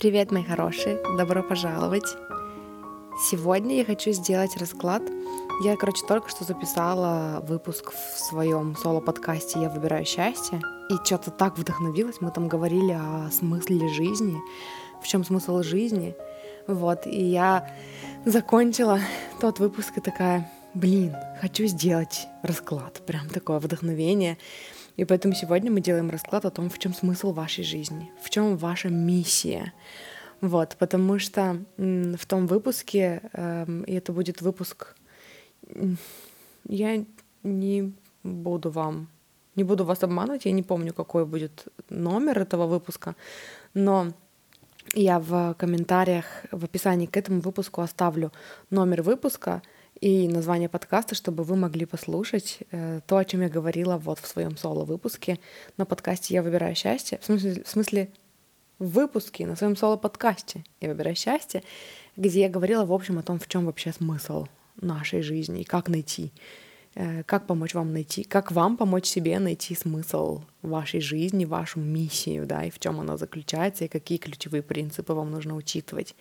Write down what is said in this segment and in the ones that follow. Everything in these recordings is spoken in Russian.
Привет, мои хорошие, добро пожаловать. Сегодня я хочу сделать расклад. Я, короче, только что записала выпуск в своем соло-подкасте «Я выбираю счастье», и что-то так вдохновилась. Мы там говорили о смысле жизни, в чем смысл жизни. Вот, и я закончила тот выпуск и такая, блин, хочу сделать расклад. Прям такое вдохновение. И поэтому сегодня мы делаем расклад о том, в чем смысл вашей жизни, в чем ваша миссия. Вот, потому что в том выпуске, э, и это будет выпуск, я не буду вам, не буду вас обманывать, я не помню, какой будет номер этого выпуска, но я в комментариях, в описании к этому выпуску оставлю номер выпуска, и название подкаста, чтобы вы могли послушать э, то, о чем я говорила вот в своем соло-выпуске на подкасте «Я выбираю счастье». В смысле, в смысле выпуске на своем соло-подкасте «Я выбираю счастье», где я говорила, в общем, о том, в чем вообще смысл нашей жизни и как найти как помочь вам найти, как вам помочь себе найти смысл вашей жизни, вашу миссию, да, и в чем она заключается, и какие ключевые принципы вам нужно учитывать.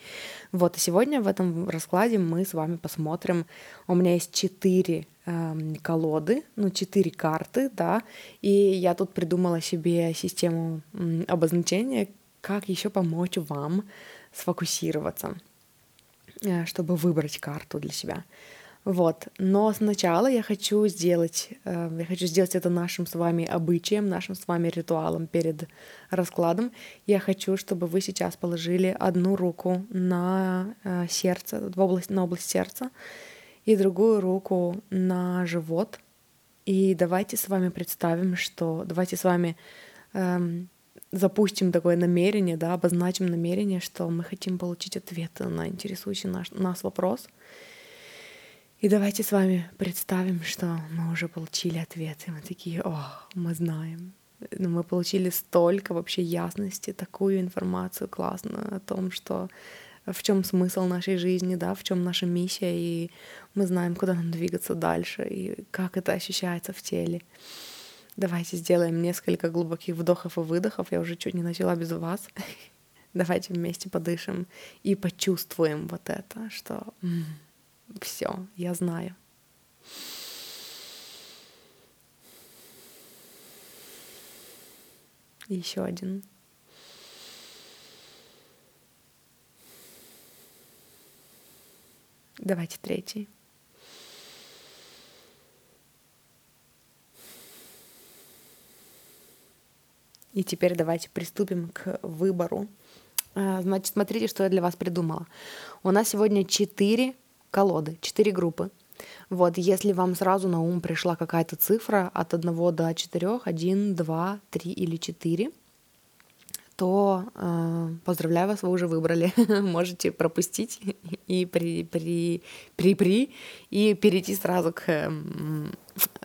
Вот, и сегодня в этом раскладе мы с вами посмотрим, у меня есть четыре э, колоды, ну, четыре карты, да, и я тут придумала себе систему э, обозначения, как еще помочь вам сфокусироваться, э, чтобы выбрать карту для себя. Вот. Но сначала я хочу сделать, э, я хочу сделать это нашим с вами обычаем, нашим с вами ритуалом перед раскладом. Я хочу, чтобы вы сейчас положили одну руку на э, сердце, в область, на область сердца, и другую руку на живот. И давайте с вами представим, что давайте с вами эм, запустим такое намерение, да, обозначим намерение, что мы хотим получить ответы на интересующий наш, нас вопрос — и давайте с вами представим, что мы уже получили ответы. Мы такие, о, мы знаем. Ну, мы получили столько вообще ясности, такую информацию классную о том, что в чем смысл нашей жизни, да, в чем наша миссия, и мы знаем, куда нам двигаться дальше, и как это ощущается в теле. Давайте сделаем несколько глубоких вдохов и выдохов. Я уже чуть не начала без вас. Давайте вместе подышим и почувствуем вот это, что все, я знаю. Еще один. Давайте третий. И теперь давайте приступим к выбору. А, значит, смотрите, что я для вас придумала. У нас сегодня четыре колоды, четыре группы. Вот, если вам сразу на ум пришла какая-то цифра от 1 до 4, 1, 2, 3 или 4, то э, поздравляю вас, вы уже выбрали. Можете пропустить и при, при, при, при и перейти сразу к э,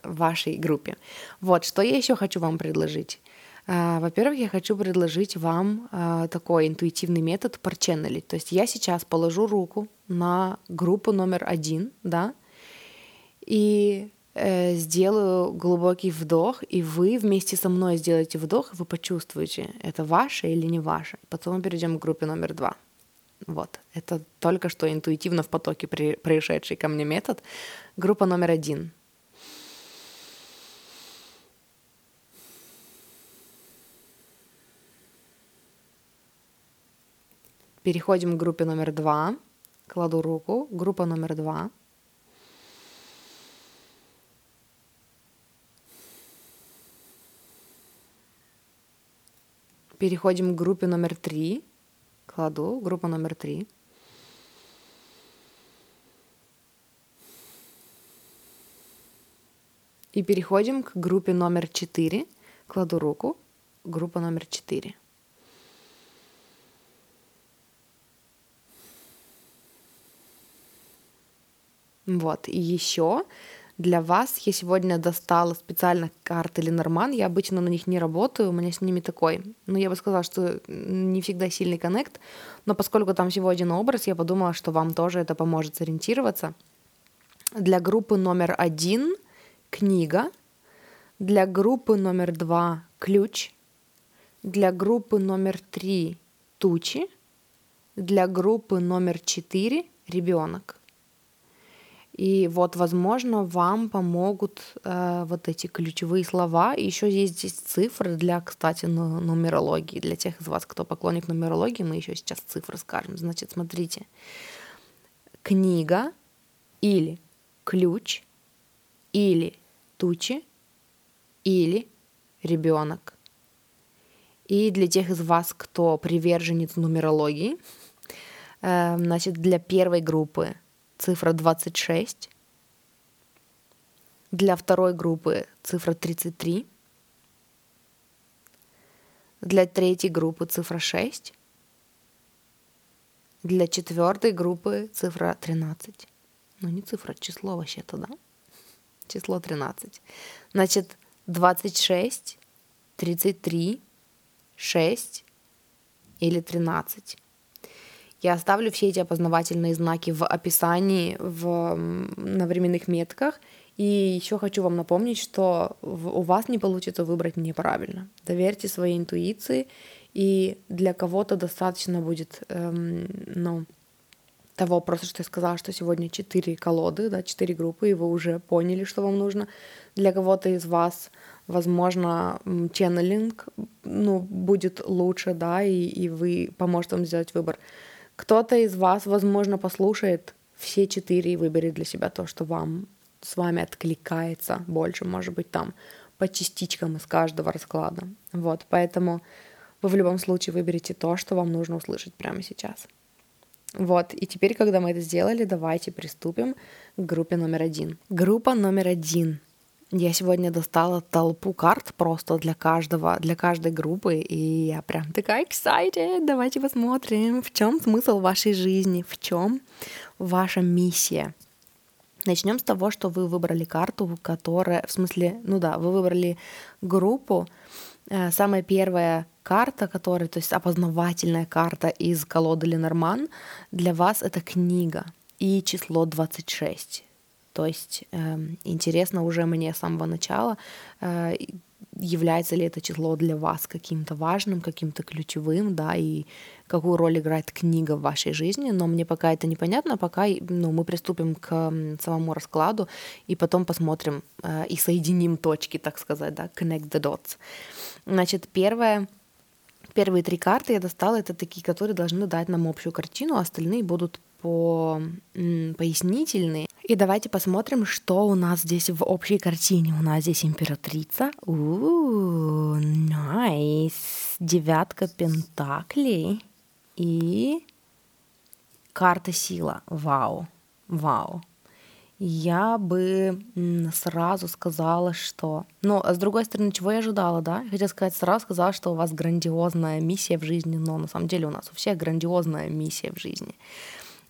вашей группе. Вот, что я еще хочу вам предложить. А, во-первых, я хочу предложить вам а, такой интуитивный метод парченнелить. То есть я сейчас положу руку на группу номер один, да, и э, сделаю глубокий вдох, и вы вместе со мной сделаете вдох, и вы почувствуете, это ваше или не ваше. Потом мы перейдем к группе номер два. Вот, это только что интуитивно в потоке при, ко мне метод. Группа номер один — Переходим к группе номер два. Кладу руку. Группа номер два. Переходим к группе номер три. Кладу. Группа номер три. И переходим к группе номер четыре. Кладу руку. Группа номер четыре. Вот, и еще для вас я сегодня достала специально карты Ленорман. Я обычно на них не работаю, у меня с ними такой, ну, я бы сказала, что не всегда сильный коннект, но поскольку там всего один образ, я подумала, что вам тоже это поможет сориентироваться. Для группы номер один — книга, для группы номер два — ключ, для группы номер три — тучи, для группы номер 4 ребенок. И вот, возможно, вам помогут э, вот эти ключевые слова. И еще есть здесь цифры для, кстати, нумерологии. Для тех из вас, кто поклонник нумерологии, мы еще сейчас цифры скажем. Значит, смотрите. Книга или ключ или тучи или ребенок. И для тех из вас, кто приверженец нумерологии, э, значит, для первой группы цифра 26, для второй группы цифра 33, для третьей группы цифра 6, для четвертой группы цифра 13. Ну, не цифра, число вообще-то, да? Число 13. Значит, 26, 33, 6 или 13. Я оставлю все эти опознавательные знаки в описании, в, на временных метках. И еще хочу вам напомнить, что у вас не получится выбрать неправильно. Доверьте своей интуиции, и для кого-то достаточно будет, эм, ну, того просто, что я сказала, что сегодня четыре колоды, да, четыре группы, и вы уже поняли, что вам нужно. Для кого-то из вас, возможно, ченнелинг, ну, будет лучше, да, и, и вы поможет вам сделать выбор. Кто-то из вас, возможно, послушает все четыре и выберет для себя то, что вам с вами откликается больше, может быть, там по частичкам из каждого расклада. Вот, поэтому вы в любом случае выберете то, что вам нужно услышать прямо сейчас. Вот, и теперь, когда мы это сделали, давайте приступим к группе номер один. Группа номер один я сегодня достала толпу карт просто для каждого, для каждой группы, и я прям такая excited. Давайте посмотрим, в чем смысл вашей жизни, в чем ваша миссия. Начнем с того, что вы выбрали карту, которая, в смысле, ну да, вы выбрали группу. Э, самая первая карта, которая, то есть опознавательная карта из колоды Ленорман, для вас это книга и число 26. То есть э, интересно уже мне с самого начала, э, является ли это число для вас каким-то важным, каким-то ключевым, да, и какую роль играет книга в вашей жизни, но мне пока это непонятно, пока ну, мы приступим к самому раскладу и потом посмотрим э, и соединим точки, так сказать, да, connect the dots. Значит, первое, первые три карты я достала, это такие, которые должны дать нам общую картину, а остальные будут по пояснительные. И давайте посмотрим, что у нас здесь в общей картине. У нас здесь императрица. Ууу, найс. Девятка пентаклей. И карта сила. Вау. Вау. Я бы сразу сказала, что... Ну, а с другой стороны, чего я ожидала, да? Я хотела сказать, сразу сказала, что у вас грандиозная миссия в жизни, но на самом деле у нас у всех грандиозная миссия в жизни.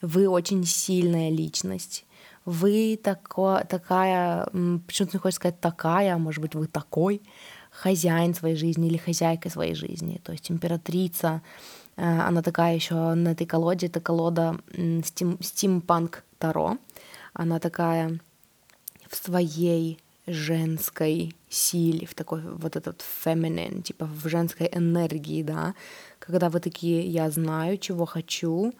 Вы очень сильная личность вы тако, такая, почему-то не хочется сказать такая, а может быть, вы такой хозяин своей жизни или хозяйка своей жизни. То есть императрица, э, она такая еще на этой колоде, это колода Steam, Steampunk Таро. Она такая в своей женской силе, в такой вот этот feminine, типа в женской энергии, да, когда вы такие, я знаю, чего хочу,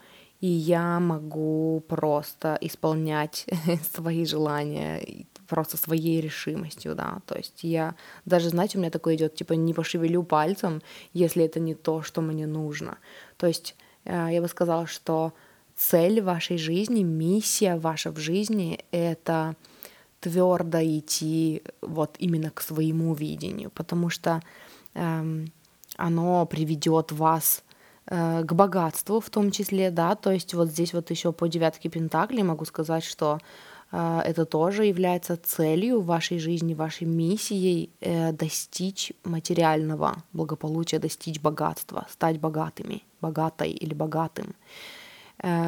и я могу просто исполнять свои желания просто своей решимостью, да, то есть я даже, знаете, у меня такое идет, типа, не пошевелю пальцем, если это не то, что мне нужно. То есть э, я бы сказала, что цель вашей жизни, миссия ваша в жизни — это твердо идти вот именно к своему видению, потому что эм, оно приведет вас к богатству в том числе, да, то есть вот здесь вот еще по девятке Пентаклей могу сказать, что э, это тоже является целью вашей жизни, вашей миссией э, достичь материального благополучия, достичь богатства, стать богатыми, богатой или богатым.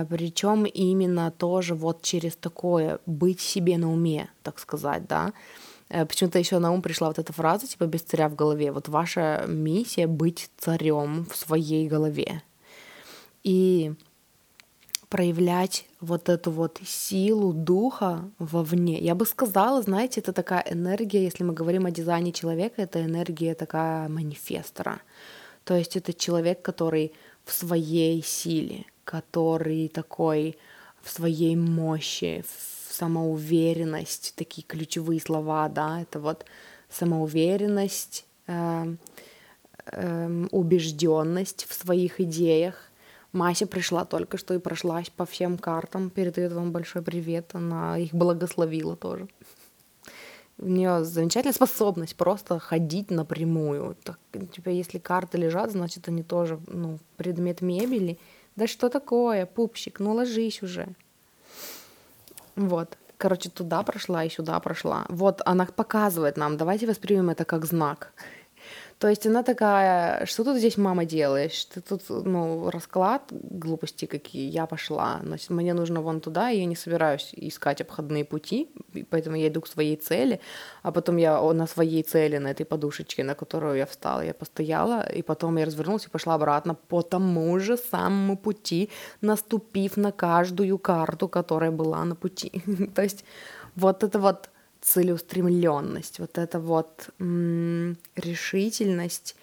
Причем именно тоже вот через такое быть себе на уме, так сказать, да, Э, почему-то еще на ум пришла вот эта фраза, типа без царя в голове. Вот ваша миссия быть царем в своей голове. И проявлять вот эту вот силу духа вовне. Я бы сказала, знаете, это такая энергия, если мы говорим о дизайне человека, это энергия такая манифестора. То есть это человек, который в своей силе, который такой в своей мощи, в самоуверенность, такие ключевые слова, да, это вот самоуверенность, э, э, убежденность в своих идеях. Мася пришла только что и прошлась по всем картам, передает вам большой привет, она их благословила тоже. У нее замечательная способность просто ходить напрямую. Так, типа, если карты лежат, значит, они тоже, ну, предмет мебели. Да что такое, пупщик, ну ложись уже. Вот. Короче, туда прошла и сюда прошла. Вот она показывает нам, давайте воспримем это как знак. То есть она такая, что тут здесь мама делаешь? Ты тут, ну, расклад, глупости какие, я пошла. Значит, мне нужно вон туда, и я не собираюсь искать обходные пути, поэтому я иду к своей цели, а потом я на своей цели, на этой подушечке, на которую я встала, я постояла, и потом я развернулась и пошла обратно по тому же самому пути, наступив на каждую карту, которая была на пути. То есть вот это вот целеустремленность, вот эта вот м- решительность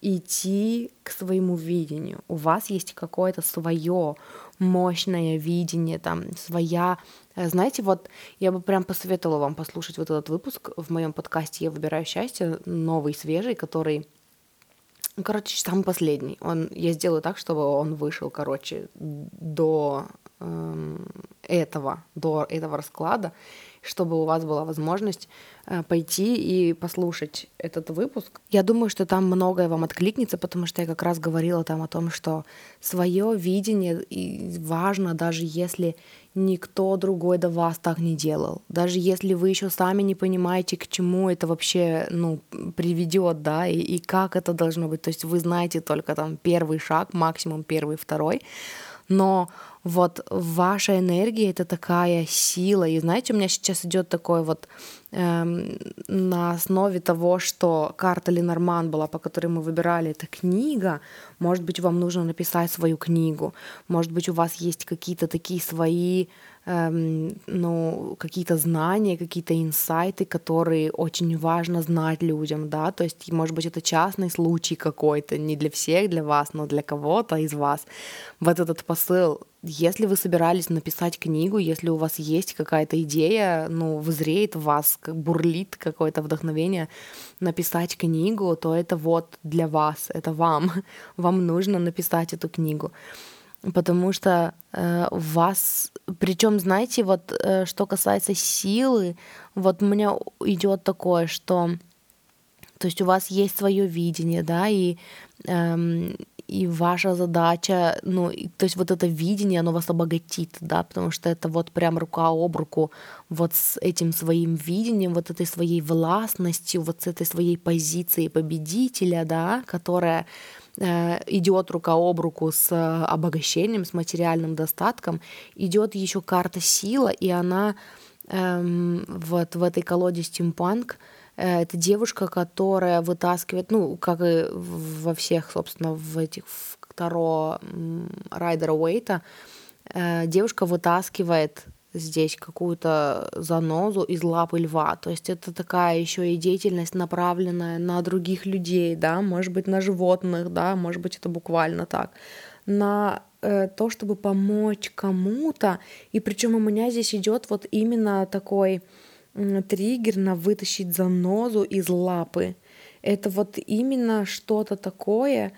идти к своему видению. У вас есть какое-то свое мощное видение, там своя, э, знаете, вот я бы прям посоветовала вам послушать вот этот выпуск в моем подкасте «Я выбираю счастье», новый, свежий, который Короче, самый последний. Он, я сделаю так, чтобы он вышел, короче, до эм, этого, до этого расклада чтобы у вас была возможность э, пойти и послушать этот выпуск. Я думаю, что там многое вам откликнется, потому что я как раз говорила там о том, что свое видение важно, даже если никто другой до вас так не делал. Даже если вы еще сами не понимаете, к чему это вообще ну, приведет, да, и, и как это должно быть. То есть вы знаете только там первый шаг, максимум первый, второй. Но вот ваша энергия это такая сила. И знаете, у меня сейчас идет такой вот эм, на основе того, что карта Ленорман была, по которой мы выбирали, это книга. Может быть, вам нужно написать свою книгу. Может быть, у вас есть какие-то такие свои ну, какие-то знания, какие-то инсайты, которые очень важно знать людям, да, то есть, может быть, это частный случай какой-то, не для всех, для вас, но для кого-то из вас. Вот этот посыл если вы собирались написать книгу, если у вас есть какая-то идея, ну, вызреет в вас, как бурлит какое-то вдохновение написать книгу, то это вот для вас, это вам. Вам нужно написать эту книгу потому что э, вас, причем, знаете, вот э, что касается силы, вот у меня идет такое, что, то есть у вас есть свое видение, да, и эм, и ваша задача, ну, то есть вот это видение, оно вас обогатит, да, потому что это вот прям рука об руку вот с этим своим видением, вот этой своей властностью, вот с этой своей позицией победителя, да, которая идет рука об руку с э, обогащением, с материальным достатком, идет еще карта сила, и она эм, вот в этой колоде стимпанк э, это девушка, которая вытаскивает, ну, как и во всех, собственно, в этих в Таро Райдера Уэйта, э, девушка вытаскивает здесь какую-то занозу из лапы льва. То есть это такая еще и деятельность, направленная на других людей, да, может быть, на животных, да, может быть, это буквально так, на э, то, чтобы помочь кому-то. И причем у меня здесь идет вот именно такой э, триггер на вытащить занозу из лапы. Это вот именно что-то такое,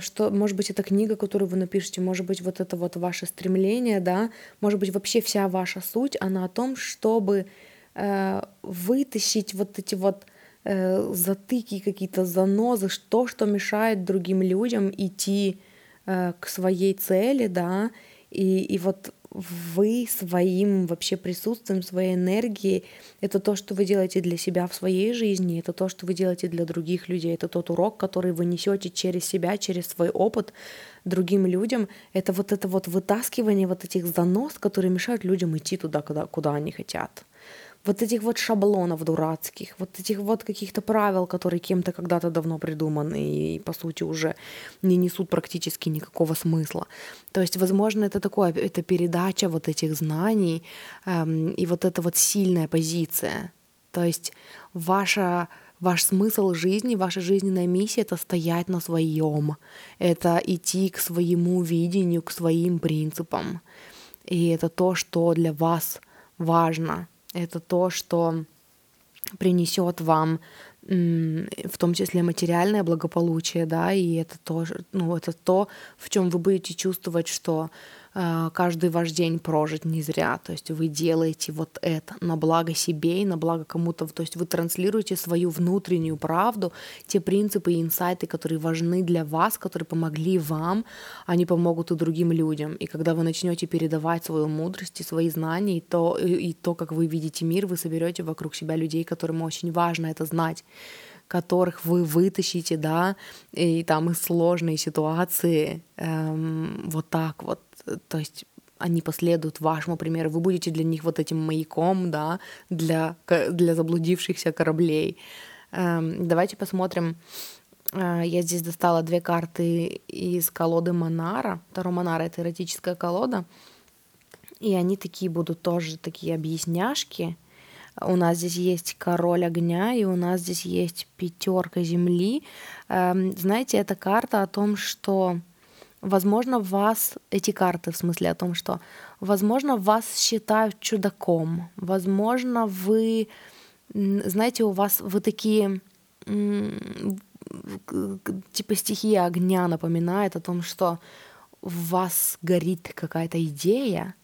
что, может быть, это книга, которую вы напишете, может быть, вот это вот ваше стремление, да, может быть, вообще вся ваша суть, она о том, чтобы э, вытащить вот эти вот э, затыки, какие-то занозы, то, что мешает другим людям идти э, к своей цели, да, и, и вот вы своим вообще присутствием, своей энергией, это то, что вы делаете для себя в своей жизни, это то, что вы делаете для других людей, это тот урок, который вы несете через себя, через свой опыт другим людям. Это вот это вот вытаскивание вот этих занос, которые мешают людям идти туда, куда, куда они хотят вот этих вот шаблонов дурацких, вот этих вот каких-то правил, которые кем-то когда-то давно придуманы и, по сути, уже не несут практически никакого смысла. То есть, возможно, это такое, это передача вот этих знаний эм, и вот эта вот сильная позиция. То есть ваша Ваш смысл жизни, ваша жизненная миссия — это стоять на своем, это идти к своему видению, к своим принципам. И это то, что для вас важно. Это то, что принесет вам в том числе материальное благополучие, да, и это тоже, ну, это то, в чем вы будете чувствовать, что каждый ваш день прожить не зря. То есть вы делаете вот это на благо себе и на благо кому-то. То есть вы транслируете свою внутреннюю правду, те принципы и инсайты, которые важны для вас, которые помогли вам, они помогут и другим людям. И когда вы начнете передавать свою мудрость и свои знания, и то, и то, как вы видите мир, вы соберете вокруг себя людей, которым очень важно это знать которых вы вытащите, да, и там из сложной ситуации эм, вот так вот, то есть они последуют вашему примеру, вы будете для них вот этим маяком, да, для, для заблудившихся кораблей. Эм, давайте посмотрим. Э, я здесь достала две карты из колоды Монара. Таро Монара — это эротическая колода. И они такие будут тоже такие объясняшки — у нас здесь есть король огня, и у нас здесь есть пятерка земли. Эм, знаете, эта карта о том, что, возможно, вас, эти карты в смысле о том, что, возможно, вас считают чудаком, возможно, вы, знаете, у вас вы такие типа стихия огня напоминает о том, что в вас горит какая-то идея,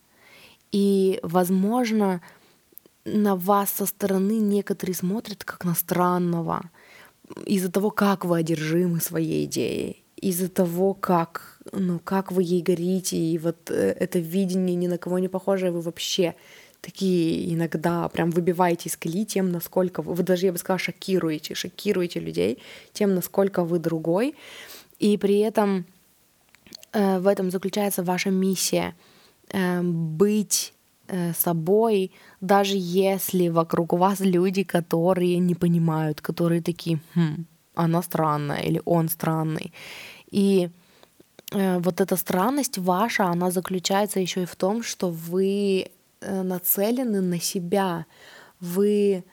и, возможно, на вас со стороны некоторые смотрят как на странного из-за того, как вы одержимы своей идеей, из-за того, как, ну, как вы ей горите, и вот э, это видение ни на кого не похожее, вы вообще такие иногда прям выбиваете из колеи тем, насколько вы, вы даже, я бы сказала, шокируете, шокируете людей тем, насколько вы другой, и при этом э, в этом заключается ваша миссия э, быть Э, собой, даже если вокруг вас люди, которые не понимают, которые такие, хм, она странная или он странный. И вот эта странность ваша, она заключается еще и в том, что вы э, нацелены на себя, вы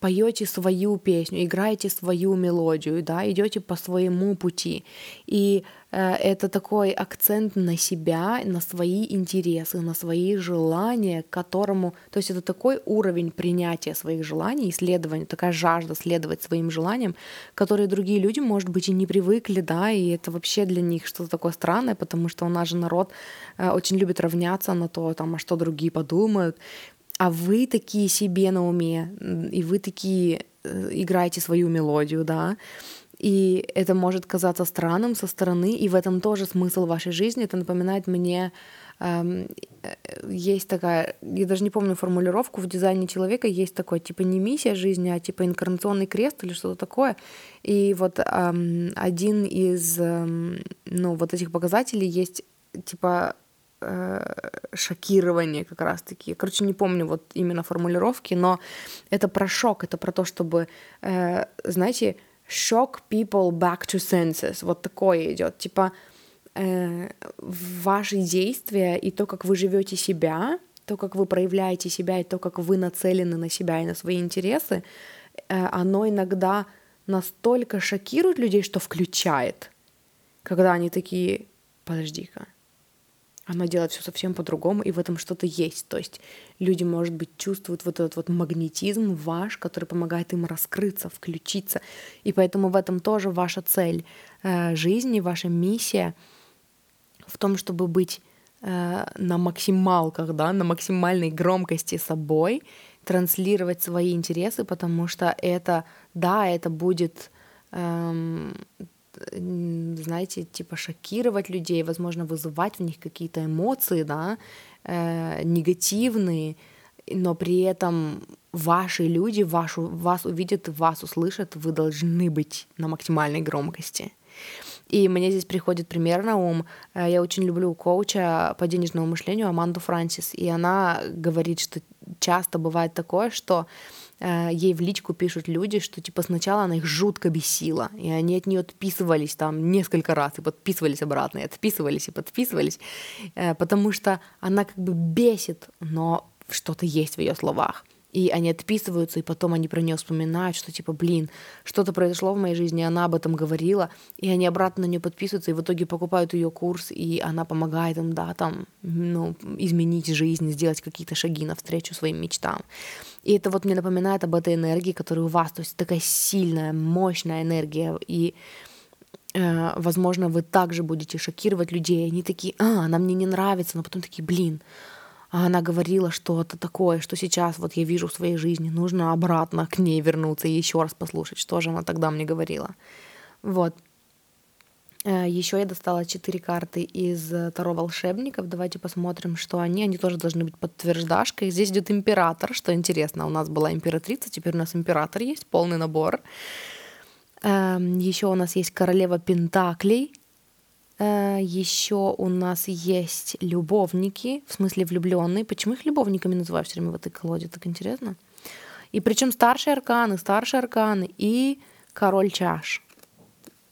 поете свою песню, играете свою мелодию, да, идете по своему пути. И э, это такой акцент на себя, на свои интересы, на свои желания, к которому, то есть это такой уровень принятия своих желаний, исследования, такая жажда следовать своим желаниям, которые другие люди, может быть, и не привыкли, да, и это вообще для них что-то такое странное, потому что у нас же народ э, очень любит равняться на то, там, а что другие подумают а вы такие себе на уме, и вы такие э, играете свою мелодию, да, и это может казаться странным со стороны, и в этом тоже смысл вашей жизни. Это напоминает мне, эм, э, есть такая, я даже не помню формулировку, в дизайне человека есть такое, типа не миссия жизни, а типа инкарнационный крест или что-то такое. И вот эм, один из, эм, ну, вот этих показателей есть типа шокирование как раз-таки. Короче, не помню вот именно формулировки, но это про шок, это про то, чтобы, э, знаете, shock people back to senses. Вот такое идет. Типа э, ваши действия и то, как вы живете себя, то, как вы проявляете себя, и то, как вы нацелены на себя и на свои интересы, э, оно иногда настолько шокирует людей, что включает, когда они такие, подожди-ка, оно делает все совсем по-другому, и в этом что-то есть. То есть люди, может быть, чувствуют вот этот вот магнетизм ваш, который помогает им раскрыться, включиться. И поэтому в этом тоже ваша цель э, жизни, ваша миссия в том, чтобы быть э, на максималках, да, на максимальной громкости собой, транслировать свои интересы, потому что это, да, это будет эм, знаете, типа шокировать людей, возможно, вызывать в них какие-то эмоции, да, э, негативные, но при этом ваши люди вашу, вас увидят, вас услышат, вы должны быть на максимальной громкости. И мне здесь приходит пример на ум. Э, я очень люблю коуча по денежному мышлению Аманду Франсис, и она говорит, что часто бывает такое, что Э, ей в личку пишут люди, что типа сначала она их жутко бесила, и они от нее отписывались там несколько раз, и подписывались обратно, и отписывались, и подписывались, э, потому что она как бы бесит, но что-то есть в ее словах. и они отписываются, и потом они про нее вспоминают, что типа, блин, что-то произошло в моей жизни, она об этом говорила, и они обратно на нее подписываются, и в итоге покупают ее курс, и она помогает им, да, там, ну, изменить жизнь, сделать какие-то шаги навстречу своим мечтам. И это вот мне напоминает об этой энергии, которая у вас, то есть такая сильная, мощная энергия, и э, возможно, вы также будете шокировать людей, они такие, а, она мне не нравится, но потом такие, блин, а она говорила что-то такое, что сейчас вот я вижу в своей жизни, нужно обратно к ней вернуться и еще раз послушать, что же она тогда мне говорила. Вот. Э, еще я достала четыре карты из э, Таро волшебников. Давайте посмотрим, что они. Они тоже должны быть подтверждашкой. Здесь идет император, что интересно. У нас была императрица, теперь у нас император есть, полный набор. Эм, еще у нас есть королева Пентаклей. Э, Еще у нас есть любовники, в смысле влюбленные. Почему их любовниками называю все время в этой колоде? Так интересно. И причем старшие арканы, старшие арканы и король чаш.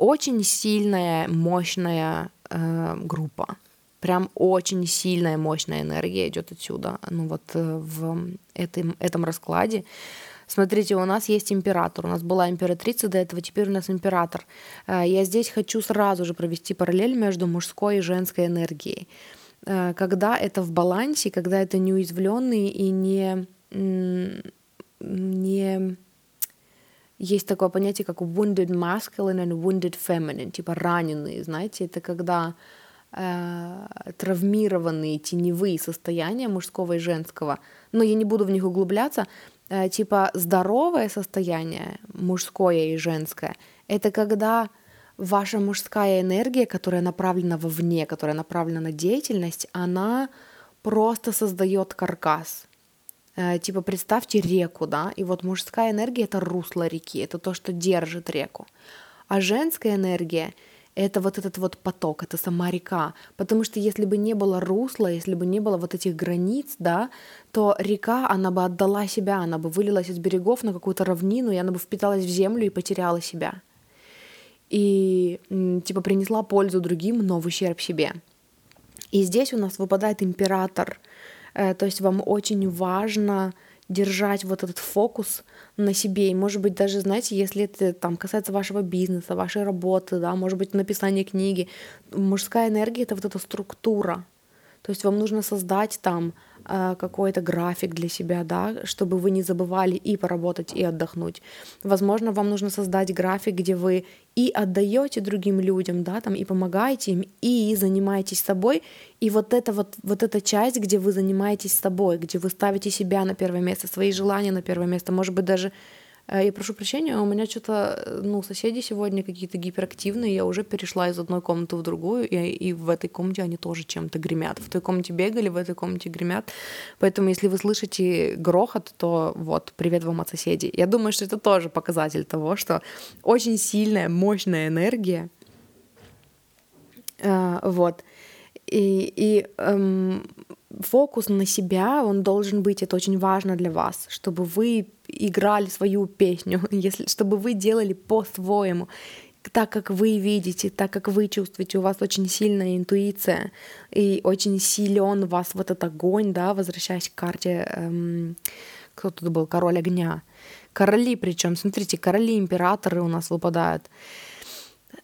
Очень сильная, мощная э, группа. Прям очень сильная, мощная энергия идет отсюда. Ну вот э, в этом, этом раскладе. Смотрите, у нас есть император. У нас была императрица до этого, теперь у нас император. Э, я здесь хочу сразу же провести параллель между мужской и женской энергией. Э, когда это в балансе, когда это неуязвленный и не, не есть такое понятие, как wounded masculine and wounded feminine, типа раненые, знаете, это когда э, травмированные теневые состояния мужского и женского, но я не буду в них углубляться, Э, типа здоровое состояние, мужское и женское, это когда ваша мужская энергия, которая направлена вовне, которая направлена на деятельность, она просто создает каркас. Э, типа представьте реку, да, и вот мужская энергия это русло реки, это то, что держит реку. А женская энергия это вот этот вот поток, это сама река. Потому что если бы не было русла, если бы не было вот этих границ, да, то река, она бы отдала себя, она бы вылилась из берегов на какую-то равнину, и она бы впиталась в землю и потеряла себя. И типа принесла пользу другим, но в ущерб себе. И здесь у нас выпадает император. Э, то есть вам очень важно держать вот этот фокус на себе. И, может быть, даже, знаете, если это там касается вашего бизнеса, вашей работы, да, может быть, написания книги, мужская энергия — это вот эта структура. То есть вам нужно создать там какой-то график для себя, да, чтобы вы не забывали и поработать, и отдохнуть. Возможно, вам нужно создать график, где вы и отдаете другим людям, да, там, и помогаете им, и занимаетесь собой. И вот это вот, вот эта часть, где вы занимаетесь собой, где вы ставите себя на первое место, свои желания на первое место, может быть, даже Э, я прошу прощения, у меня что-то, э, ну, соседи сегодня какие-то гиперактивные, я уже перешла из одной комнаты в другую, и, и в этой комнате они тоже чем-то гремят. В той комнате бегали, в этой комнате гремят. Поэтому, если вы слышите грохот, то вот, привет вам от соседей. Я думаю, что это тоже показатель того, что очень сильная, мощная энергия, э, вот, и, и эм, фокус на себя, он должен быть, это очень важно для вас, чтобы вы играли свою песню, если, чтобы вы делали по-своему, так, как вы видите, так, как вы чувствуете, у вас очень сильная интуиция, и очень силен у вас вот этот огонь, да, возвращаясь к карте, эм, кто тут был, король огня. Короли причем, смотрите, короли, императоры у нас выпадают.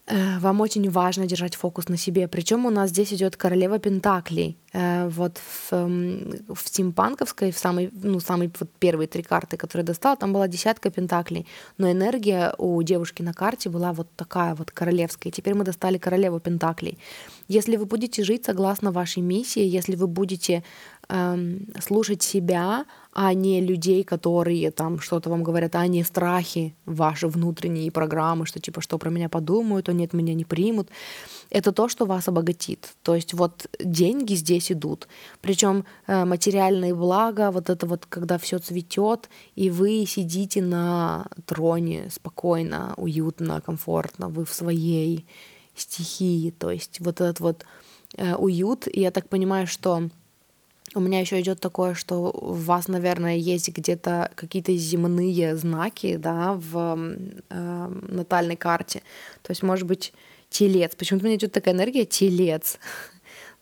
Э, вам очень важно держать фокус на себе. Причем у нас здесь идет королева Пентаклей. Э, вот в, эм, в стимпанковской, в самой, ну, самые вот первые три карты, которые достала, там была десятка Пентаклей. Но энергия у девушки на карте была вот такая вот королевская. Теперь мы достали королеву Пентаклей. Если вы будете жить согласно вашей миссии, если вы будете эм, слушать себя, а не людей, которые там что-то вам говорят, а не страхи ваши внутренние программы, что типа, что про меня подумают, они от меня не примут. Это то, что вас обогатит. То есть вот деньги здесь идут. Причем э, материальные блага, вот это вот, когда все цветет, и вы сидите на троне спокойно, уютно, комфортно, вы в своей стихии. То есть вот этот вот э, уют. И я так понимаю, что у меня еще идет такое, что у вас, наверное, есть где-то какие-то земные знаки, да, в э, натальной карте. То есть, может быть, телец. Почему-то у меня идет такая энергия телец.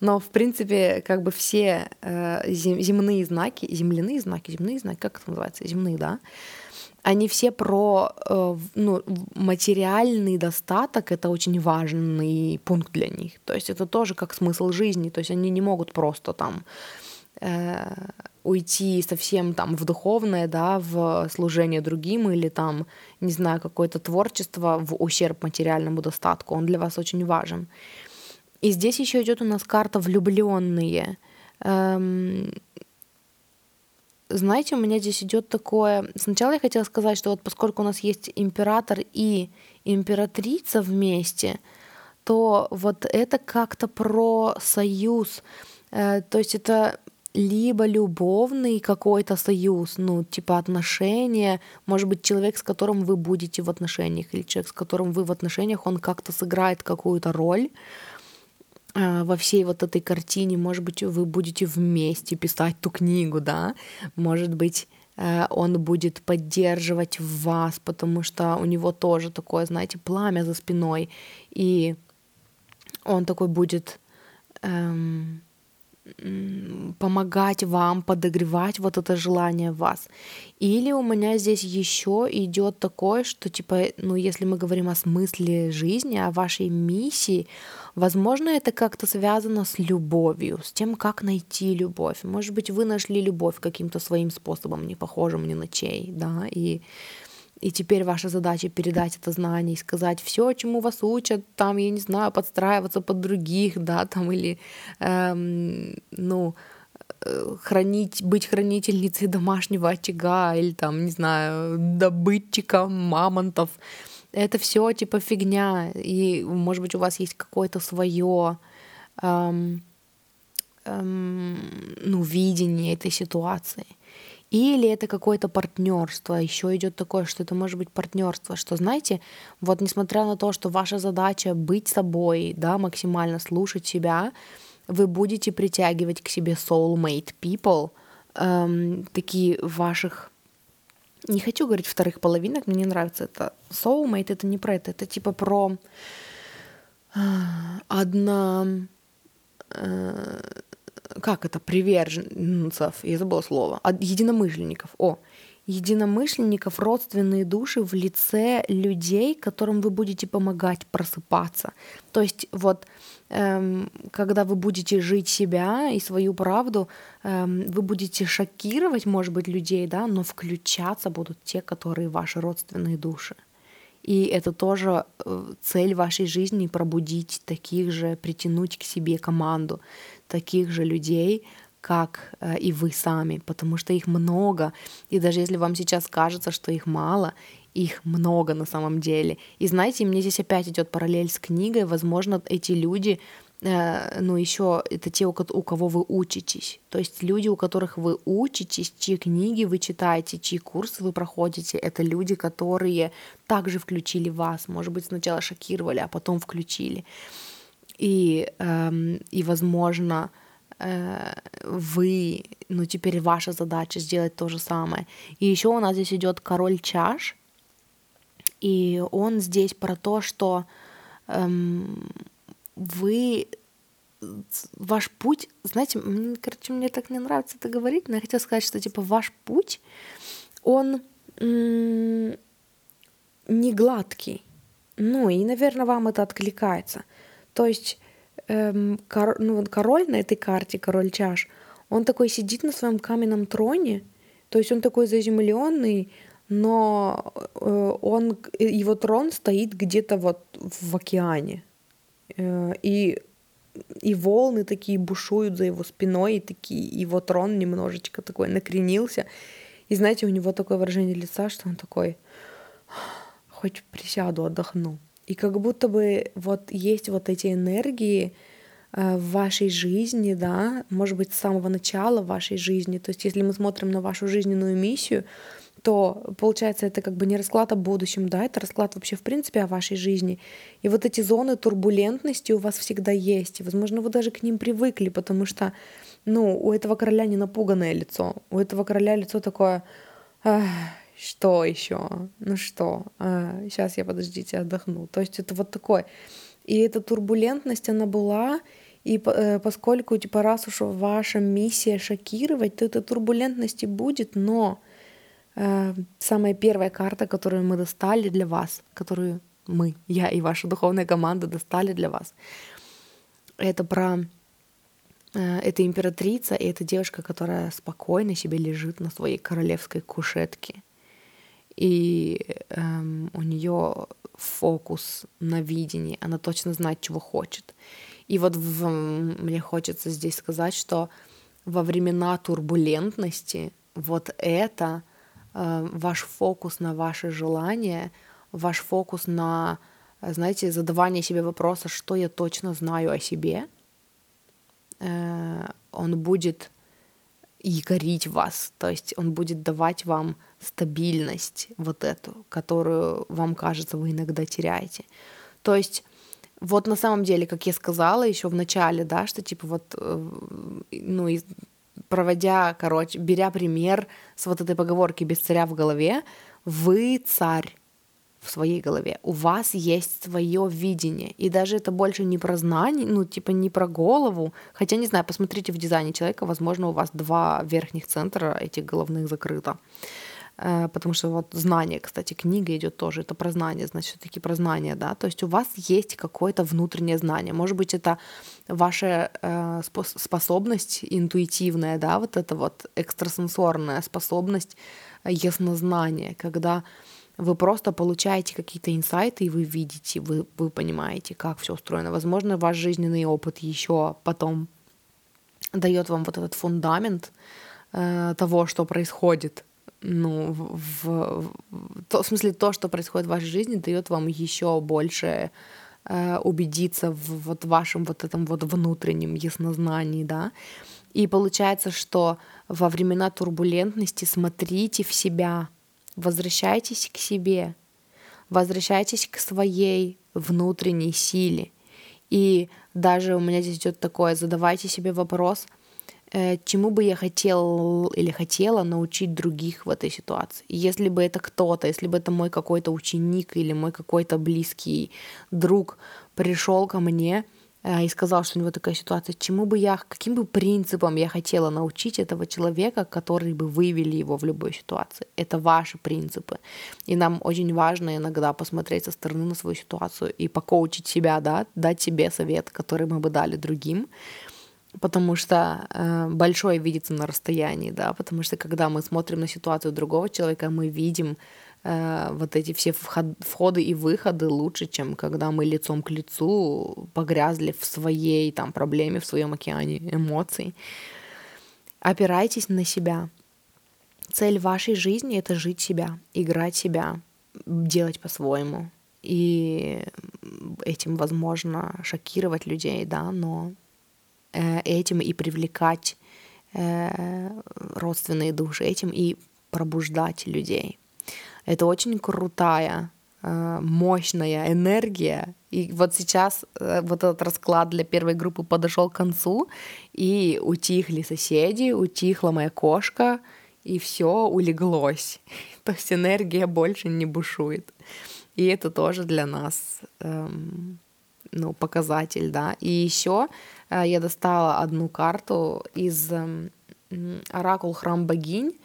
Но, в принципе, как бы все э, земные знаки, земляные знаки, земные знаки, как это называется? Земные, да? Они все про э, ну, материальный достаток, это очень важный пункт для них. То есть это тоже как смысл жизни. То есть они не могут просто там уйти совсем там в духовное, да, в служение другим или там, не знаю, какое-то творчество в ущерб материальному достатку. Он для вас очень важен. И здесь еще идет у нас карта влюбленные. Эм, знаете, у меня здесь идет такое. Сначала я хотела сказать, что вот поскольку у нас есть император и императрица вместе, то вот это как-то про союз. Э, то есть это либо любовный какой-то союз, ну, типа отношения, может быть, человек, с которым вы будете в отношениях, или человек, с которым вы в отношениях, он как-то сыграет какую-то роль, а, во всей вот этой картине, может быть, вы будете вместе писать ту книгу, да, может быть, э, он будет поддерживать вас, потому что у него тоже такое, знаете, пламя за спиной, и он такой будет эм, помогать вам, подогревать вот это желание вас. Или у меня здесь еще идет такое, что типа, ну, если мы говорим о смысле жизни, о вашей миссии, возможно, это как-то связано с любовью, с тем, как найти любовь. Может быть, вы нашли любовь каким-то своим способом, не похожим ни на чей, да, и и теперь ваша задача передать это знание и сказать все, чему вас учат, там, я не знаю, подстраиваться под других, да, там, или, эм, ну, э, хранить, быть хранительницей домашнего очага или там, не знаю, добытчиком мамонтов. Это все типа фигня. И, может быть, у вас есть какое-то свое эм, эм, ну, видение этой ситуации. Или это какое-то партнерство. Еще идет такое, что это может быть партнерство. Что, знаете, вот несмотря на то, что ваша задача быть собой, да, максимально слушать себя, вы будете притягивать к себе soulmate people, эм, такие ваших не хочу говорить вторых половинок, мне не нравится это. Soulmate это не про это, это типа про э, одна э, как это, приверженцев, я забыла слово, единомышленников. О, единомышленников, родственные души в лице людей, которым вы будете помогать просыпаться. То есть вот эм, когда вы будете жить себя и свою правду, эм, вы будете шокировать, может быть, людей, да, но включаться будут те, которые ваши родственные души. И это тоже э, цель вашей жизни пробудить таких же, притянуть к себе команду таких же людей, как э, и вы сами, потому что их много. И даже если вам сейчас кажется, что их мало, их много на самом деле. И знаете, мне здесь опять идет параллель с книгой. Возможно, эти люди, э, ну еще это те, у кого вы учитесь. То есть люди, у которых вы учитесь, чьи книги вы читаете, чьи курсы вы проходите, это люди, которые также включили вас. Может быть, сначала шокировали, а потом включили и, эм, и возможно, э, вы, ну теперь ваша задача сделать то же самое. И еще у нас здесь идет король чаш, и он здесь про то, что эм, вы ваш путь, знаете, короче, мне так не нравится это говорить, но я хотела сказать, что типа ваш путь, он м- не гладкий. Ну, и, наверное, вам это откликается. То есть эм, кор, ну, король на этой карте, король чаш, он такой сидит на своем каменном троне, то есть он такой заземленный, но э, он, его трон стоит где-то вот в океане. Э, и, и волны такие бушуют за его спиной, и такие, его трон немножечко такой накренился. И знаете, у него такое выражение лица, что он такой, хоть присяду, отдохну. И как будто бы вот есть вот эти энергии э, в вашей жизни, да, может быть, с самого начала вашей жизни. То есть если мы смотрим на вашу жизненную миссию, то получается это как бы не расклад о будущем, да, это расклад вообще в принципе о вашей жизни. И вот эти зоны турбулентности у вас всегда есть. Возможно, вы даже к ним привыкли, потому что, ну, у этого короля не напуганное лицо. У этого короля лицо такое, что еще? Ну что? А, сейчас я, подождите, отдохну. То есть это вот такое. И эта турбулентность, она была, И э, поскольку, типа, раз уж ваша миссия шокировать, то этой турбулентности будет, но э, самая первая карта, которую мы достали для вас, которую мы, я и ваша духовная команда достали для вас, это про э, это императрица, и это девушка, которая спокойно себе лежит на своей королевской кушетке. И эм, у нее фокус на видении, она точно знает, чего хочет. И вот в, мне хочется здесь сказать, что во времена турбулентности вот это э, ваш фокус на ваши желания, ваш фокус на, знаете, задавание себе вопроса, что я точно знаю о себе, э, он будет якорить вас, то есть он будет давать вам стабильность вот эту, которую вам кажется вы иногда теряете. То есть вот на самом деле, как я сказала еще в начале, да, что типа вот, э, ну, и проводя, короче, беря пример с вот этой поговорки «без царя в голове», вы царь в своей голове. У вас есть свое видение. И даже это больше не про знание, ну, типа не про голову. Хотя, не знаю, посмотрите в дизайне человека, возможно, у вас два верхних центра этих головных закрыто. Э, потому что вот знание, кстати, книга идет тоже, это про знание, значит, все-таки про знание, да, то есть у вас есть какое-то внутреннее знание, может быть, это ваша э, способность интуитивная, да, вот это вот экстрасенсорная способность э, яснознания, когда вы просто получаете какие-то инсайты, и вы видите, вы, вы понимаете, как все устроено. Возможно, ваш жизненный опыт еще потом дает вам вот этот фундамент э, того, что происходит ну, в, в, в, в смысле, то, что происходит в вашей жизни, дает вам еще больше э, убедиться в вот вашем вот этом вот внутреннем яснознании, да. И получается, что во времена турбулентности смотрите в себя, возвращайтесь к себе, возвращайтесь к своей внутренней силе. И даже у меня здесь идет такое, задавайте себе вопрос — Э, чему бы я хотел или хотела научить других в этой ситуации. Если бы это кто-то, если бы это мой какой-то ученик или мой какой-то близкий друг пришел ко мне и сказал, что у него такая ситуация, чему бы я, каким бы принципом я хотела научить этого человека, который бы вывели его в любой ситуации. Это ваши принципы. И нам очень важно иногда посмотреть со стороны на свою ситуацию и покоучить себя, да, дать себе совет, который мы бы дали другим потому что э, большое видится на расстоянии, да, потому что когда мы смотрим на ситуацию другого человека, мы видим э, вот эти все вход, входы и выходы лучше, чем когда мы лицом к лицу погрязли в своей там проблеме, в своем океане эмоций. Опирайтесь на себя. Цель вашей жизни — это жить себя, играть себя, делать по-своему. И этим, возможно, шокировать людей, да, но этим и привлекать э, родственные души, этим и пробуждать людей. Это очень крутая, э, мощная энергия. И вот сейчас вот этот расклад для первой группы подошел к концу, и утихли соседи, утихла моя кошка, и все улеглось. То есть энергия больше не бушует. И это тоже для нас эм, ну, показатель, да. И еще э, я достала одну карту из Оракул Храм Богинь,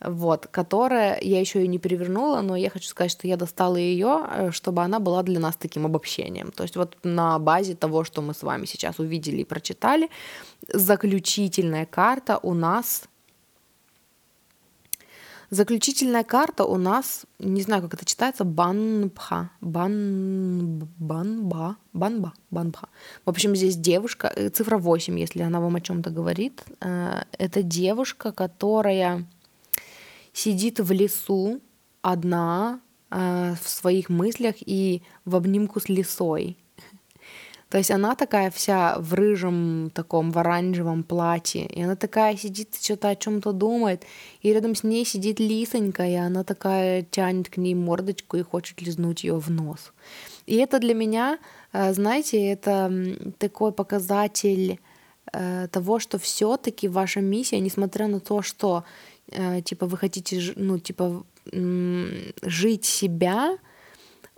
вот, которая я еще и не перевернула, но я хочу сказать, что я достала ее, э, чтобы она была для нас таким обобщением. То есть вот на базе того, что мы с вами сейчас увидели и прочитали, заключительная карта у нас Заключительная карта у нас, не знаю, как это читается, банбха, бан, банба, банба, банбха. В общем, здесь девушка, э, цифра 8, если она вам о чем-то говорит. Э, это девушка, которая сидит в лесу одна э, в своих мыслях и в обнимку с лесой. То есть она такая вся в рыжем таком, в оранжевом платье. И она такая сидит, что-то о чем-то думает. И рядом с ней сидит лисонька, и она такая тянет к ней мордочку и хочет лизнуть ее в нос. И это для меня, э, знаете, это такой показатель э, того, что все-таки ваша миссия, несмотря на то, что э, типа вы хотите, ну типа жить себя,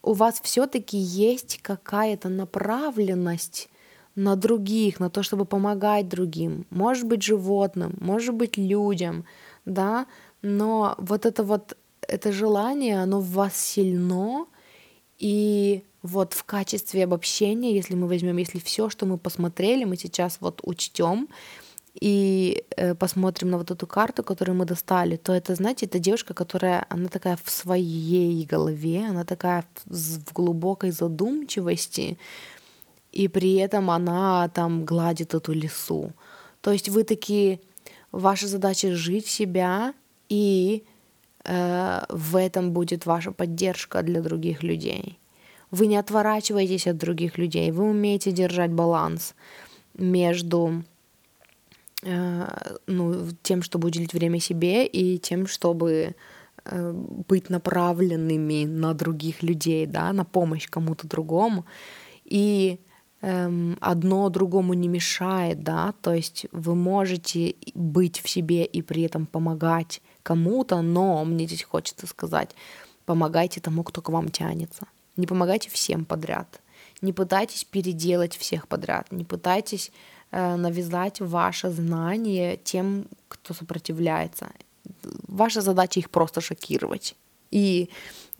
у вас все-таки есть какая-то направленность на других, на то, чтобы помогать другим, может быть животным, может быть людям, да, но вот это вот это желание, оно в вас сильно, и вот в качестве обобщения, если мы возьмем, если все, что мы посмотрели, мы сейчас вот учтем и э, посмотрим на вот эту карту, которую мы достали, то это, знаете, это девушка, которая, она такая в своей голове, она такая в, глубокой задумчивости, и при этом она там гладит эту лесу. То есть вы такие, ваша задача жить себя и Э, в этом будет ваша поддержка для других людей. Вы не отворачиваетесь от других людей, вы умеете держать баланс между ну, тем, чтобы уделить время себе, и тем, чтобы э, быть направленными на других людей, да, на помощь кому-то другому. И эм, одно другому не мешает, да, то есть вы можете быть в себе и при этом помогать кому-то, но мне здесь хочется сказать, помогайте тому, кто к вам тянется. Не помогайте всем подряд. Не пытайтесь переделать всех подряд. Не пытайтесь э, навязать ваше знание тем, кто сопротивляется. Ваша задача их просто шокировать. И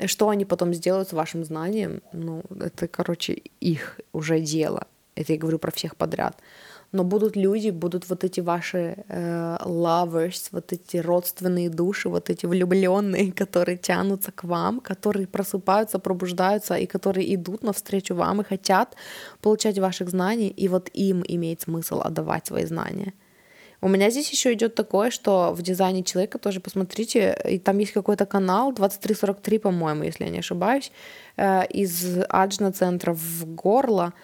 что они потом сделают с вашим знанием, ну, это, короче, их уже дело. Это я говорю про всех подряд но будут люди, будут вот эти ваши э, lovers, вот эти родственные души, вот эти влюбленные, которые тянутся к вам, которые просыпаются, пробуждаются и которые идут навстречу вам и хотят получать ваших знаний, и вот им имеет смысл отдавать свои знания. У меня здесь еще идет такое, что в дизайне человека тоже посмотрите, и там есть какой-то канал 2343, по-моему, если я не ошибаюсь, э, из Аджна центра в горло,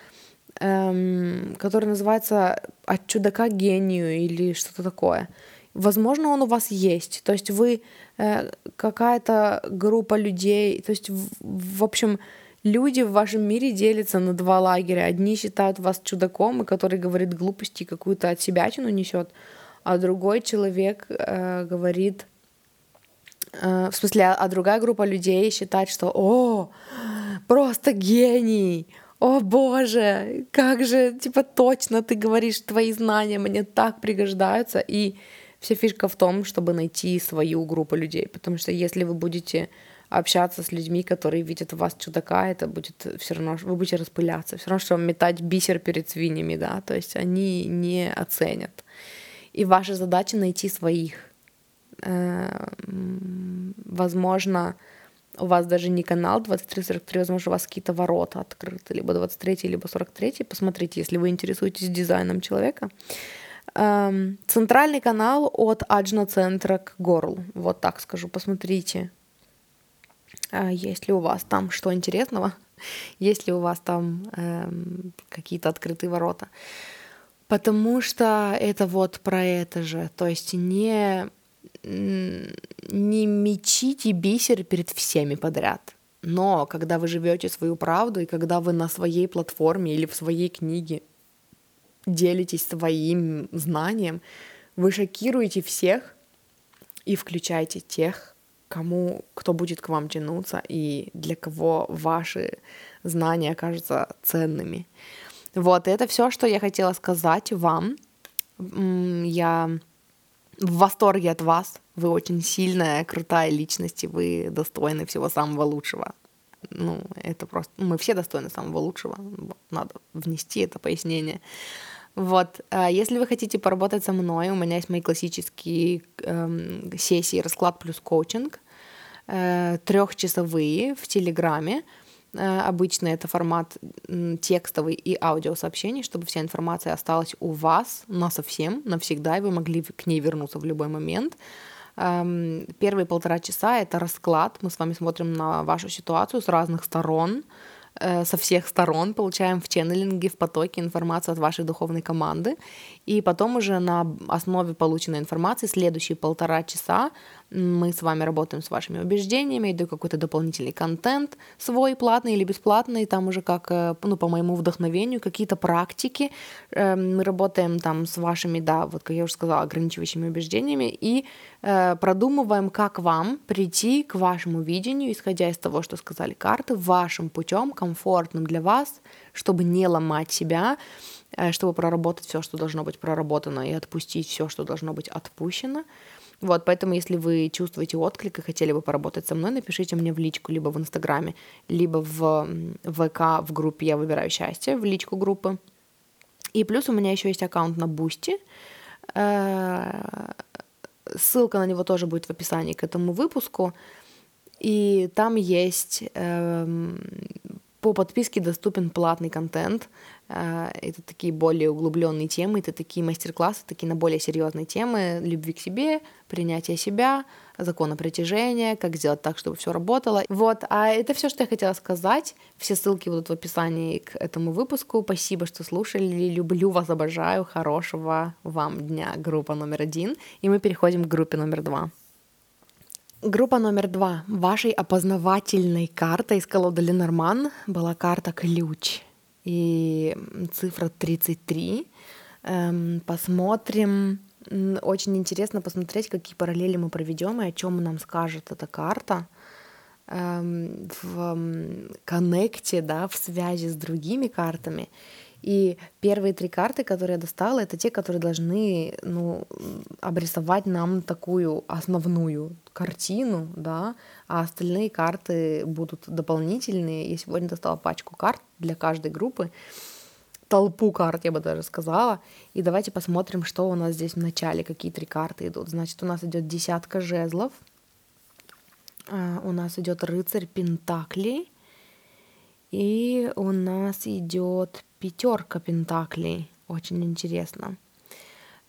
эм, который называется «От чудака к гению» или что-то такое. Возможно, он у вас есть. То есть вы э, какая-то группа людей, то есть, в, в общем, люди в вашем мире делятся на два лагеря. Одни считают вас чудаком, и который говорит глупости, какую-то от себя тяну несет, а другой человек э, говорит, э, в смысле, а, а другая группа людей считает, что «О, просто гений!» О боже, как же, типа, точно ты говоришь, твои знания мне так пригождаются. И вся фишка в том, чтобы найти свою группу людей, потому что если вы будете общаться с людьми, которые видят в вас чудака, это будет все равно, вы будете распыляться, все равно, что метать бисер перед свиньями, да, то есть они не оценят. И ваша задача найти своих. Эм, возможно, у вас даже не канал 2343, возможно, у вас какие-то ворота открыты, либо 23, либо 43. Посмотрите, если вы интересуетесь дизайном человека. Эм, центральный канал от Аджна центра к горлу. Вот так скажу. Посмотрите, а есть ли у вас там что интересного, есть ли у вас там эм, какие-то открытые ворота. Потому что это вот про это же. То есть не не мечите бисер перед всеми подряд. Но когда вы живете свою правду, и когда вы на своей платформе или в своей книге делитесь своим знанием, вы шокируете всех и включаете тех, кому, кто будет к вам тянуться и для кого ваши знания окажутся ценными. Вот, это все, что я хотела сказать вам. Я в восторге от вас. Вы очень сильная, крутая личность, и вы достойны всего самого лучшего. Ну, это просто... Мы все достойны самого лучшего. Надо внести это пояснение. Вот, а если вы хотите поработать со мной, у меня есть мои классические эм, сессии расклад плюс коучинг, э, трехчасовые в Телеграме. Э, обычно это формат текстовый и аудиосообщений, чтобы вся информация осталась у вас на совсем, навсегда, и вы могли к ней вернуться в любой момент. Эм, первые полтора часа — это расклад. Мы с вами смотрим на вашу ситуацию с разных сторон, э, со всех сторон, получаем в ченнелинге, в потоке информацию от вашей духовной команды. И потом уже на основе полученной информации следующие полтора часа мы с вами работаем с вашими убеждениями, идет какой-то дополнительный контент, свой платный или бесплатный, там уже как, э, ну, по моему вдохновению, какие-то практики. Эм, мы работаем там с вашими, да, вот как я уже сказала, ограничивающими убеждениями и э, продумываем, как вам прийти к вашему видению, исходя из того, что сказали карты, вашим путем, комфортным для вас, чтобы не ломать себя, э, чтобы проработать все, что должно быть проработано, и отпустить все, что должно быть отпущено. Вот, поэтому если вы чувствуете отклик и хотели бы поработать со мной, напишите мне в личку либо в Инстаграме, либо в ВК в группе «Я выбираю счастье», в личку группы. И плюс у меня еще есть аккаунт на Бусти. Э, ссылка на него тоже будет в описании к этому выпуску. И там есть эм, по подписке доступен платный контент. Э, это такие более углубленные темы, это такие мастер-классы, такие на более серьезные темы любви к себе, принятия себя, закона притяжения, как сделать так, чтобы все работало. Вот, а это все, что я хотела сказать. Все ссылки будут в описании к этому выпуску. Спасибо, что слушали. Люблю вас, обожаю. Хорошего вам дня. Группа номер один. И мы переходим к группе номер два. Группа номер два. Вашей опознавательной картой из колоды Ленорман была карта «Ключ» и цифра 33. Эм, посмотрим. Очень интересно посмотреть, какие параллели мы проведем и о чем нам скажет эта карта эм, в коннекте, да, в связи с другими картами. И первые три карты, которые я достала, это те, которые должны ну, обрисовать нам такую основную картину, да, а остальные карты будут дополнительные. Я сегодня достала пачку карт для каждой группы, толпу карт, я бы даже сказала. И давайте посмотрим, что у нас здесь в начале, какие три карты идут. Значит, у нас идет десятка жезлов, а, у нас идет рыцарь Пентаклей, и у нас идет пятерка пентаклей. Очень интересно.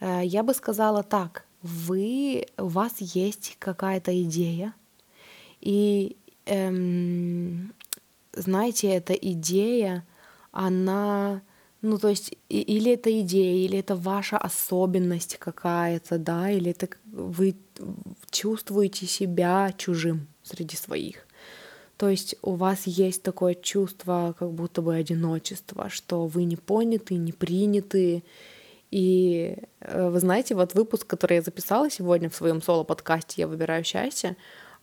Э, я бы сказала так. Вы, у вас есть какая-то идея, и эм, знаете, эта идея, она, ну то есть, или это идея, или это ваша особенность какая-то, да, или это вы чувствуете себя чужим среди своих. То есть у вас есть такое чувство как будто бы одиночества, что вы не поняты, не приняты. И э, вы знаете, вот выпуск, который я записала сегодня в своем соло-подкасте «Я выбираю счастье»,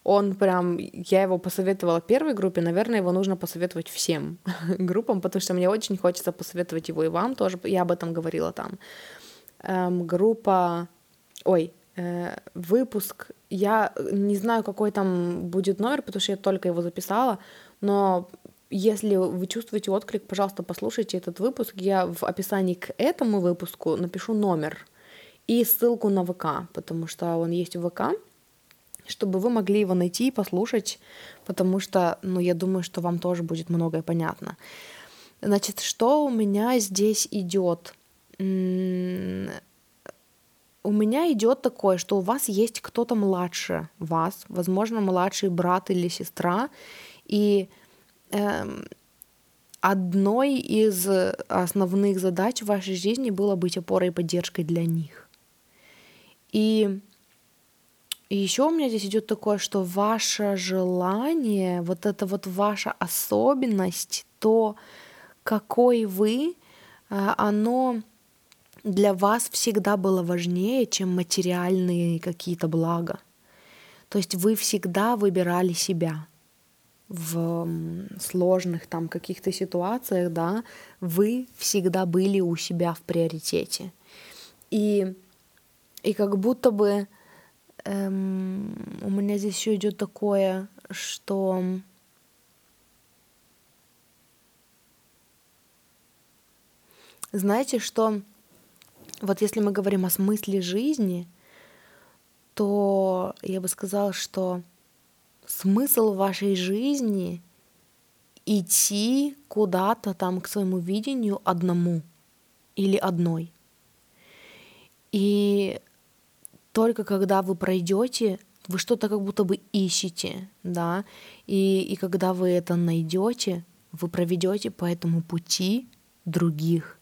он прям, я его посоветовала первой группе, наверное, его нужно посоветовать всем группам, потому что мне очень хочется посоветовать его и вам тоже, я об этом говорила там. Эм, группа, ой, выпуск я не знаю, какой там будет номер, потому что я только его записала, но если вы чувствуете отклик, пожалуйста, послушайте этот выпуск. Я в описании к этому выпуску напишу номер и ссылку на ВК, потому что он есть в ВК, чтобы вы могли его найти и послушать, потому что, ну, я думаю, что вам тоже будет многое понятно. Значит, что у меня здесь идет? У меня идет такое, что у вас есть кто-то младше вас, возможно, младший брат или сестра, и эм, одной из основных задач в вашей жизни было быть опорой и поддержкой для них. И, и еще у меня здесь идет такое, что ваше желание, вот это вот ваша особенность, то, какой вы, э, оно для вас всегда было важнее, чем материальные какие-то блага. То есть вы всегда выбирали себя в сложных там каких-то ситуациях, да, вы всегда были у себя в приоритете. И, и как будто бы эм, у меня здесь еще идет такое, что знаете, что вот если мы говорим о смысле жизни, то я бы сказала, что смысл вашей жизни идти куда-то там к своему видению одному или одной. И только когда вы пройдете, вы что-то как будто бы ищете, да, и, и когда вы это найдете, вы проведете по этому пути других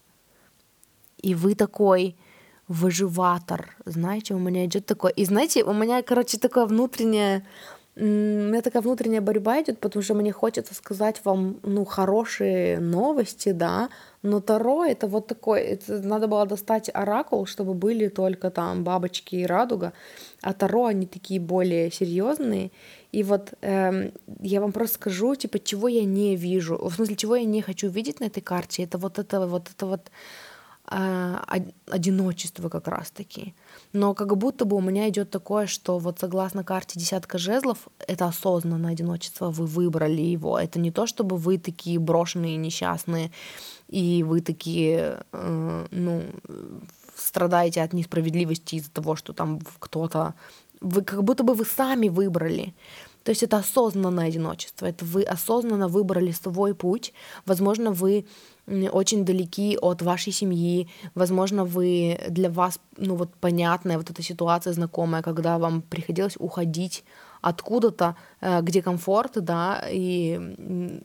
и вы такой выживатор, знаете, у меня идет такое, и знаете, у меня, короче, такое внутреннее, у меня такая внутренняя борьба идет, потому что мне хочется сказать вам, ну, хорошие новости, да, но Таро это вот такой, это надо было достать оракул, чтобы были только там бабочки и радуга, а Таро они такие более серьезные, и вот эм, я вам просто скажу, типа, чего я не вижу, в смысле, чего я не хочу видеть на этой карте, это вот это вот это вот одиночество как раз-таки. Но как будто бы у меня идет такое, что вот согласно карте десятка жезлов, это осознанное одиночество, вы выбрали его. Это не то, чтобы вы такие брошенные, несчастные, и вы такие, э, ну, страдаете от несправедливости из-за того, что там кто-то... Вы как будто бы вы сами выбрали. То есть это осознанное одиночество, это вы осознанно выбрали свой путь. Возможно, вы очень далеки от вашей семьи, возможно, вы для вас, ну вот понятная вот эта ситуация знакомая, когда вам приходилось уходить откуда-то, э, где комфорт, да, и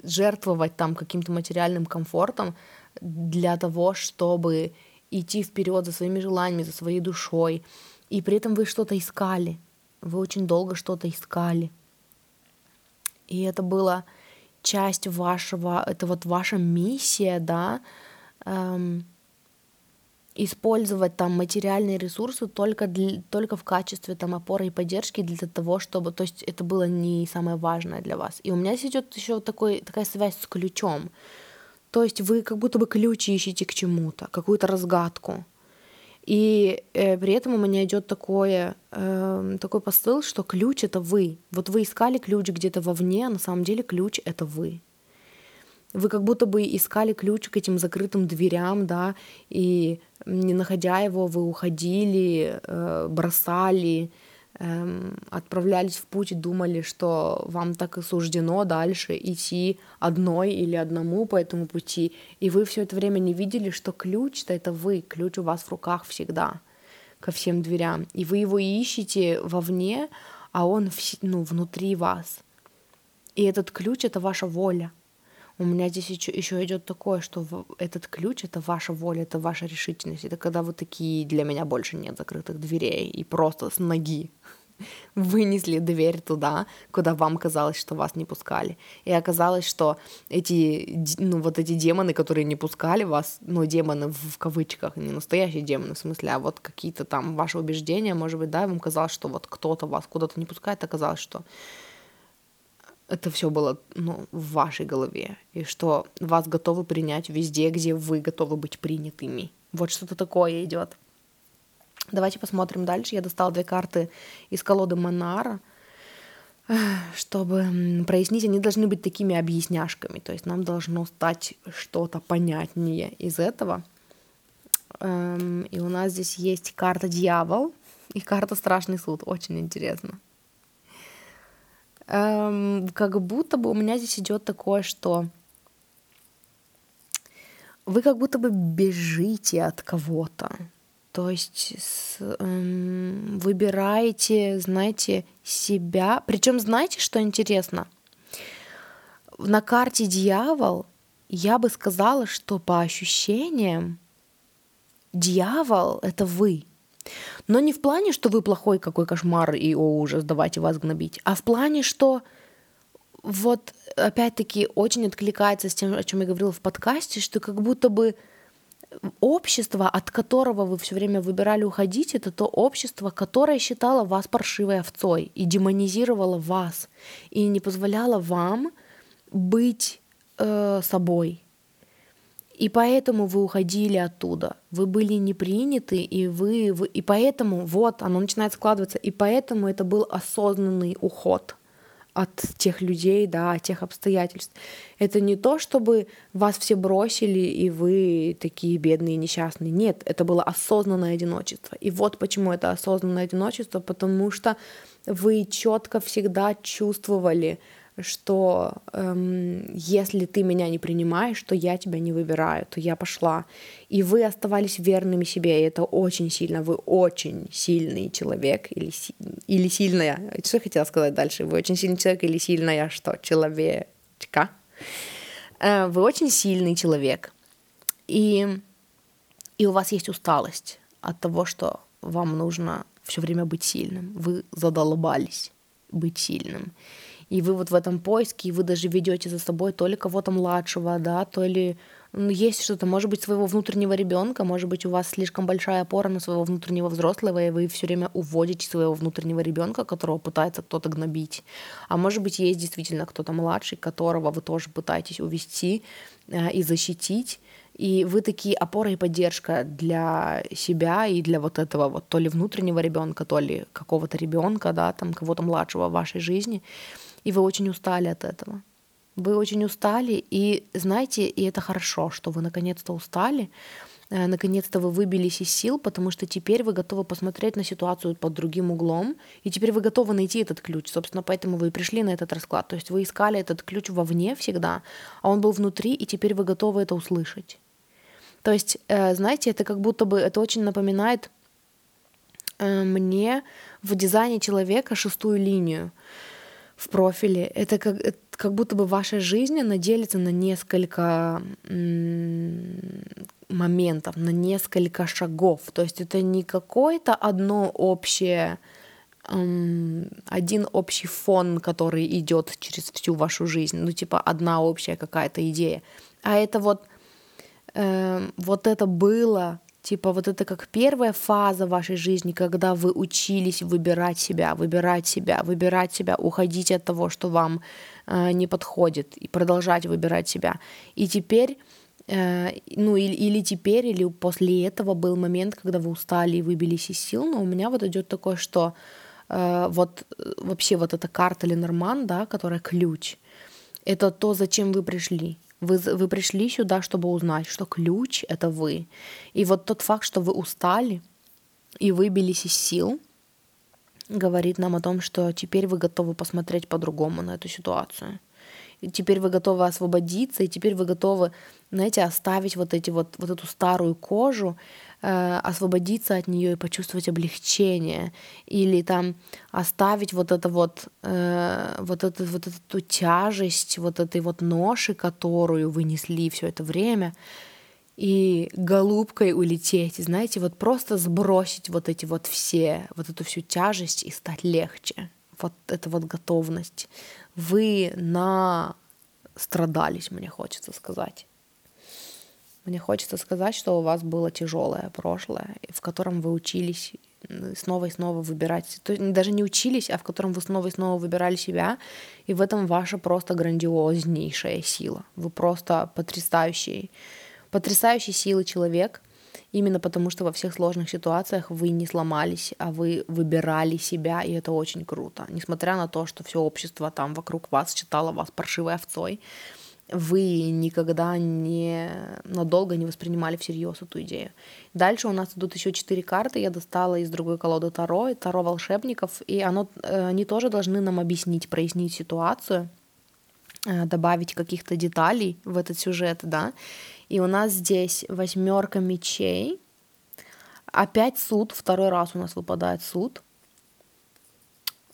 жертвовать там каким-то материальным комфортом для того, чтобы идти вперед за своими желаниями, за своей душой. И при этом вы что-то искали. Вы очень долго что-то искали. И это была часть вашего, это вот ваша миссия, да, эм, использовать там материальные ресурсы только, для, только в качестве там опоры и поддержки для того, чтобы, то есть это было не самое важное для вас. И у меня здесь идет еще такой, такая связь с ключом. То есть вы как будто бы ключ ищете к чему-то, какую-то разгадку. И э, при этом у меня идет такое, э, такой посыл, что ключ это вы. Вот вы искали ключ где-то вовне, а на самом деле ключ это вы. Вы как будто бы искали ключ к этим закрытым дверям, да, и не находя его, вы уходили, э, бросали, эм, отправлялись в путь думали, что вам так и суждено дальше идти одной или одному по этому пути, и вы все это время не видели, что ключ-то это вы, ключ у вас в руках всегда ко всем дверям, и вы его ищете вовне, а он ну, внутри вас. И этот ключ — это ваша воля — у меня здесь еще, еще идет такое, что этот ключ это ваша воля, это ваша решительность. Это когда вы такие, для меня больше нет закрытых дверей, и просто с ноги вынесли дверь туда, куда вам казалось, что вас не пускали. И оказалось, что эти, ну, вот эти демоны, которые не пускали вас, ну, демоны в кавычках, не настоящие демоны, в смысле, а вот какие-то там ваши убеждения, может быть, да, вам казалось, что вот кто-то вас куда-то не пускает, оказалось, что это все было ну, в вашей голове, и что вас готовы принять везде, где вы готовы быть принятыми. Вот что-то такое идет. Давайте посмотрим дальше. Я достала две карты из колоды Монара, чтобы прояснить, они должны быть такими объясняшками, то есть нам должно стать что-то понятнее из этого. Эм, и у нас здесь есть карта Дьявол и карта Страшный суд. Очень интересно эм, как будто бы у меня здесь идет такое, что вы как будто бы бежите от кого-то. То есть с, эм, выбираете, знаете, себя. Причем знаете, что интересно? На карте дьявол я бы сказала, что по ощущениям дьявол это вы. Но не в плане, что вы плохой, какой кошмар и о ужас, давайте вас гнобить, а в плане, что вот опять-таки очень откликается с тем, о чем я говорила в подкасте, что как будто бы общество, от которого вы все время выбирали уходить, это то общество, которое считало вас паршивой овцой и демонизировало вас и не позволяло вам быть э, собой, и поэтому вы уходили оттуда. Вы были не приняты, и вы, вы и поэтому вот оно начинает складываться, и поэтому это был осознанный уход от тех людей, да, от тех обстоятельств. Это не то, чтобы вас все бросили, и вы такие бедные, несчастные. Нет, это было осознанное одиночество. И вот почему это осознанное одиночество, потому что вы четко всегда чувствовали, что эм, если ты меня не принимаешь, то я тебя не выбираю, то я пошла. И вы оставались верными себе, и это очень сильно, вы очень сильный человек или, или сильная. Что я хотела сказать дальше? Вы очень сильный человек или сильная что? Человечка. Э, вы очень сильный человек. И, и у вас есть усталость от того, что вам нужно все время быть сильным. Вы задолбались быть сильным и вы вот в этом поиске, и вы даже ведете за собой то ли кого-то младшего, да, то ли ну, есть что-то, может быть, своего внутреннего ребенка, может быть, у вас слишком большая опора на своего внутреннего взрослого, и вы все время уводите своего внутреннего ребенка, которого пытается кто-то гнобить. А может быть, есть действительно кто-то младший, которого вы тоже пытаетесь увести э, и защитить, И вы такие опора и поддержка для себя и для вот этого вот то ли внутреннего ребенка, то ли какого-то ребенка, да, там кого-то младшего в вашей жизни. И вы очень устали от этого. Вы очень устали, и знаете, и это хорошо, что вы наконец-то устали, Э, наконец-то вы выбились из сил, потому что теперь вы готовы посмотреть на ситуацию под другим углом, и теперь вы готовы найти этот ключ. Собственно, поэтому вы и пришли на этот расклад. То есть вы искали этот ключ вовне всегда, а он был внутри, и теперь вы готовы это услышать. То есть, э, знаете, это как будто бы, это очень напоминает э, мне в дизайне человека шестую линию в профиле. Это как, как будто бы ваша жизнь, она делится на несколько моментов, на несколько шагов. То есть это не какое-то одно общее, один общий фон, который идет через всю вашу жизнь, ну типа одна общая какая-то идея, а это вот э, вот это было Типа вот это как первая фаза вашей жизни, когда вы учились выбирать себя, выбирать себя, выбирать себя, уходить от того, что вам э, не подходит, и продолжать выбирать себя. И теперь Э, ну или, или теперь, или после этого был момент, когда вы устали и выбились из сил, но у меня вот идет такое, что э, вот э, вообще вот эта карта Ленорман, да, которая ключ, это то, зачем вы пришли. Вы, вы пришли сюда, чтобы узнать, что ключ — это вы. И вот тот факт, что вы устали и выбились из сил, говорит нам о том, что теперь вы готовы посмотреть по-другому на эту ситуацию и теперь вы готовы освободиться, и теперь вы готовы, знаете, оставить вот, эти вот, вот эту старую кожу, э, освободиться от нее и почувствовать облегчение, или там оставить вот это вот, э, вот, это, вот эту тяжесть, вот этой вот ноши, которую вы несли все это время, и голубкой улететь, знаете, вот просто сбросить вот эти вот все, вот эту всю тяжесть и стать легче. Вот эта вот готовность вы на страдались, мне хочется сказать. Мне хочется сказать, что у вас было тяжелое прошлое, в котором вы учились снова и снова выбирать. То есть даже не учились, а в котором вы снова и снова выбирали себя. И в этом ваша просто грандиознейшая сила. Вы просто потрясающий, потрясающий силы человек — именно потому что во всех сложных ситуациях вы не сломались, а вы выбирали себя, и это очень круто. Несмотря на то, что все общество там вокруг вас считало вас паршивой овцой, вы никогда не надолго не воспринимали всерьез эту идею. Дальше у нас идут еще четыре карты. Я достала из другой колоды Таро, Таро волшебников, и оно, э, они тоже должны нам объяснить, прояснить ситуацию, э, добавить каких-то деталей в этот сюжет, да. И у нас здесь восьмерка мечей. Опять суд. Второй раз у нас выпадает суд.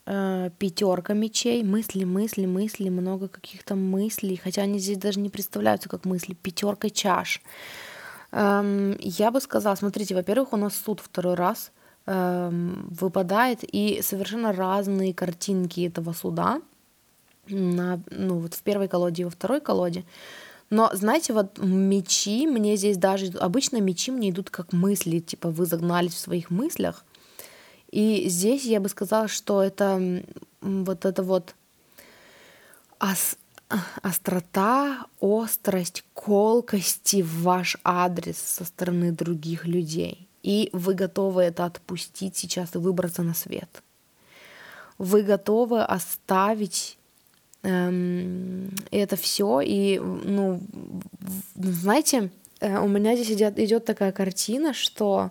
Э, пятерка мечей. Мысли, мысли, мысли. Много каких-то мыслей. Хотя они здесь даже не представляются как мысли. Пятерка чаш. Эм, я бы сказала, смотрите, во-первых, у нас суд второй раз эм, выпадает, и совершенно разные картинки этого суда на, ну, вот в первой колоде и во второй колоде. Но, знаете, вот мечи мне здесь даже... Обычно мечи мне идут как мысли, типа вы загнались в своих мыслях. И здесь я бы сказала, что это вот это вот ос, острота, острость, колкости в ваш адрес со стороны других людей. И вы готовы это отпустить сейчас и выбраться на свет. Вы готовы оставить Эм, это все. И, ну, знаете, э, у меня здесь идет, идет такая картина, что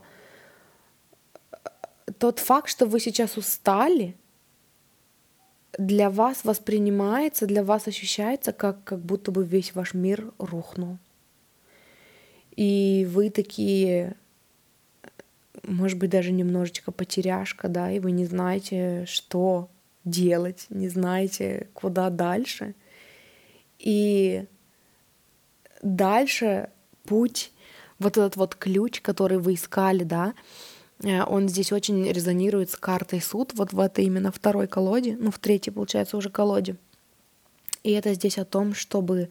тот факт, что вы сейчас устали, для вас воспринимается, для вас ощущается, как, как будто бы весь ваш мир рухнул. И вы такие, может быть, даже немножечко потеряшка, да, и вы не знаете, что делать, не знаете, куда дальше. И дальше путь, вот этот вот ключ, который вы искали, да, он здесь очень резонирует с картой суд, вот в этой именно второй колоде, ну, в третьей, получается, уже колоде. И это здесь о том, чтобы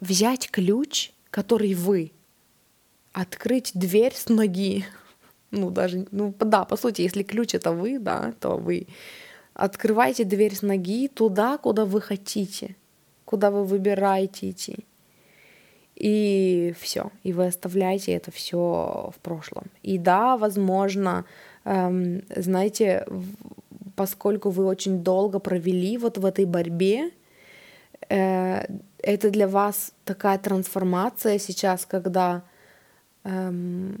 взять ключ, который вы, открыть дверь с ноги, ну, даже, ну, да, по сути, если ключ это вы, да, то вы Открывайте дверь с ноги туда, куда вы хотите, куда вы выбираете идти. И все, и вы оставляете это все в прошлом. И да, возможно, эм, знаете, поскольку вы очень долго провели вот в этой борьбе, э, это для вас такая трансформация сейчас, когда эм,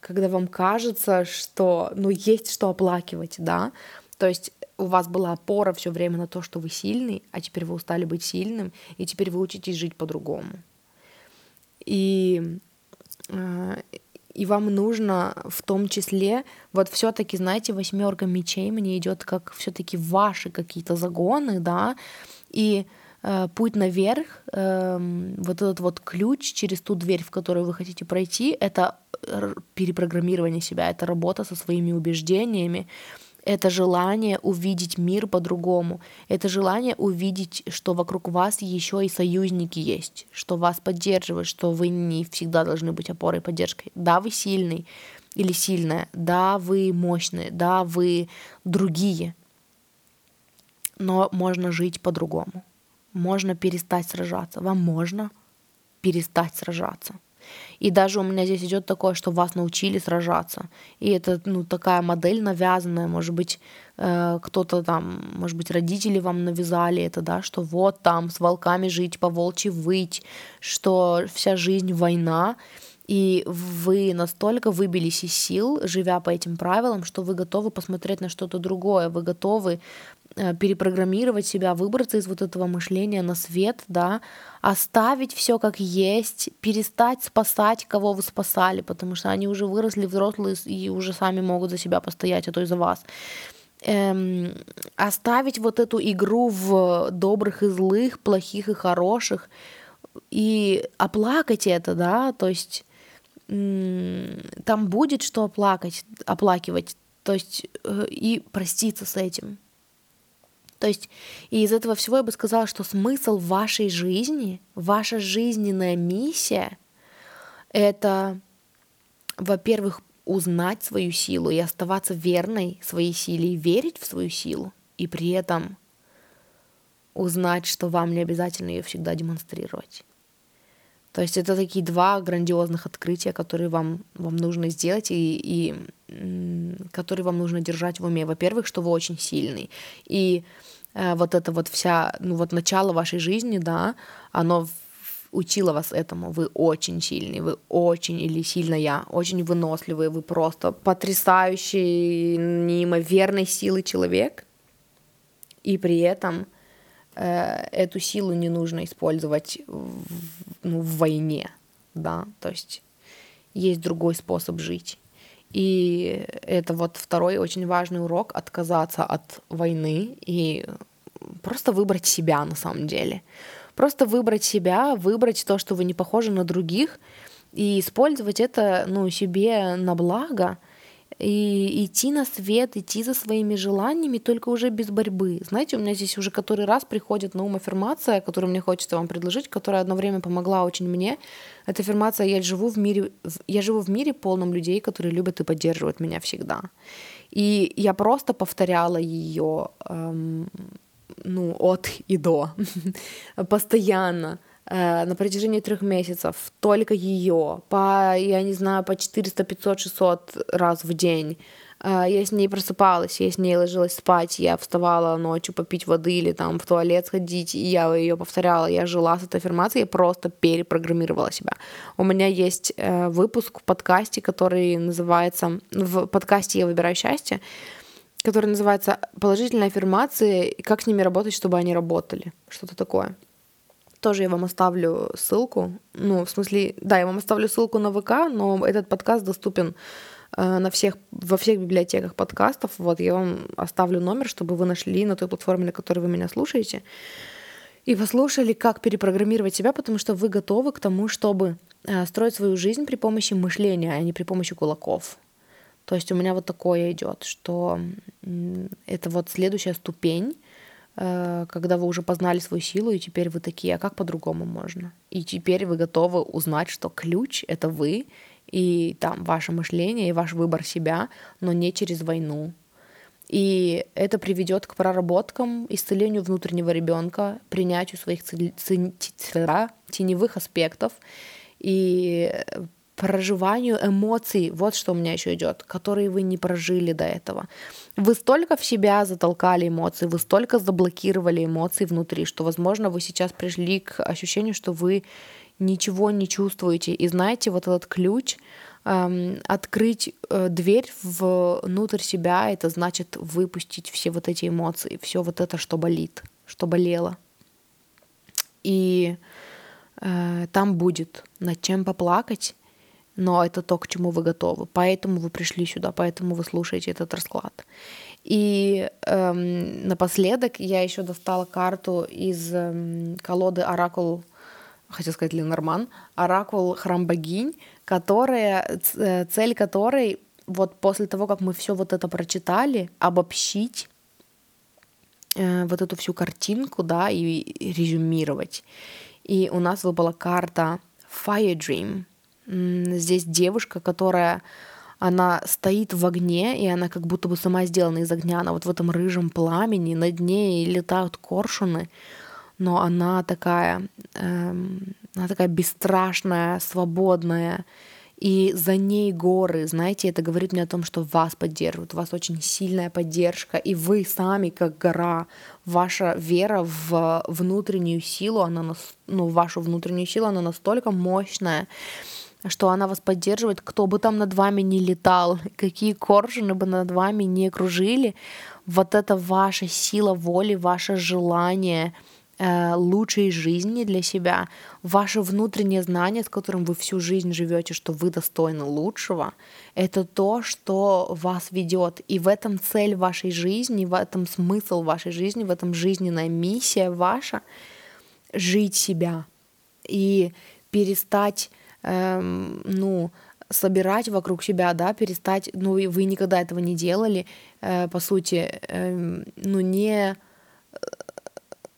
когда вам кажется, что ну есть что оплакивать, да, то есть у вас была опора все время на то, что вы сильный, а теперь вы устали быть сильным, и теперь вы учитесь жить по-другому. И, э, и вам нужно в том числе, вот все-таки, знаете, восьмерка мечей мне идет как все-таки ваши какие-то загоны, да, и э, путь наверх, э, вот этот вот ключ через ту дверь, в которую вы хотите пройти, это перепрограммирование себя, это работа со своими убеждениями, это желание увидеть мир по-другому, это желание увидеть, что вокруг вас еще и союзники есть, что вас поддерживают, что вы не всегда должны быть опорой и поддержкой. Да, вы сильный или сильная, да, вы мощные, да, вы другие, но можно жить по-другому. Можно перестать сражаться. Вам можно перестать сражаться. И даже у меня здесь идет такое, что вас научили сражаться. И это ну, такая модель навязанная, может быть, э, кто-то там, может быть, родители вам навязали это, да, что вот там с волками жить, по волчьи выть, что вся жизнь война. И вы настолько выбились из сил, живя по этим правилам, что вы готовы посмотреть на что-то другое, вы готовы перепрограммировать себя, выбраться из вот этого мышления на свет, да, оставить все как есть, перестать спасать, кого вы спасали, потому что они уже выросли, взрослые и уже сами могут за себя постоять, а то и за вас. Эм, оставить вот эту игру в добрых и злых, плохих и хороших, и оплакать это, да, то есть там будет что оплакать, оплакивать, то есть э, и проститься с этим. То есть и из этого всего я бы сказала, что смысл вашей жизни, ваша жизненная миссия — это, во-первых, узнать свою силу и оставаться верной своей силе и верить в свою силу, и при этом узнать, что вам не обязательно ее всегда демонстрировать. То есть это такие два грандиозных открытия, которые вам, вам нужно сделать и, и которые вам нужно держать в уме. Во-первых, что вы очень сильный. И э, вот это вот вся, ну вот начало вашей жизни, да, оно учило вас этому. Вы очень сильный, вы очень или сильная, очень выносливый, вы просто потрясающий, неимоверной силы человек. И при этом Э, эту силу не нужно использовать в, ну, в войне, да, то есть есть другой способ жить. И это вот второй очень важный урок — отказаться от войны и просто выбрать себя на самом деле. Просто выбрать себя, выбрать то, что вы не похожи на других, и использовать это ну, себе на благо — и идти на свет, идти за своими желаниями, только уже без борьбы. Знаете, у меня здесь уже который раз приходит на ум аффирмация, которую мне хочется вам предложить, которая одно время помогла очень мне. Эта аффирмация «Я живу в мире, я живу в мире полном людей, которые любят и поддерживают меня всегда». И я просто повторяла ее эм, ну, от и до, постоянно. Э, на протяжении трех месяцев только ее по, я не знаю, по 400, 500, 600 раз в день. Э, я с ней просыпалась, я с ней ложилась спать, я вставала ночью попить воды или там в туалет сходить, и я ее повторяла, я жила с этой аффирмацией, я просто перепрограммировала себя. У меня есть э, выпуск в подкасте, который называется, в подкасте «Я выбираю счастье», который называется «Положительные аффирмации и как с ними работать, чтобы они работали». Что-то такое. Тоже я вам оставлю ссылку. Ну, в смысле, да, я вам оставлю ссылку на ВК, но этот подкаст доступен э, на всех, во всех библиотеках подкастов. Вот я вам оставлю номер, чтобы вы нашли на той платформе, на которой вы меня слушаете, и послушали, как перепрограммировать себя, потому что вы готовы к тому, чтобы э, строить свою жизнь при помощи мышления, а не при помощи кулаков. То есть у меня вот такое идет, что это вот следующая ступень когда вы уже познали свою силу, и теперь вы такие, а как по-другому можно? И теперь вы готовы узнать, что ключ — это вы, и там ваше мышление, и ваш выбор себя, но не через войну. И это приведет к проработкам, исцелению внутреннего ребенка, принятию своих теневых аспектов и проживанию эмоций, вот что у меня еще идет, которые вы не прожили до этого. Вы столько в себя затолкали эмоции, вы столько заблокировали эмоции внутри, что, возможно, вы сейчас пришли к ощущению, что вы ничего не чувствуете. И знаете, вот этот ключ эм, открыть э, дверь внутрь себя, это значит выпустить все вот эти эмоции, все вот это, что болит, что болело. И э, там будет над чем поплакать, но это то, к чему вы готовы. Поэтому вы пришли сюда, поэтому вы слушаете этот расклад. И эм, напоследок я еще достала карту из эм, колоды Оракул, хотел сказать Ленорман, Оракул Храм Богинь, которая, э, цель которой вот после того, как мы все вот это прочитали, обобщить э, вот эту всю картинку, да, и резюмировать. И у нас выпала карта Fire Dream — Здесь девушка, которая она стоит в огне, и она как будто бы сама сделана из огня. Она вот в этом рыжем пламени, над ней летают коршуны, но она такая, эм, она такая бесстрашная, свободная, и за ней горы, знаете, это говорит мне о том, что вас поддерживают, у вас очень сильная поддержка, и вы сами как гора, ваша вера в внутреннюю силу, она, ну, вашу внутреннюю силу, она настолько мощная, что она вас поддерживает, кто бы там над вами не летал, какие коржины бы над вами не кружили, вот это ваша сила воли, ваше желание э, лучшей жизни для себя, ваше внутреннее знание, с которым вы всю жизнь живете, что вы достойны лучшего, это то, что вас ведет. И в этом цель вашей жизни, в этом смысл вашей жизни, в этом жизненная миссия ваша — жить себя и перестать эм, ну, собирать вокруг себя, да, перестать, ну, вы никогда этого не делали, э, по сути, э, ну, не,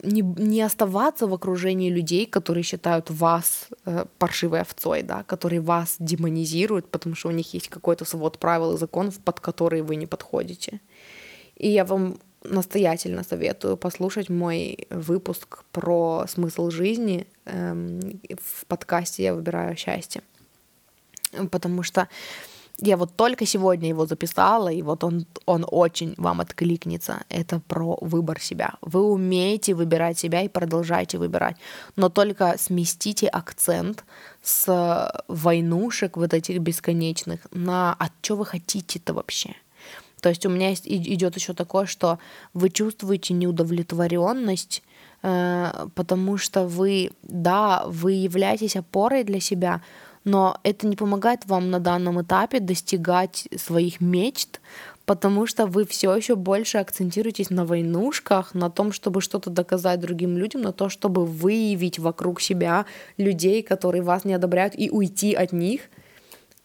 не, не оставаться в окружении людей, которые считают вас э, паршивой овцой, да, которые вас демонизируют, потому что у них есть какой-то свод правил и законов, под которые вы не подходите. И я вам настоятельно советую послушать мой выпуск про смысл жизни эм, в подкасте «Я выбираю счастье». Потому что я вот только сегодня его записала, и вот он, он очень вам откликнется. Это про выбор себя. Вы умеете выбирать себя и продолжайте выбирать. Но только сместите акцент с войнушек вот этих бесконечных на «а что вы хотите-то вообще?» То есть у меня есть, идет еще такое, что вы чувствуете неудовлетворенность, э, потому что вы, да, вы являетесь опорой для себя, но это не помогает вам на данном этапе достигать своих мечт, потому что вы все еще больше акцентируетесь на войнушках, на том, чтобы что-то доказать другим людям, на то, чтобы выявить вокруг себя людей, которые вас не одобряют, и уйти от них —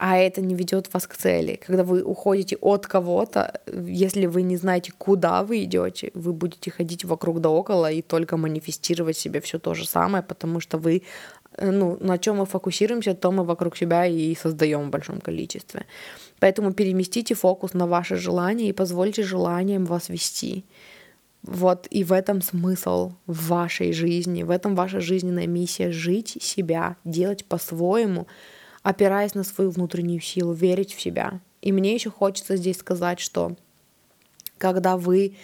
а это не ведет вас к цели. Когда вы уходите от кого-то, если вы не знаете, куда вы идете, вы будете ходить вокруг да около и только манифестировать себе все то же самое, потому что вы, э, ну, на чем мы фокусируемся, то мы вокруг себя и создаем в большом количестве. Поэтому переместите фокус на ваши желания и позвольте желаниям вас вести. Вот и в этом смысл в вашей жизни, в этом ваша жизненная миссия — жить себя, делать по-своему — опираясь на свою внутреннюю силу, верить в себя. И мне еще хочется здесь сказать, что когда вы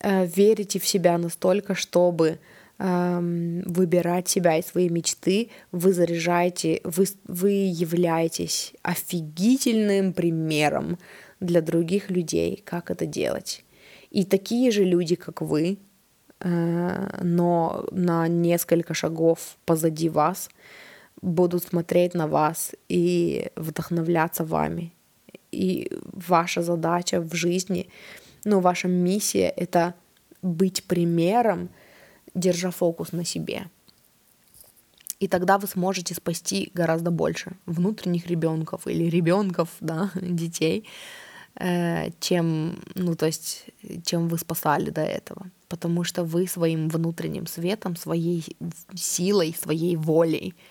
э, верите в себя настолько, чтобы э, выбирать себя и свои мечты, вы заряжаете, вы, вы являетесь офигительным примером для других людей, как это делать. И такие же люди, как вы, э, но на несколько шагов позади вас, будут смотреть на вас и вдохновляться вами. И ваша задача в жизни, ну, ваша миссия — это быть примером, держа фокус на себе. И тогда вы сможете спасти гораздо больше внутренних ребенков или ребенков, да, детей, э, чем, ну, то есть, чем вы спасали до этого. Потому что вы своим внутренним светом, своей силой, своей волей —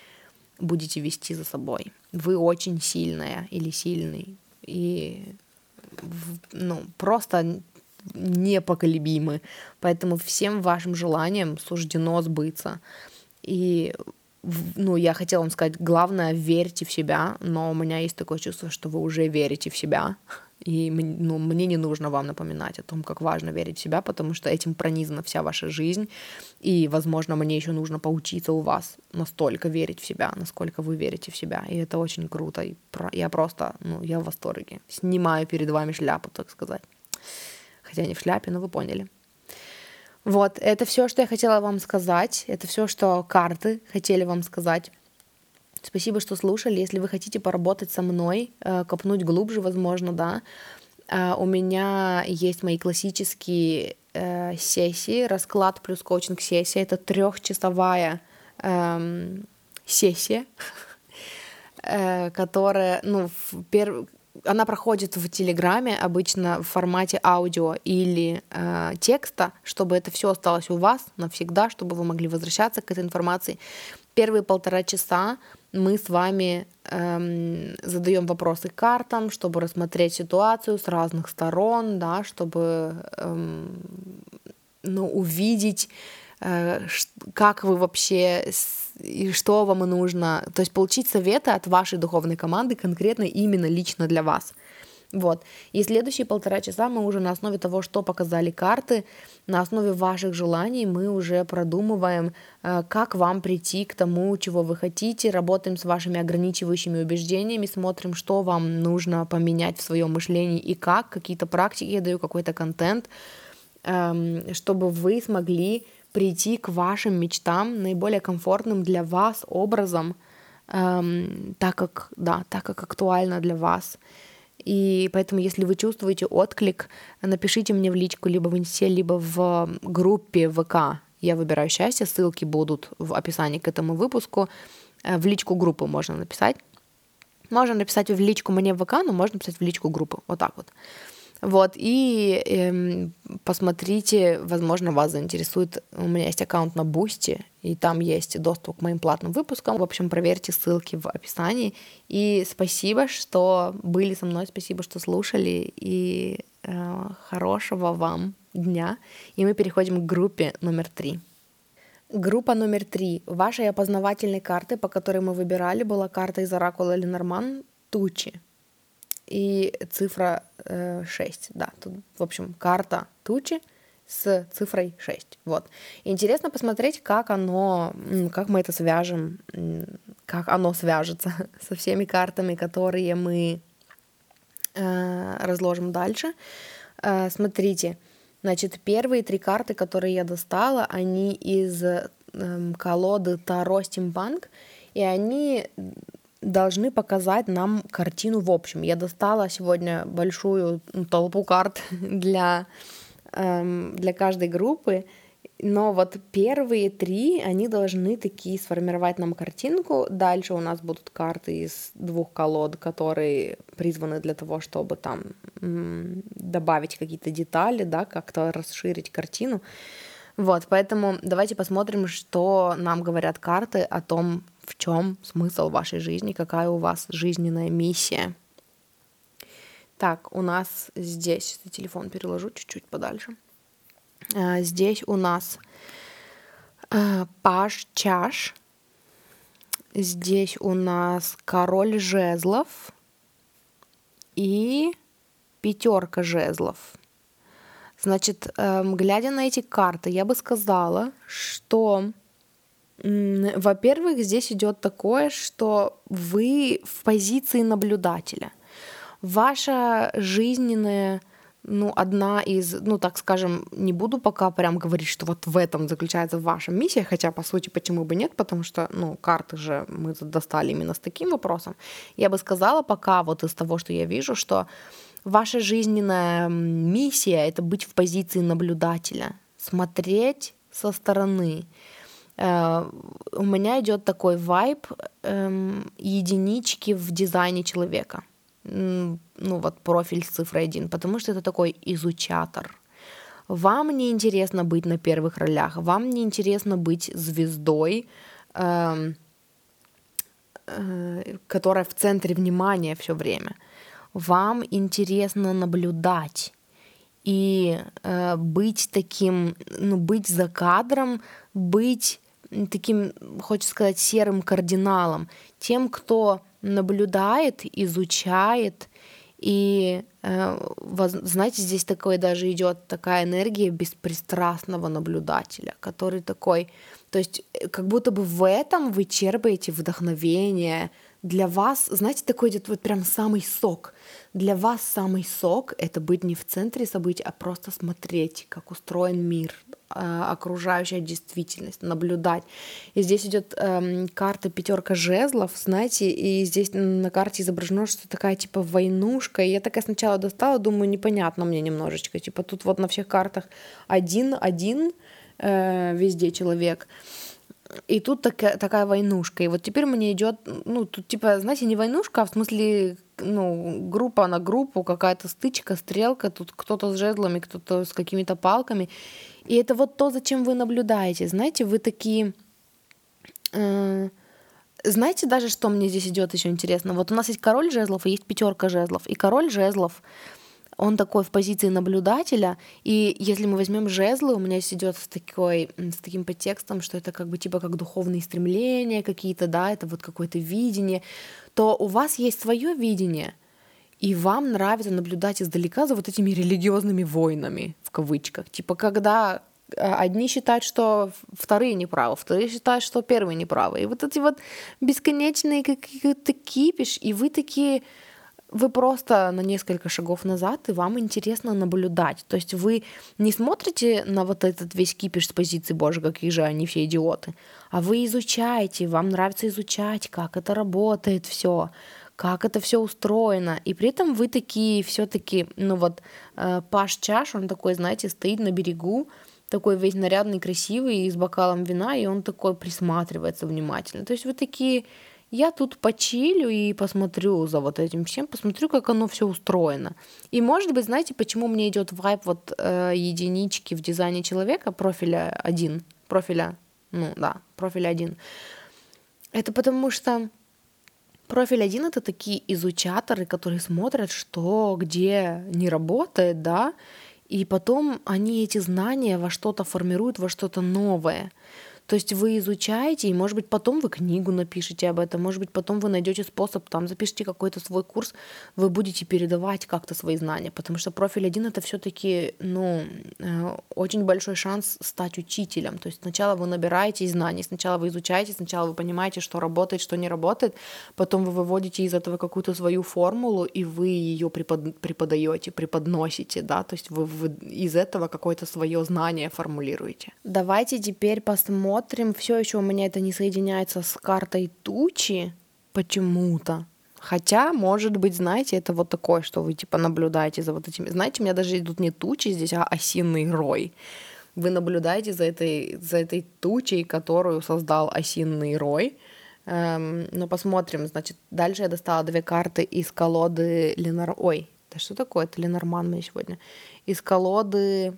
будете вести за собой. Вы очень сильная или сильный. И ну, просто непоколебимы. Поэтому всем вашим желаниям суждено сбыться. И ну, я хотела вам сказать, главное, верьте в себя, но у меня есть такое чувство, что вы уже верите в себя, и ну, мне не нужно вам напоминать о том, как важно верить в себя, потому что этим пронизана вся ваша жизнь, и, возможно, мне еще нужно поучиться у вас настолько верить в себя, насколько вы верите в себя, и это очень круто, и я просто, ну, я в восторге, снимаю перед вами шляпу, так сказать, хотя не в шляпе, но вы поняли. Вот, это все, что я хотела вам сказать. Это все, что карты хотели вам сказать. Спасибо, что слушали. Если вы хотите поработать со мной, э, копнуть глубже, возможно, да, э, у меня есть мои классические э, сессии, расклад плюс коучинг сессия. Это трехчасовая эм, сессия, которая, ну, в она проходит в Телеграме обычно в формате аудио или текста, чтобы это все осталось у вас навсегда, чтобы вы могли возвращаться к этой информации. Первые полтора часа мы с вами эм, задаем вопросы картам, чтобы рассмотреть ситуацию с разных сторон, да, чтобы эм, ну, увидеть, э, как вы вообще и что вам нужно. То есть получить советы от вашей духовной команды конкретно именно лично для вас. Вот. И следующие полтора часа мы уже на основе того, что показали карты, на основе ваших желаний мы уже продумываем, э, как вам прийти к тому, чего вы хотите, работаем с вашими ограничивающими убеждениями, смотрим, что вам нужно поменять в своем мышлении и как, какие-то практики я даю, какой-то контент, эм, чтобы вы смогли прийти к вашим мечтам наиболее комфортным для вас образом, эм, так как, да, так как актуально для вас. И поэтому, если вы чувствуете отклик, напишите мне в личку либо в инсте, либо в группе ВК. Я выбираю счастье, ссылки будут в описании к этому выпуску. Э, в личку группы можно написать. Можно написать в личку мне в ВК, но можно написать в личку группы. Вот так вот. Вот, и эм, посмотрите, возможно, вас заинтересует. У меня есть аккаунт на Бусти, и там есть доступ к моим платным выпускам. В общем, проверьте ссылки в описании. И спасибо, что были со мной, спасибо, что слушали, и э, хорошего вам дня. И мы переходим к группе номер три. Группа номер три. Вашей опознавательной карты, по которой мы выбирали, была карта из Оракула Ленорман «Тучи» и цифра э, 6. Да, тут, в общем, карта тучи с цифрой 6. Вот. интересно посмотреть, как оно, как мы это свяжем, как оно свяжется со всеми картами, которые мы э, разложим дальше. Э, смотрите, значит, первые три карты, которые я достала, они из э, колоды Таро Стимпанк, и они должны показать нам картину в общем. Я достала сегодня большую толпу карт для, эм, для каждой группы, но вот первые три, они должны такие сформировать нам картинку. Дальше у нас будут карты из двух колод, которые призваны для того, чтобы там добавить какие-то детали, да, как-то расширить картину. Вот, поэтому давайте посмотрим, что нам говорят карты о том, в чем смысл вашей жизни, какая у вас жизненная миссия. Так, у нас здесь, телефон переложу чуть-чуть подальше. А, здесь у нас а, паш чаш. Здесь у нас король жезлов и пятерка жезлов. Значит, эм, глядя на эти карты, я бы сказала, что во-первых, здесь идет такое, что вы в позиции наблюдателя. Ваша жизненная ну, одна из, ну, так скажем, не буду пока прям говорить, что вот в этом заключается ваша миссия, хотя, по сути, почему бы нет, потому что, ну, карты же мы достали именно с таким вопросом. Я бы сказала пока вот из того, что я вижу, что ваша жизненная миссия — это быть в позиции наблюдателя, смотреть со стороны, у меня идет такой вайб эм, единички в дизайне человека. Ну вот профиль с цифрой один, потому что это такой изучатор. Вам не интересно быть на первых ролях, вам не интересно быть звездой, эм, э, которая в центре внимания все время. Вам интересно наблюдать и э, быть таким, ну, быть за кадром, быть таким, хочется сказать, серым кардиналом, тем, кто наблюдает, изучает, и э, знаете, здесь такой даже идет такая энергия беспристрастного наблюдателя, который такой, то есть э, как будто бы в этом вы черпаете вдохновение, для вас, знаете, такой идет вот прям самый сок. Для вас самый сок — это быть не в центре событий, а просто смотреть, как устроен мир, а, окружающая действительность, наблюдать. И здесь идет эм, карта пятерка жезлов, знаете, и здесь на карте изображено, что такая типа войнушка. И я такая сначала достала, думаю, непонятно мне немножечко. Типа тут вот на всех картах один-один э, везде человек. И тут такая, такая войнушка. И вот теперь мне идет, ну, тут типа, знаете, не войнушка, а в смысле, ну, группа на группу, какая-то стычка, стрелка, тут кто-то с жезлами, кто-то с какими-то палками. И это вот то, зачем вы наблюдаете. Знаете, вы такие... Э, знаете даже, что мне здесь идет еще интересно? Вот у нас есть король жезлов и есть пятерка жезлов. И король жезлов он такой в позиции наблюдателя, и если мы возьмем жезлы, у меня здесь идет с, такой, с таким подтекстом, что это как бы типа как духовные стремления какие-то, да, это вот какое-то видение, то у вас есть свое видение, и вам нравится наблюдать издалека за вот этими религиозными войнами, в кавычках. Типа, когда а, одни считают, что вторые неправы, вторые считают, что первые неправы. И вот эти вот бесконечные какие-то кипиш, и вы такие вы просто на несколько шагов назад, и вам интересно наблюдать. То есть вы не смотрите на вот этот весь кипиш с позиции «Боже, какие же они все идиоты», а вы изучаете, вам нравится изучать, как это работает все, как это все устроено. И при этом вы такие все-таки, ну вот э, Паш Чаш, он такой, знаете, стоит на берегу, такой весь нарядный, красивый, с бокалом вина, и он такой присматривается внимательно. То есть вы такие я тут почилю и посмотрю за вот этим всем, посмотрю, как оно все устроено. И может быть, знаете, почему мне идет вайп вот э, единички в дизайне человека, профиля один, профиля, ну да, профиля один. Это потому что профиль один это такие изучаторы, которые смотрят, что где не работает, да, и потом они эти знания во что-то формируют, во что-то новое. То есть вы изучаете, и, может быть, потом вы книгу напишите об этом, может быть, потом вы найдете способ, там, запишите какой-то свой курс, вы будете передавать как-то свои знания, потому что профиль один это все-таки, ну, э, очень большой шанс стать учителем. То есть сначала вы набираете знаний, сначала вы изучаете, сначала вы понимаете, что работает, что не работает, потом вы выводите из этого какую-то свою формулу, и вы ее препод... преподаете, преподносите, да, то есть вы, вы из этого какое-то свое знание формулируете. Давайте теперь посмотрим смотрим, все еще у меня это не соединяется с картой тучи почему-то. Хотя, может быть, знаете, это вот такое, что вы типа наблюдаете за вот этими. Знаете, у меня даже идут не тучи здесь, а осиный рой. Вы наблюдаете за этой, за этой тучей, которую создал осиный рой. Эм, ну, посмотрим. Значит, дальше я достала две карты из колоды Ленар... Ой, да что такое? Это Ленорман мне сегодня. Из колоды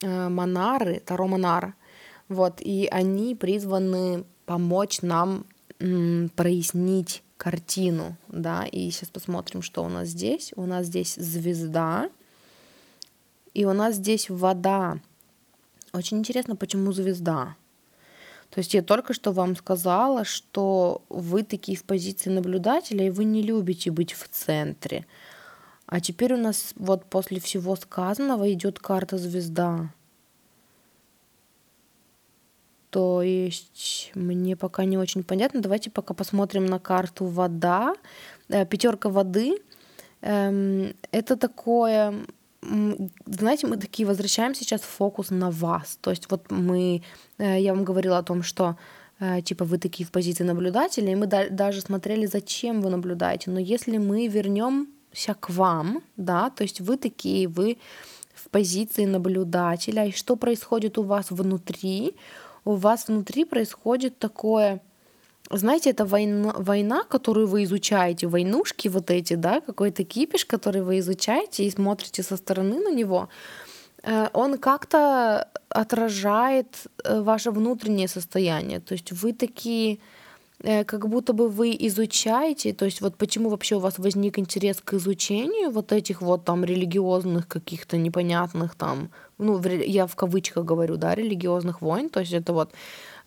э, Монары, Таро Монара. Вот, и они призваны помочь нам прояснить картину, да, и сейчас посмотрим, что у нас здесь. У нас здесь звезда, и у нас здесь вода. Очень интересно, почему звезда. То есть я только что вам сказала, что вы такие в позиции наблюдателя, и вы не любите быть в центре. А теперь у нас вот после всего сказанного идет карта звезда. То есть мне пока не очень понятно. Давайте пока посмотрим на карту вода. Э, Пятерка воды. Эм, это такое знаете, мы такие возвращаем сейчас фокус на вас. То есть вот мы, э, я вам говорила о том, что э, типа вы такие в позиции наблюдателя, и мы даже смотрели, зачем вы наблюдаете. Но если мы вернемся к вам, да, то есть вы такие, вы в позиции наблюдателя, и что происходит у вас внутри, у вас внутри происходит такое, знаете, это война, война, которую вы изучаете, войнушки вот эти, да, какой-то кипиш, который вы изучаете и смотрите со стороны на него, э, он как-то отражает э, ваше внутреннее состояние. То есть вы такие, э, как будто бы вы изучаете, то есть вот почему вообще у вас возник интерес к изучению вот этих вот там религиозных каких-то непонятных там, ну, я в кавычках говорю, да, религиозных войн, то есть это вот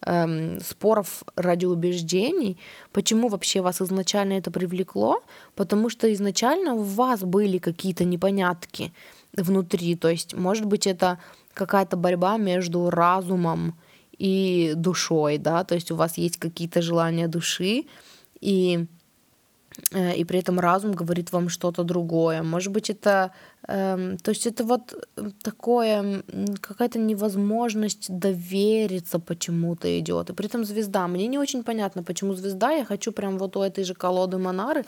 эм, споров ради убеждений. Почему вообще вас изначально это привлекло? Потому что изначально у вас были какие-то непонятки внутри. То есть, может быть, это какая-то борьба между разумом и душой, да, то есть у вас есть какие-то желания души, и и при этом разум говорит вам что-то другое. Может быть, это, э, то есть это вот такое, какая-то невозможность довериться почему-то идет. И при этом звезда. Мне не очень понятно, почему звезда. Я хочу прям вот у этой же колоды Монары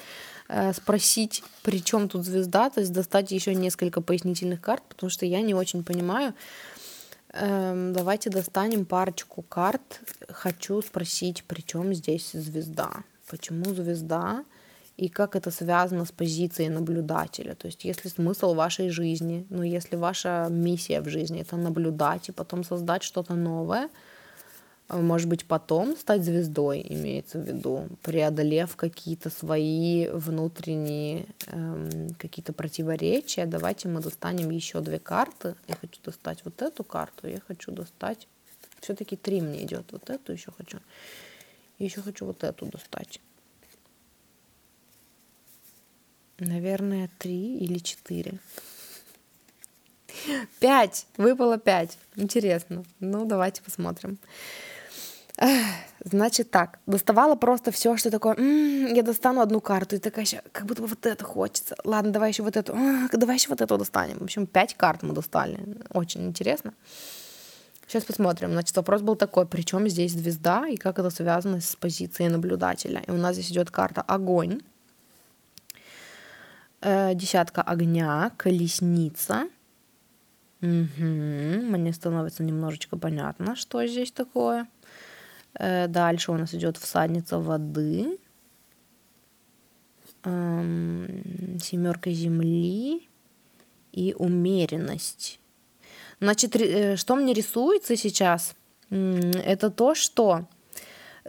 э, спросить, при чем тут звезда, то есть достать еще несколько пояснительных карт, потому что я не очень понимаю. Эм, давайте достанем парочку карт. Хочу спросить, при чем здесь звезда? Почему звезда? И как это связано с позицией наблюдателя. То есть если смысл вашей жизни, ну если ваша миссия в жизни это наблюдать и потом создать что-то новое, а, может быть, потом стать звездой, имеется в виду, преодолев какие-то свои внутренние эм, какие-то противоречия. Давайте мы достанем еще две карты. Я хочу достать вот эту карту, я хочу достать... Все-таки три мне идет. Вот эту еще хочу. Еще хочу вот эту достать. Наверное, три или четыре. Пять! Выпало пять. Интересно. Ну, давайте посмотрим. Значит так, доставала просто все, что такое, м-м, я достану одну карту, и такая, как будто бы вот это хочется. Ладно, давай еще вот эту, давай еще вот эту достанем. В общем, пять карт мы достали. Очень интересно. Сейчас посмотрим. Значит, вопрос был такой, при чем здесь звезда и как это связано с позицией наблюдателя. И у нас здесь идет карта огонь десятка огня, колесница. Угу. Мне становится немножечко понятно, что здесь такое. Э, дальше у нас идет всадница воды. Эм, семерка земли и умеренность. Значит, э, что мне рисуется сейчас? Это то, что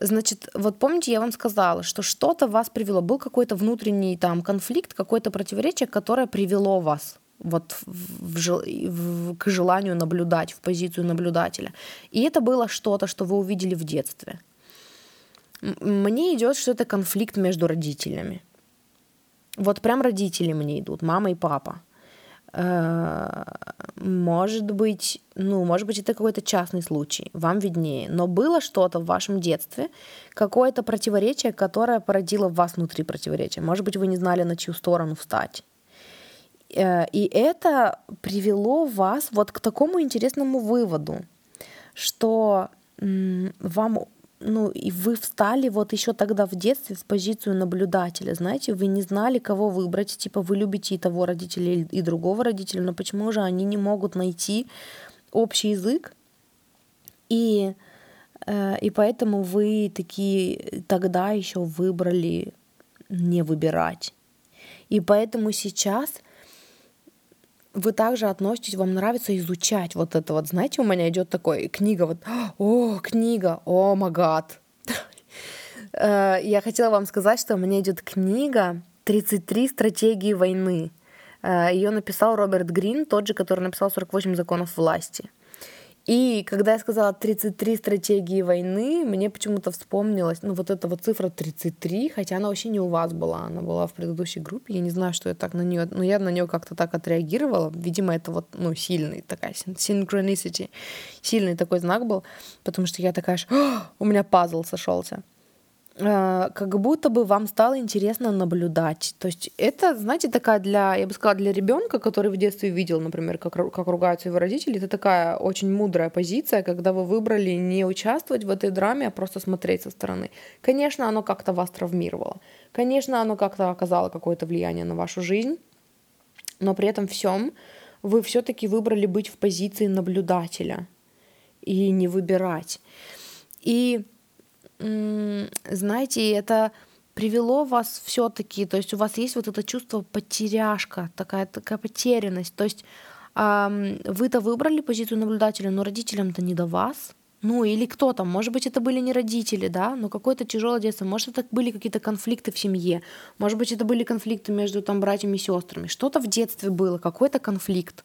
Значит, вот помните, я вам сказала, что что-то вас привело, был какой-то внутренний там конфликт, какое-то противоречие, которое привело вас вот в, в, к желанию наблюдать, в позицию наблюдателя. И это было что-то, что вы увидели в детстве. Мне идет, что это конфликт между родителями. Вот прям родители мне идут, мама и папа. Э, может быть, ну, может быть, это какой-то частный случай, вам виднее. Но было что-то в вашем детстве, какое-то противоречие, которое породило в вас внутри противоречия. Может быть, вы не знали, на чью сторону встать. Э, и это привело вас вот к такому интересному выводу, что вам ну, и вы встали вот еще тогда в детстве в позицию наблюдателя, знаете, вы не знали, кого выбрать, типа вы любите и того родителя, и другого родителя, но почему же они не могут найти общий язык? И, э, и поэтому вы такие тогда еще выбрали не выбирать. И поэтому сейчас вы также относитесь, вам нравится изучать вот это вот, знаете, у меня идет такой книга, вот, о, книга, о, магад. Э, я хотела вам сказать, что у меня идет книга «33 стратегии войны». Э, Ее написал Роберт Грин, тот же, который написал «48 законов власти». И когда я сказала 33 стратегии войны, мне почему-то вспомнилось, ну, вот эта вот цифра 33, хотя она вообще не у вас была, она была в предыдущей группе. Я не знаю, что я так на нее, но я на нее как-то так отреагировала. Видимо, это вот, ну, сильный такая synchronicity, сильный такой знак был, потому что я такая, у меня пазл сошелся. Э, как будто бы вам стало интересно наблюдать. То есть это, знаете, такая для, я бы сказала, для ребенка, который в детстве видел, например, как, как ругаются его родители, это такая очень мудрая позиция, когда вы выбрали не участвовать в этой драме, а просто смотреть со стороны. Конечно, оно как-то вас травмировало. Конечно, оно как-то оказало какое-то влияние на вашу жизнь, но при этом всем вы все-таки выбрали быть в позиции наблюдателя и не выбирать. И знаете, это привело вас все-таки, то есть у вас есть вот это чувство потеряшка, такая, такая потерянность, то есть вы-то выбрали позицию наблюдателя, но родителям-то не до вас, ну или кто там, может быть, это были не родители, да, но какое-то тяжелое детство, может, это были какие-то конфликты в семье, может быть, это были конфликты между там братьями и сестрами, что-то в детстве было, какой-то конфликт.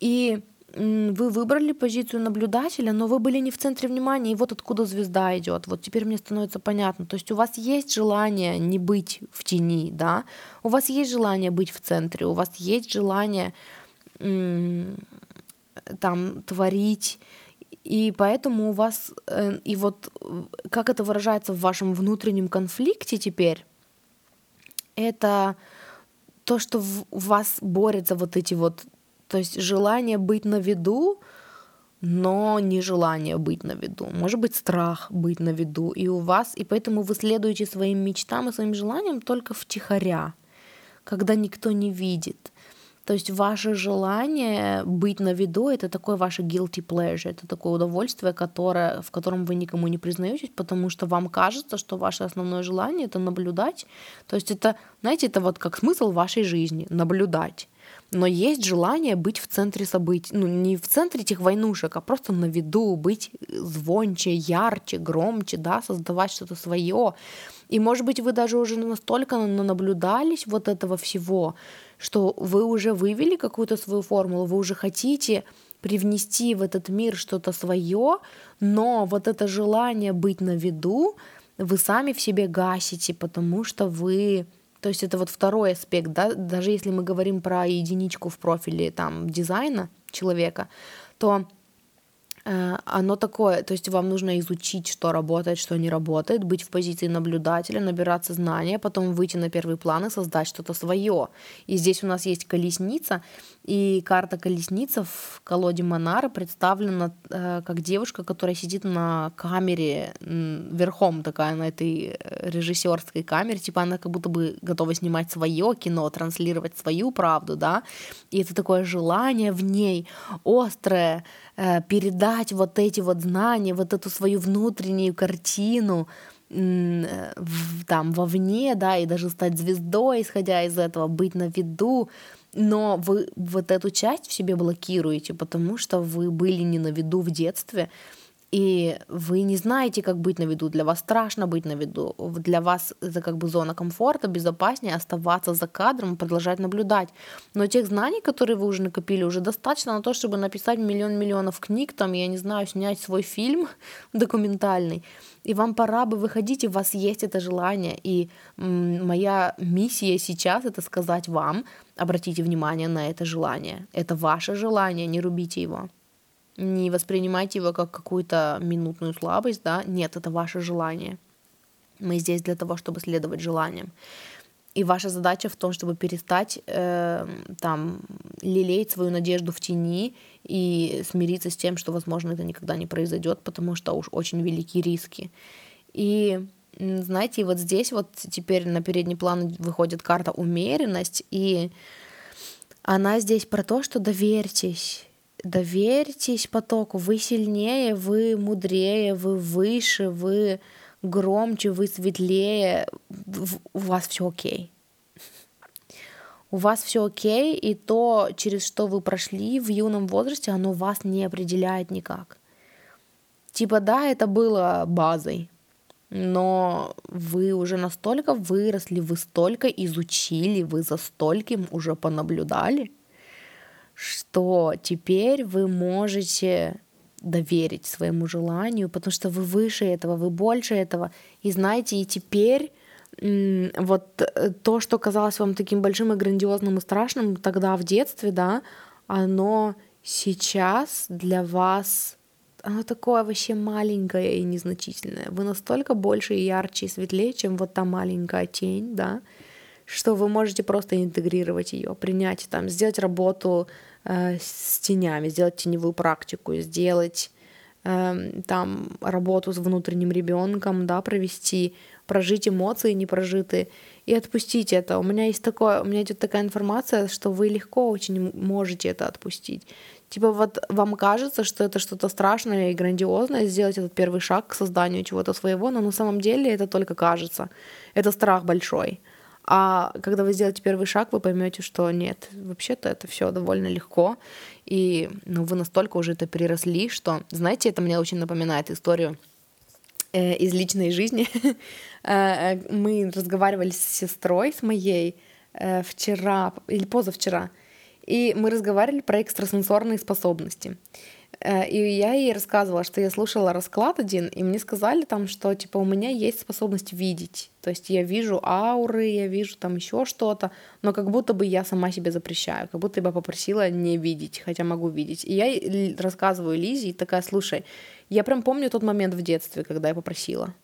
И вы выбрали позицию наблюдателя, но вы были не в центре внимания, и вот откуда звезда идет. Вот теперь мне становится понятно. То есть у вас есть желание не быть в тени, да, у вас есть желание быть в центре, у вас есть желание там творить, и поэтому у вас, э, и вот как это выражается в вашем внутреннем конфликте теперь, это то, что в вас борются вот эти вот, то есть желание быть на виду, но не желание быть на виду. Может быть, страх быть на виду и у вас, и поэтому вы следуете своим мечтам и своим желаниям только втихаря, когда никто не видит. То есть ваше желание быть на виду — это такое ваше guilty pleasure, это такое удовольствие, которое, в котором вы никому не признаетесь, потому что вам кажется, что ваше основное желание — это наблюдать. То есть это, знаете, это вот как смысл вашей жизни — наблюдать. Но есть желание быть в центре событий, ну не в центре этих войнушек, а просто на виду, быть звонче, ярче, громче, да, создавать что-то свое. И может быть вы даже уже настолько наблюдались вот этого всего, что вы уже вывели какую-то свою формулу, вы уже хотите привнести в этот мир что-то свое, но вот это желание быть на виду вы сами в себе гасите, потому что вы то есть это вот второй аспект, да, даже если мы говорим про единичку в профиле там дизайна человека, то оно такое, то есть вам нужно изучить, что работает, что не работает, быть в позиции наблюдателя, набираться знания, потом выйти на первый план и создать что-то свое. И здесь у нас есть колесница, и карта колесница в колоде Монара представлена э, как девушка, которая сидит на камере верхом такая на этой э, режиссерской камере, типа она как будто бы готова снимать свое кино, транслировать свою правду, да, и это такое желание в ней острое, Э, передать вот эти вот знания, вот эту свою внутреннюю картину э, там вовне, да, и даже стать звездой, исходя из этого, быть на виду, но вы вот эту часть в себе блокируете, потому что вы были не на виду в детстве, и вы не знаете, как быть на виду. Для вас страшно быть на виду. Для вас это как бы зона комфорта, безопаснее оставаться за кадром продолжать наблюдать. Но тех знаний, которые вы уже накопили, уже достаточно на то, чтобы написать миллион миллионов книг, там, я не знаю, снять свой фильм документальный. И вам пора бы выходить, и у вас есть это желание. И моя миссия сейчас это сказать вам, обратите внимание на это желание. Это ваше желание, не рубите его. Не воспринимайте его как какую-то минутную слабость, да. Нет, это ваше желание. Мы здесь для того, чтобы следовать желаниям. И ваша задача в том, чтобы перестать э, там лелеять свою надежду в тени и смириться с тем, что, возможно, это никогда не произойдет, потому что уж очень велики риски. И знаете, вот здесь вот теперь на передний план выходит карта умеренность, и она здесь про то, что доверьтесь, доверьтесь потоку, вы сильнее, вы мудрее, вы выше, вы громче, вы светлее, у вас все окей. У вас все окей, и то, через что вы прошли в юном возрасте, оно вас не определяет никак. Типа, да, это было базой, но вы уже настолько выросли, вы столько изучили, вы за стольким уже понаблюдали, что теперь вы можете доверить своему желанию, потому что вы выше этого, вы больше этого. И знаете, и теперь вот э, то, что казалось вам таким большим и грандиозным и страшным тогда в детстве, да, оно сейчас для вас оно такое вообще маленькое и незначительное. Вы настолько больше и ярче и светлее, чем вот та маленькая тень, да, что вы можете просто интегрировать ее, принять там, сделать работу с тенями, сделать теневую практику, сделать э, там работу с внутренним ребенком, да, провести, прожить эмоции непрожитые и отпустить это. У меня есть такое, у меня идет такая информация, что вы легко очень можете это отпустить. Типа вот вам кажется, что это что-то страшное и грандиозное, сделать этот первый шаг к созданию чего-то своего, но на самом деле это только кажется. Это страх большой. А когда вы сделаете первый шаг, вы поймете, что нет, вообще-то это все довольно легко, и ну, вы настолько уже это переросли, что, знаете, это мне очень напоминает историю э, из личной жизни. Э, э, мы разговаривали с сестрой, с моей, э, вчера или позавчера, и мы разговаривали про экстрасенсорные способности. Э, и я ей рассказывала, что я слушала расклад один, и мне сказали там, что типа у меня есть способность видеть. То есть я вижу ауры, я вижу там еще что-то, но как будто бы я сама себе запрещаю, как будто бы попросила не видеть, хотя могу видеть. И я рассказываю Лизе, и такая, слушай, я прям помню тот момент в детстве, когда я попросила.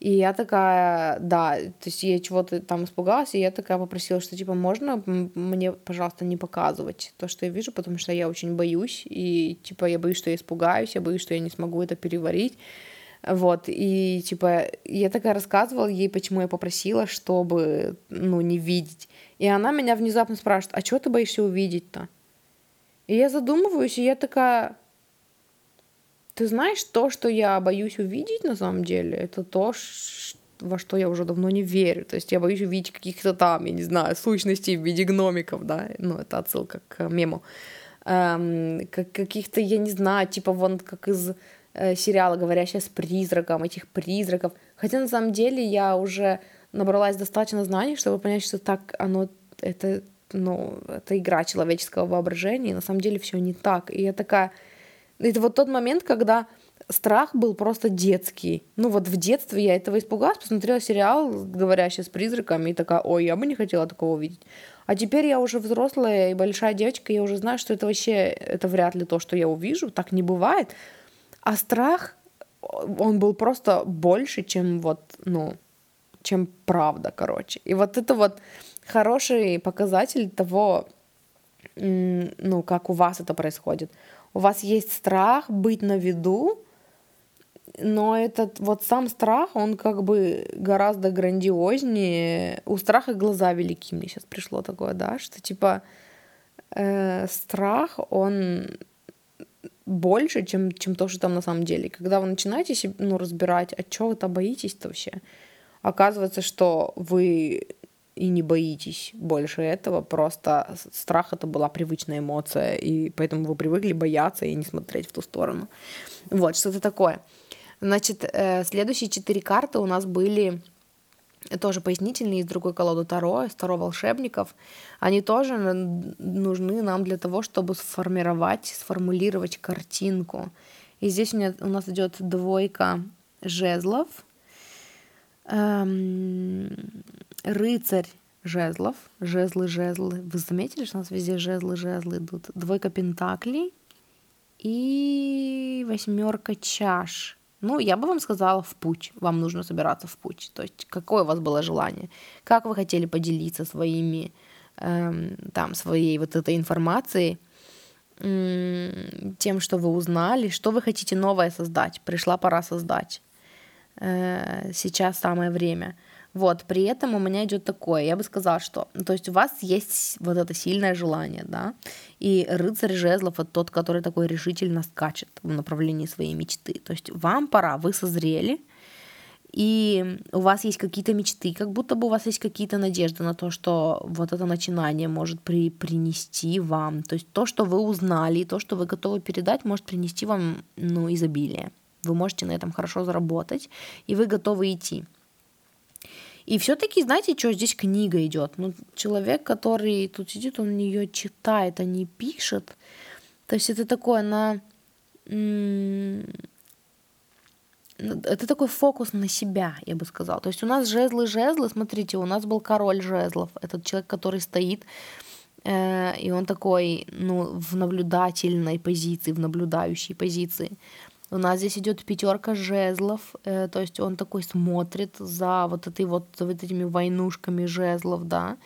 И я такая, да, то есть я чего-то там испугалась, и я такая попросила, что типа можно мне, пожалуйста, не показывать то, что я вижу, потому что я очень боюсь, и типа я боюсь, что я испугаюсь, я боюсь, что я не смогу это переварить. Вот, и типа я такая рассказывала ей, почему я попросила, чтобы, ну, не видеть. И она меня внезапно спрашивает, а что ты боишься увидеть-то? И я задумываюсь, и я такая, ты знаешь, то, что я боюсь увидеть на самом деле, это то, во что я уже давно не верю. То есть я боюсь увидеть каких-то там, я не знаю, сущностей в виде гномиков, да, ну, это отсылка к мему. Эм, как каких-то, я не знаю, типа вон как из э, сериала «Говорящая с призраком», этих призраков. Хотя на самом деле я уже набралась достаточно знаний, чтобы понять, что так оно, это, ну, это игра человеческого воображения, и на самом деле все не так. И я такая, это вот тот момент, когда страх был просто детский. Ну вот в детстве я этого испугалась, посмотрела сериал, говорящий с призраками, и такая, ой, я бы не хотела такого увидеть. А теперь я уже взрослая и большая девочка, я уже знаю, что это вообще, это вряд ли то, что я увижу, так не бывает. А страх, он был просто больше, чем вот, ну, чем правда, короче. И вот это вот хороший показатель того, ну, как у вас это происходит у вас есть страх быть на виду, но этот вот сам страх, он как бы гораздо грандиознее. У страха глаза велики, мне сейчас пришло такое, да, что типа э, страх, он больше, чем, чем то, что там на самом деле. Когда вы начинаете ну, разбирать, от чего вы-то боитесь-то вообще, оказывается, что вы и не боитесь больше этого, просто страх это была привычная эмоция, и поэтому вы привыкли бояться и не смотреть в ту сторону. Вот, что-то такое. Значит, э, следующие четыре карты у нас были тоже пояснительные из другой колоды Таро, из Таро волшебников. Они тоже нужны нам для того, чтобы сформировать, сформулировать картинку. И здесь у, меня, у нас идет двойка жезлов, эм, рыцарь жезлов, жезлы, жезлы. Вы заметили, что у нас везде жезлы, жезлы идут? Двойка пентаклей и восьмерка чаш. Ну, я бы вам сказала в путь. Вам нужно собираться в путь. То есть, какое у вас было желание? Как вы хотели поделиться своими, эм, там, своей вот этой информацией, тем, что вы узнали, что вы хотите новое создать? Пришла пора создать. Э, сейчас самое время. Вот, при этом у меня идет такое, я бы сказала, что, ну, то есть у вас есть вот это сильное желание, да, и рыцарь жезлов это тот, который такой решительно скачет в направлении своей мечты. То есть вам пора, вы созрели, и у вас есть какие-то мечты, как будто бы у вас есть какие-то надежды на то, что вот это начинание может при, принести вам. То есть то, что вы узнали, то, что вы готовы передать, может принести вам ну, изобилие. Вы можете на этом хорошо заработать, и вы готовы идти. И все-таки, знаете, что здесь книга идет? Ну, человек, который тут сидит, он ее читает, а не пишет. То есть это такое на... Это такой фокус на себя, я бы сказала. То есть у нас жезлы-жезлы, смотрите, у нас был король жезлов, этот человек, который стоит, э, и он такой, ну, в наблюдательной позиции, в наблюдающей позиции. У нас здесь идет пятерка жезлов, э, то есть он такой смотрит за вот этой вот, вот этими войнушками жезлов, да.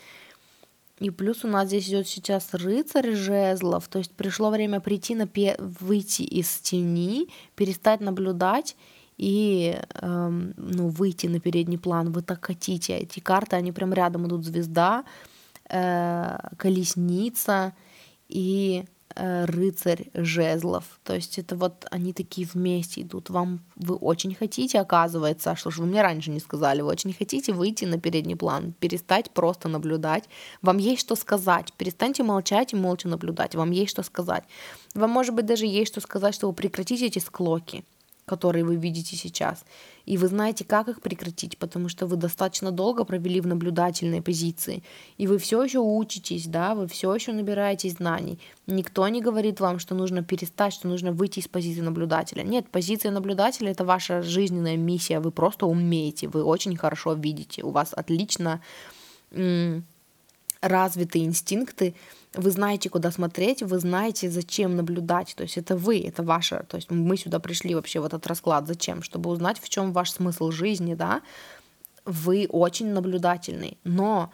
И плюс у нас здесь идет сейчас рыцарь жезлов, то есть пришло время прийти на пе- выйти из тени, перестать наблюдать и эм, ну, выйти на передний план. Вы так хотите. Эти карты, они прям рядом идут звезда, э, колесница и рыцарь жезлов. То есть это вот они такие вместе идут. Вам вы очень хотите, оказывается, что же вы мне раньше не сказали, вы очень хотите выйти на передний план, перестать просто наблюдать. Вам есть что сказать. Перестаньте молчать и молча наблюдать. Вам есть что сказать. Вам, может быть, даже есть что сказать, чтобы прекратить эти склоки которые вы видите сейчас. И вы знаете, как их прекратить, потому что вы достаточно долго провели в наблюдательной позиции. И вы все еще учитесь, да, вы все еще набираетесь знаний. Никто не говорит вам, что нужно перестать, что нужно выйти из позиции наблюдателя. Нет, позиция наблюдателя это ваша жизненная миссия. Вы просто умеете, вы очень хорошо видите. У вас отлично м- развитые инстинкты вы знаете, куда смотреть, вы знаете, зачем наблюдать. То есть это вы, это ваше. То есть мы сюда пришли вообще в этот расклад. Зачем? Чтобы узнать, в чем ваш смысл жизни, да. Вы очень наблюдательный, но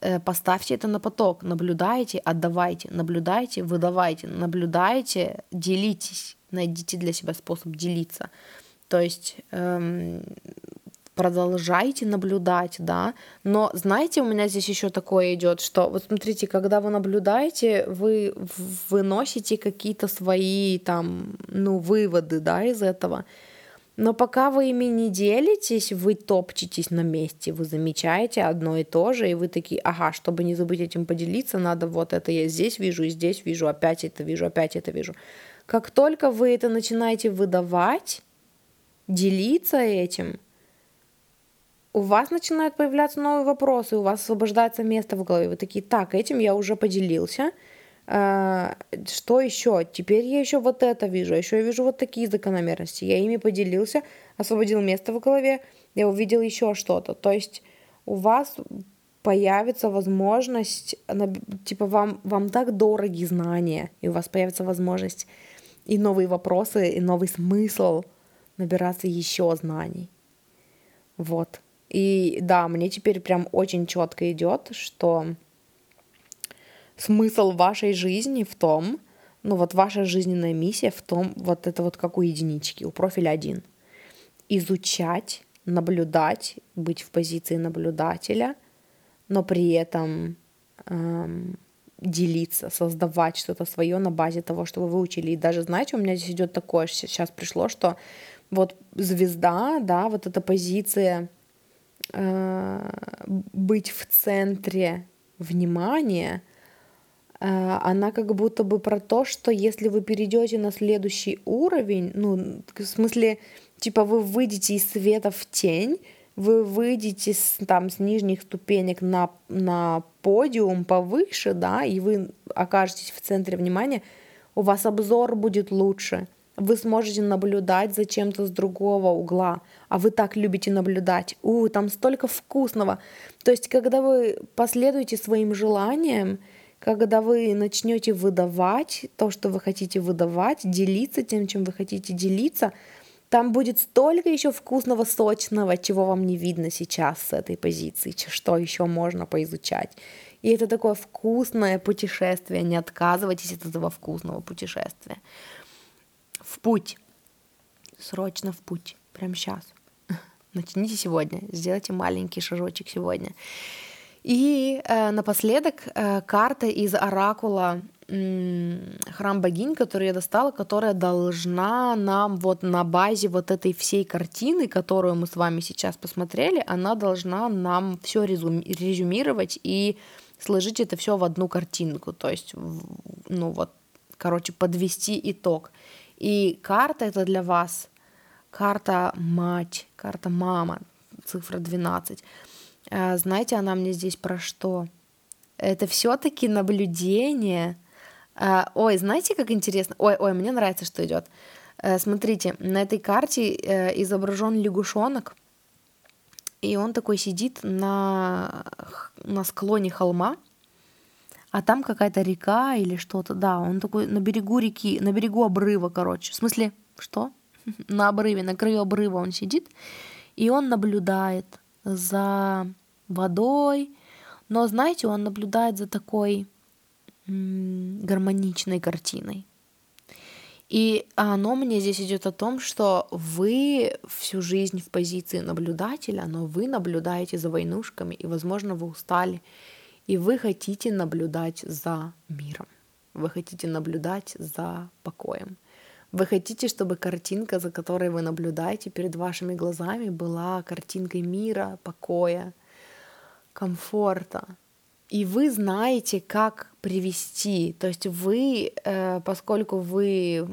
э, поставьте это на поток. Наблюдайте, отдавайте, наблюдайте, выдавайте, наблюдайте, делитесь, найдите для себя способ делиться. То есть эм, продолжайте наблюдать, да. Но знаете, у меня здесь еще такое идет, что вот смотрите, когда вы наблюдаете, вы выносите какие-то свои там, ну, выводы, да, из этого. Но пока вы ими не делитесь, вы топчетесь на месте, вы замечаете одно и то же, и вы такие, ага, чтобы не забыть этим поделиться, надо вот это я здесь вижу, и здесь вижу, опять это вижу, опять это вижу. Как только вы это начинаете выдавать, делиться этим, у вас начинают появляться новые вопросы, у вас освобождается место в голове. Вы такие, так, этим я уже поделился. А, что еще? Теперь я еще вот это вижу, еще я вижу вот такие закономерности. Я ими поделился, освободил место в голове, я увидел еще что-то. То есть у вас появится возможность, типа вам, вам так дороги знания, и у вас появится возможность и новые вопросы, и новый смысл набираться еще знаний. Вот. И да, мне теперь прям очень четко идет, что смысл вашей жизни в том, ну вот ваша жизненная миссия в том, вот это вот как у единички, у профиля один. Изучать, наблюдать, быть в позиции наблюдателя, но при этом эм, делиться, создавать что-то свое на базе того, что вы выучили. И даже, знаете, у меня здесь идет такое, сейчас пришло, что вот звезда, да, вот эта позиция быть в центре внимания, э, она как будто бы про то, что если вы перейдете на следующий уровень, ну, в смысле, типа вы выйдете из света в тень, вы выйдете с, там, с нижних ступенек на, на подиум повыше, да, и вы окажетесь в центре внимания, у вас обзор будет лучше, вы сможете наблюдать за чем-то с другого угла, а вы так любите наблюдать. У, там столько вкусного. То есть, когда вы последуете своим желаниям, когда вы начнете выдавать то, что вы хотите выдавать, делиться тем, чем вы хотите делиться, там будет столько еще вкусного, сочного, чего вам не видно сейчас с этой позиции, что еще можно поизучать. И это такое вкусное путешествие, не отказывайтесь от этого вкусного путешествия в путь. Срочно в путь. Прямо сейчас. Начните сегодня. Сделайте маленький шажочек сегодня. И э, напоследок э, карта из оракула э, храм богинь, которую я достала, которая должна нам вот на базе вот этой всей картины, которую мы с вами сейчас посмотрели, она должна нам все резюмировать и сложить это все в одну картинку, то есть, ну вот, короче, подвести итог. И карта это для вас карта мать, карта мама, цифра 12. А, знаете, она мне здесь про что? Это все-таки наблюдение. А, ой, знаете, как интересно? Ой, ой, мне нравится, что идет. Э, смотрите, на этой карте э, изображен лягушонок, и он такой сидит на, на склоне холма, а там какая-то река или что-то, да, он такой на берегу реки, на берегу обрыва, короче. В смысле, что? На обрыве, на краю обрыва он сидит, и он наблюдает за водой, но, знаете, он наблюдает за такой гармоничной картиной. И оно мне здесь идет о том, что вы всю жизнь в позиции наблюдателя, но вы наблюдаете за войнушками, и, возможно, вы устали, и вы хотите наблюдать за миром. вы хотите наблюдать за покоем. Вы хотите, чтобы картинка, за которой вы наблюдаете перед вашими глазами, была картинкой мира, покоя, комфорта. И вы знаете, как привести. То есть вы, э, поскольку вы,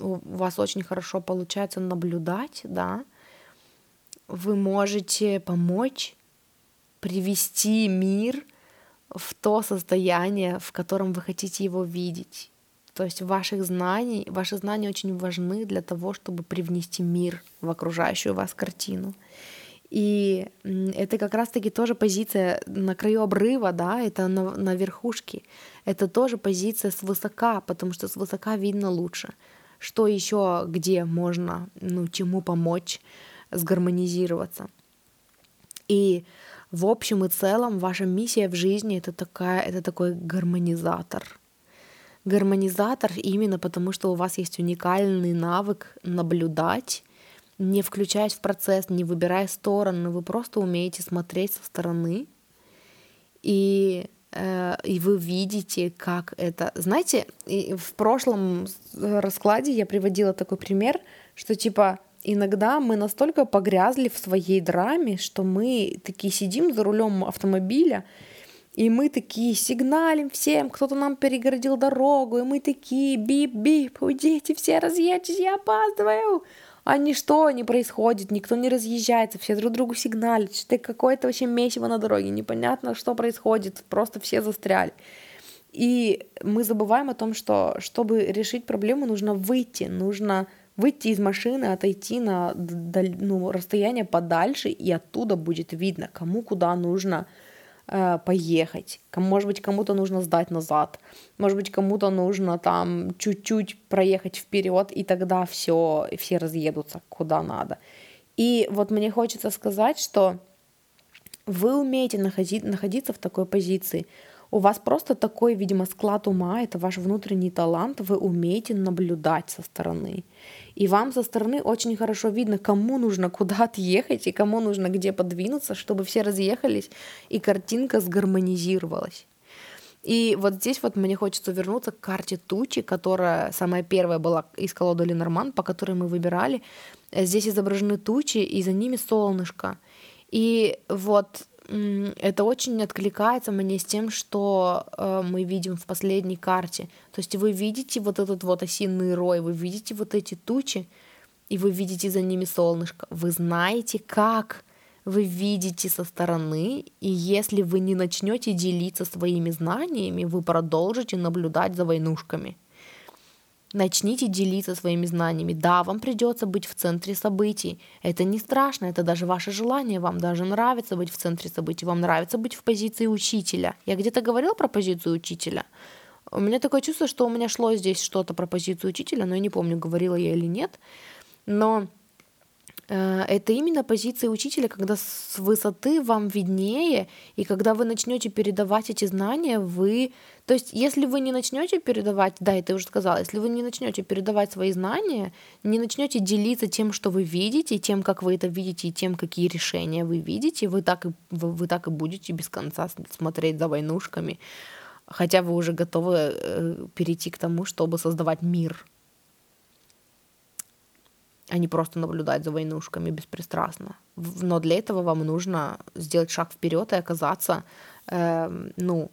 у вас очень хорошо получается наблюдать, да, вы можете помочь привести мир в то состояние, в котором вы хотите его видеть. То есть ваших знаний, ваши знания очень важны для того, чтобы привнести мир в окружающую вас картину. И это как раз-таки тоже позиция на краю обрыва, да, это на, на верхушке. Это тоже позиция свысока, потому что свысока видно лучше. Что еще, где можно, ну, чему помочь сгармонизироваться. И в общем и целом ваша миссия в жизни это такая, это такой гармонизатор. Гармонизатор именно потому, что у вас есть уникальный навык наблюдать, не включаясь в процесс, не выбирая стороны, вы просто умеете смотреть со стороны, и, э, и вы видите, как это. Знаете, в прошлом раскладе я приводила такой пример, что типа иногда мы настолько погрязли в своей драме, что мы такие сидим за рулем автомобиля, и мы такие сигналим всем, кто-то нам перегородил дорогу, и мы такие бип-бип, уйдите все, разъедьтесь, я опаздываю. А ничто не происходит, никто не разъезжается, все друг другу сигналят, что какое-то вообще месиво на дороге, непонятно, что происходит, просто все застряли. И мы забываем о том, что чтобы решить проблему, нужно выйти, нужно выйти из машины, отойти на ну, расстояние подальше, и оттуда будет видно, кому куда нужно э, поехать. Может быть, кому-то нужно сдать назад, может быть, кому-то нужно там чуть-чуть проехать вперед, и тогда все, все разъедутся куда надо. И вот мне хочется сказать, что вы умеете находить, находиться в такой позиции. У вас просто такой, видимо, склад ума, это ваш внутренний талант, вы умеете наблюдать со стороны. И вам со стороны очень хорошо видно, кому нужно куда отъехать и кому нужно где подвинуться, чтобы все разъехались и картинка сгармонизировалась. И вот здесь вот мне хочется вернуться к карте тучи, которая самая первая была из колоды Ленорман, по которой мы выбирали. Здесь изображены тучи, и за ними солнышко. И вот это очень откликается мне с тем, что э, мы видим в последней карте. То есть вы видите вот этот вот осинный рой, вы видите вот эти тучи, и вы видите за ними солнышко. Вы знаете, как вы видите со стороны, и если вы не начнете делиться своими знаниями, вы продолжите наблюдать за войнушками. Начните делиться своими знаниями. Да, вам придется быть в центре событий. Это не страшно, это даже ваше желание. Вам даже нравится быть в центре событий. Вам нравится быть в позиции учителя. Я где-то говорила про позицию учителя. У меня такое чувство, что у меня шло здесь что-то про позицию учителя, но я не помню, говорила я или нет. Но это именно позиция учителя, когда с высоты вам виднее, и когда вы начнете передавать эти знания, вы... То есть, если вы не начнете передавать, да, это уже сказала, если вы не начнете передавать свои знания, не начнете делиться тем, что вы видите, тем, как вы это видите, и тем, какие решения вы видите, вы так и, вы, вы так и будете без конца смотреть за войнушками, хотя вы уже готовы э, перейти к тому, чтобы создавать мир а не просто наблюдать за войнушками беспристрастно. Но для этого вам нужно сделать шаг вперед и оказаться, э, ну,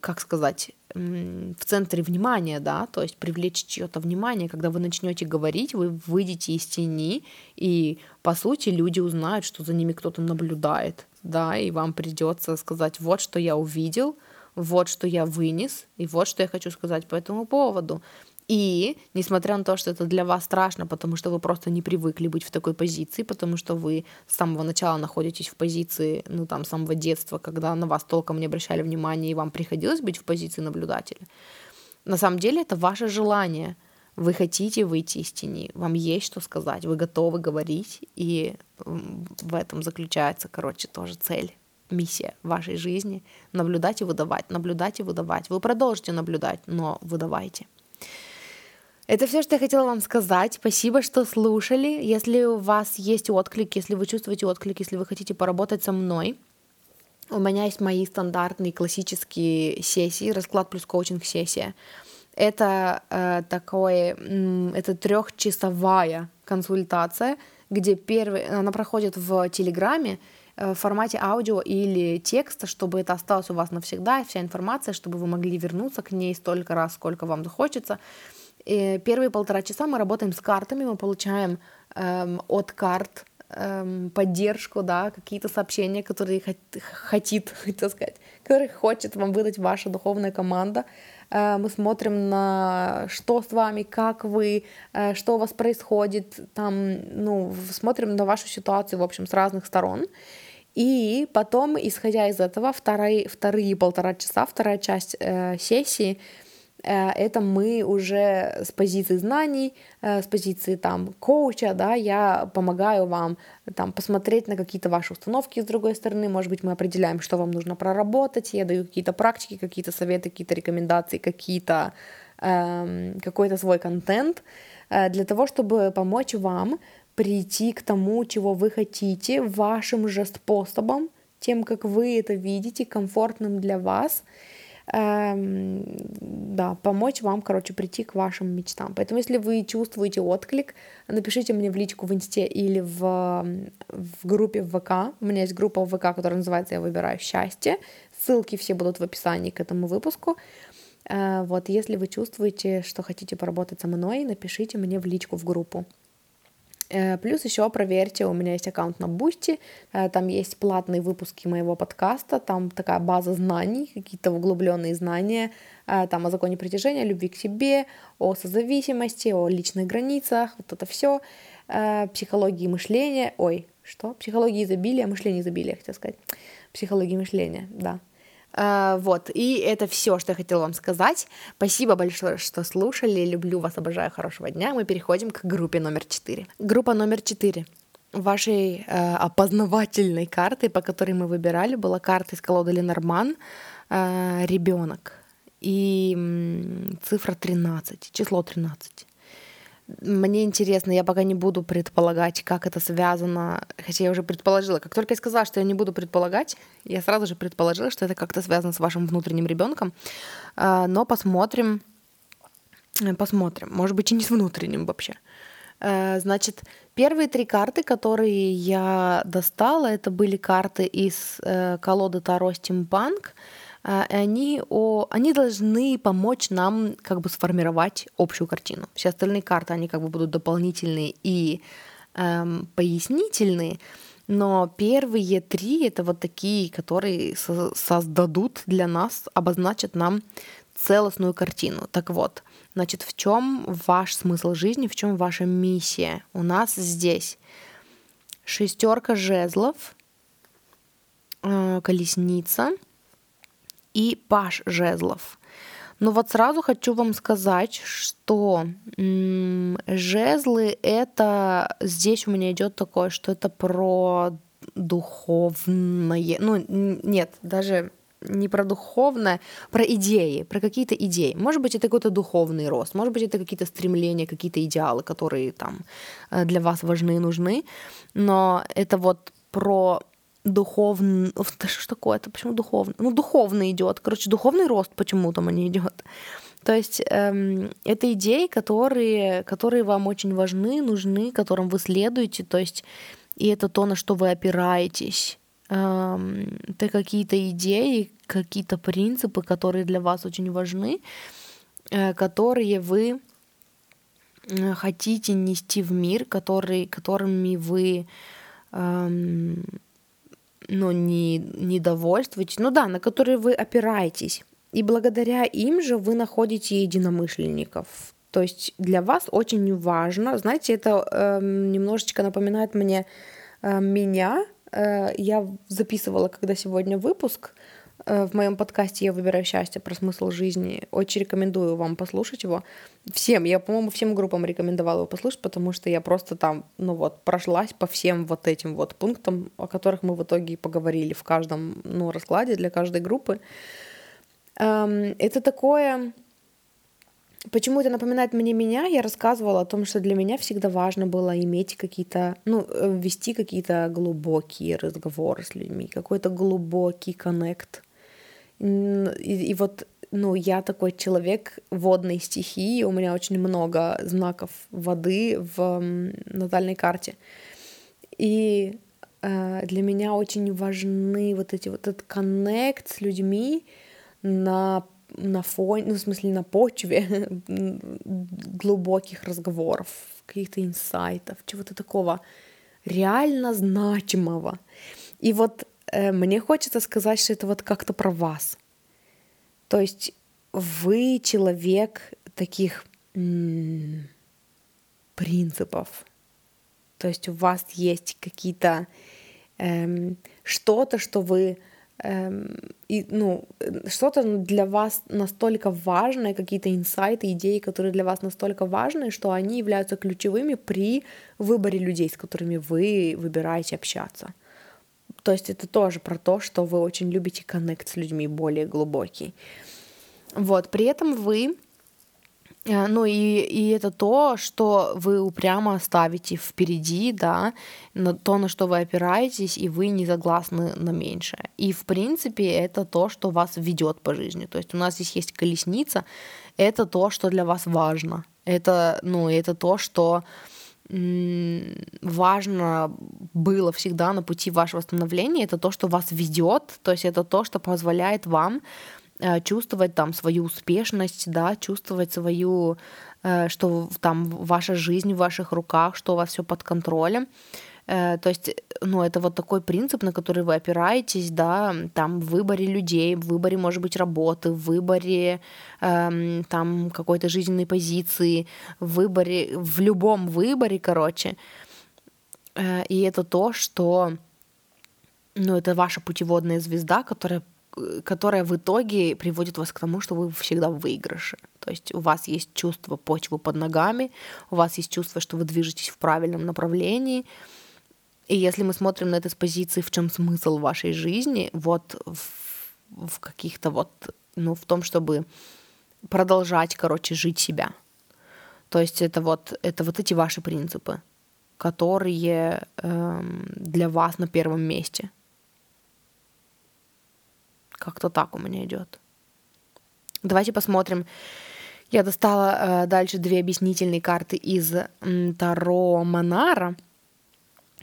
как сказать, в центре внимания, да, то есть привлечь чье-то внимание. Когда вы начнете говорить, вы выйдете из тени, и по сути люди узнают, что за ними кто-то наблюдает, да, и вам придется сказать, вот что я увидел, вот что я вынес, и вот что я хочу сказать по этому поводу. И, несмотря на то, что это для вас страшно, потому что вы просто не привыкли быть в такой позиции, потому что вы с самого начала находитесь в позиции, ну, там, с самого детства, когда на вас толком не обращали внимания, и вам приходилось быть в позиции наблюдателя. На самом деле это ваше желание. Вы хотите выйти из тени, вам есть что сказать, вы готовы говорить, и в этом заключается, короче, тоже цель миссия вашей жизни — наблюдать и выдавать, наблюдать и выдавать. Вы продолжите наблюдать, но выдавайте. Это все, что я хотела вам сказать. Спасибо, что слушали. Если у вас есть отклик, если вы чувствуете отклик, если вы хотите поработать со мной, у меня есть мои стандартные классические сессии, расклад плюс коучинг сессия. Это э, такое, это трехчасовая консультация, где первый, она проходит в Телеграме, в формате аудио или текста, чтобы это осталось у вас навсегда, вся информация, чтобы вы могли вернуться к ней столько раз, сколько вам захочется. И первые полтора часа мы работаем с картами, мы получаем эм, от карт эм, поддержку, да, какие-то сообщения, которые хот- хотит, хотел сказать, которые хочет вам выдать ваша духовная команда. Э, мы смотрим на что с вами, как вы, э, что у вас происходит, там, ну, смотрим на вашу ситуацию, в общем, с разных сторон. И потом, исходя из этого, вторые, вторые полтора часа, вторая часть э, сессии — это мы уже с позиции знаний, э, с позиции там коуча, да, я помогаю вам там посмотреть на какие-то ваши установки с другой стороны, может быть, мы определяем, что вам нужно проработать, я даю какие-то практики, какие-то советы, какие-то рекомендации, какие-то эм, какой-то свой контент э, для того, чтобы помочь вам прийти к тому, чего вы хотите, вашим же способом, тем, как вы это видите, комфортным для вас, эм, да, помочь вам, короче, прийти к вашим мечтам. Поэтому, если вы чувствуете отклик, напишите мне в личку в инсте или в, в группе в ВК. У меня есть группа в ВК, которая называется «Я выбираю счастье». Ссылки все будут в описании к этому выпуску. Э, вот, если вы чувствуете, что хотите поработать со мной, напишите мне в личку в группу. Э, плюс еще проверьте, у меня есть аккаунт на Бусти, э, там есть платные выпуски моего подкаста, там такая база знаний, какие-то углубленные знания, э, там о законе притяжения, любви к себе, о созависимости, о личных границах, вот это все, психологии мышления, ой, что? Психологии изобилия, мышления изобилия, хотел сказать. Психологии мышления, да. Uh, вот, и это все, что я хотела вам сказать. Спасибо большое, что слушали. Люблю вас, обожаю, хорошего дня. Мы переходим к группе номер 4. Группа номер 4. Вашей э, опознавательной картой, по которой мы выбирали, была карта из колоды Ленорман э, ребенок и м, цифра 13, число 13. Мне интересно, я пока не буду предполагать, как это связано, хотя я уже предположила. Как только я сказала, что я не буду предполагать, я сразу же предположила, что это как-то связано с вашим внутренним ребенком. А, но посмотрим, посмотрим. Может быть, и не с внутренним вообще. А, значит, первые три карты, которые я достала, это были карты из э, колоды Таро Стимпанк. А, они, о, они должны помочь нам как бы сформировать общую картину. Все остальные карты, они как бы будут дополнительные и эм, пояснительные, но первые три это вот такие, которые со- создадут для нас, обозначат нам целостную картину. Так вот, значит, в чем ваш смысл жизни, в чем ваша миссия? У нас здесь шестерка жезлов, э, колесница — и Паш Жезлов. Но вот сразу хочу вам сказать, что м- жезлы это здесь у меня идет такое, что это про духовное, ну нет, даже не про духовное, про идеи, про какие-то идеи. Может быть, это какой-то духовный рост, может быть, это какие-то стремления, какие-то идеалы, которые там э, для вас важны и нужны, но это вот про духовный... Да что такое это? Почему духовный? Ну, духовный идет. Короче, духовный рост почему-то мне идет. То есть эм, это идеи, которые, которые вам очень важны, нужны, которым вы следуете. То есть и это то, на что вы опираетесь. Эм, это какие-то идеи, какие-то принципы, которые для вас очень важны, э, которые вы э, хотите нести в мир, которые, которыми вы эм, ну, не, не довольствуетесь, ну да, на которые вы опираетесь. И благодаря им же вы находите единомышленников. То есть для вас очень важно, знаете, это э, немножечко напоминает мне э, меня. Э, я записывала, когда сегодня выпуск, в моем подкасте «Я выбираю счастье» про смысл жизни. Очень рекомендую вам послушать его. Всем, я, по-моему, всем группам рекомендовала его послушать, потому что я просто там, ну вот, прошлась по всем вот этим вот пунктам, о которых мы в итоге поговорили в каждом, ну, раскладе для каждой группы. Эм, это такое... Почему это напоминает мне меня? Я рассказывала о том, что для меня всегда важно было иметь какие-то, ну, э, вести какие-то глубокие разговоры с людьми, какой-то глубокий коннект и, и вот ну, я такой человек водной стихии, у меня очень много знаков воды в натальной карте. И э, для меня очень важны вот эти вот этот коннект с людьми на на фоне, ну, в смысле, на почве глубоких разговоров, каких-то инсайтов, чего-то такого реально значимого. И вот мне хочется сказать, что это вот как-то про вас. То есть вы человек таких принципов. То есть у вас есть какие-то эм, что-то, что вы эм, и, ну, что-то для вас настолько важное, какие-то инсайты, идеи, которые для вас настолько важны, что они являются ключевыми при выборе людей, с которыми вы выбираете общаться. То есть это тоже про то, что вы очень любите коннект с людьми более глубокий. Вот, при этом вы Э, ну и, и это то, что вы упрямо ставите впереди, да, на то, на что вы опираетесь, и вы не согласны на меньшее. И в принципе это то, что вас ведет по жизни. То есть у нас здесь есть колесница, это то, что для вас важно. Это, ну, это то, что важно было всегда на пути вашего становления, это то, что вас ведет, то есть это то, что позволяет вам Э, чувствовать там свою успешность, да, чувствовать свою, э, что там ваша жизнь в ваших руках, что у вас все под контролем. Э, то есть, ну, это вот такой принцип, на который вы опираетесь, да, там, в выборе людей, в выборе, может быть, работы, в выборе эм, там какой-то жизненной позиции, в выборе, в любом выборе, короче. И это то, что, ну, это ваша путеводная звезда, которая которая в итоге приводит вас к тому, что вы всегда в выигрыше. То есть у вас есть чувство почвы под ногами, у вас есть чувство, что вы движетесь в правильном направлении. И если мы смотрим на это с позиции, в чем смысл вашей жизни, вот в, в каких-то вот, ну, в том, чтобы продолжать, короче, жить себя. То есть это вот, это вот эти ваши принципы, которые эм, для вас на первом месте – как-то так у меня идет. Давайте посмотрим. Я достала э, дальше две объяснительные карты из Таро Монара.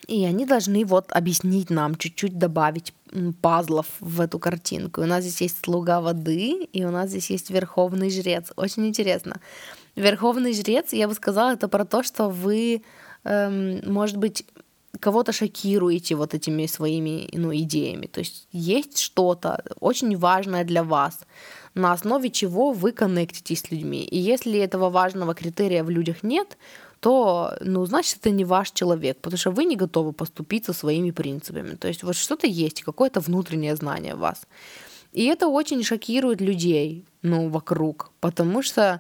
И они должны вот объяснить нам, чуть-чуть добавить пазлов в эту картинку. У нас здесь есть слуга воды, и у нас здесь есть верховный жрец. Очень интересно. Верховный жрец, я бы сказала, это про то, что вы, эм, может быть, кого-то шокируете вот этими своими ну, идеями. То есть есть что-то очень важное для вас, на основе чего вы коннектитесь с людьми. И если этого важного критерия в людях нет, то, ну, значит, это не ваш человек, потому что вы не готовы поступить со своими принципами. То есть вот что-то есть, какое-то внутреннее знание в вас. И это очень шокирует людей, ну, вокруг, потому что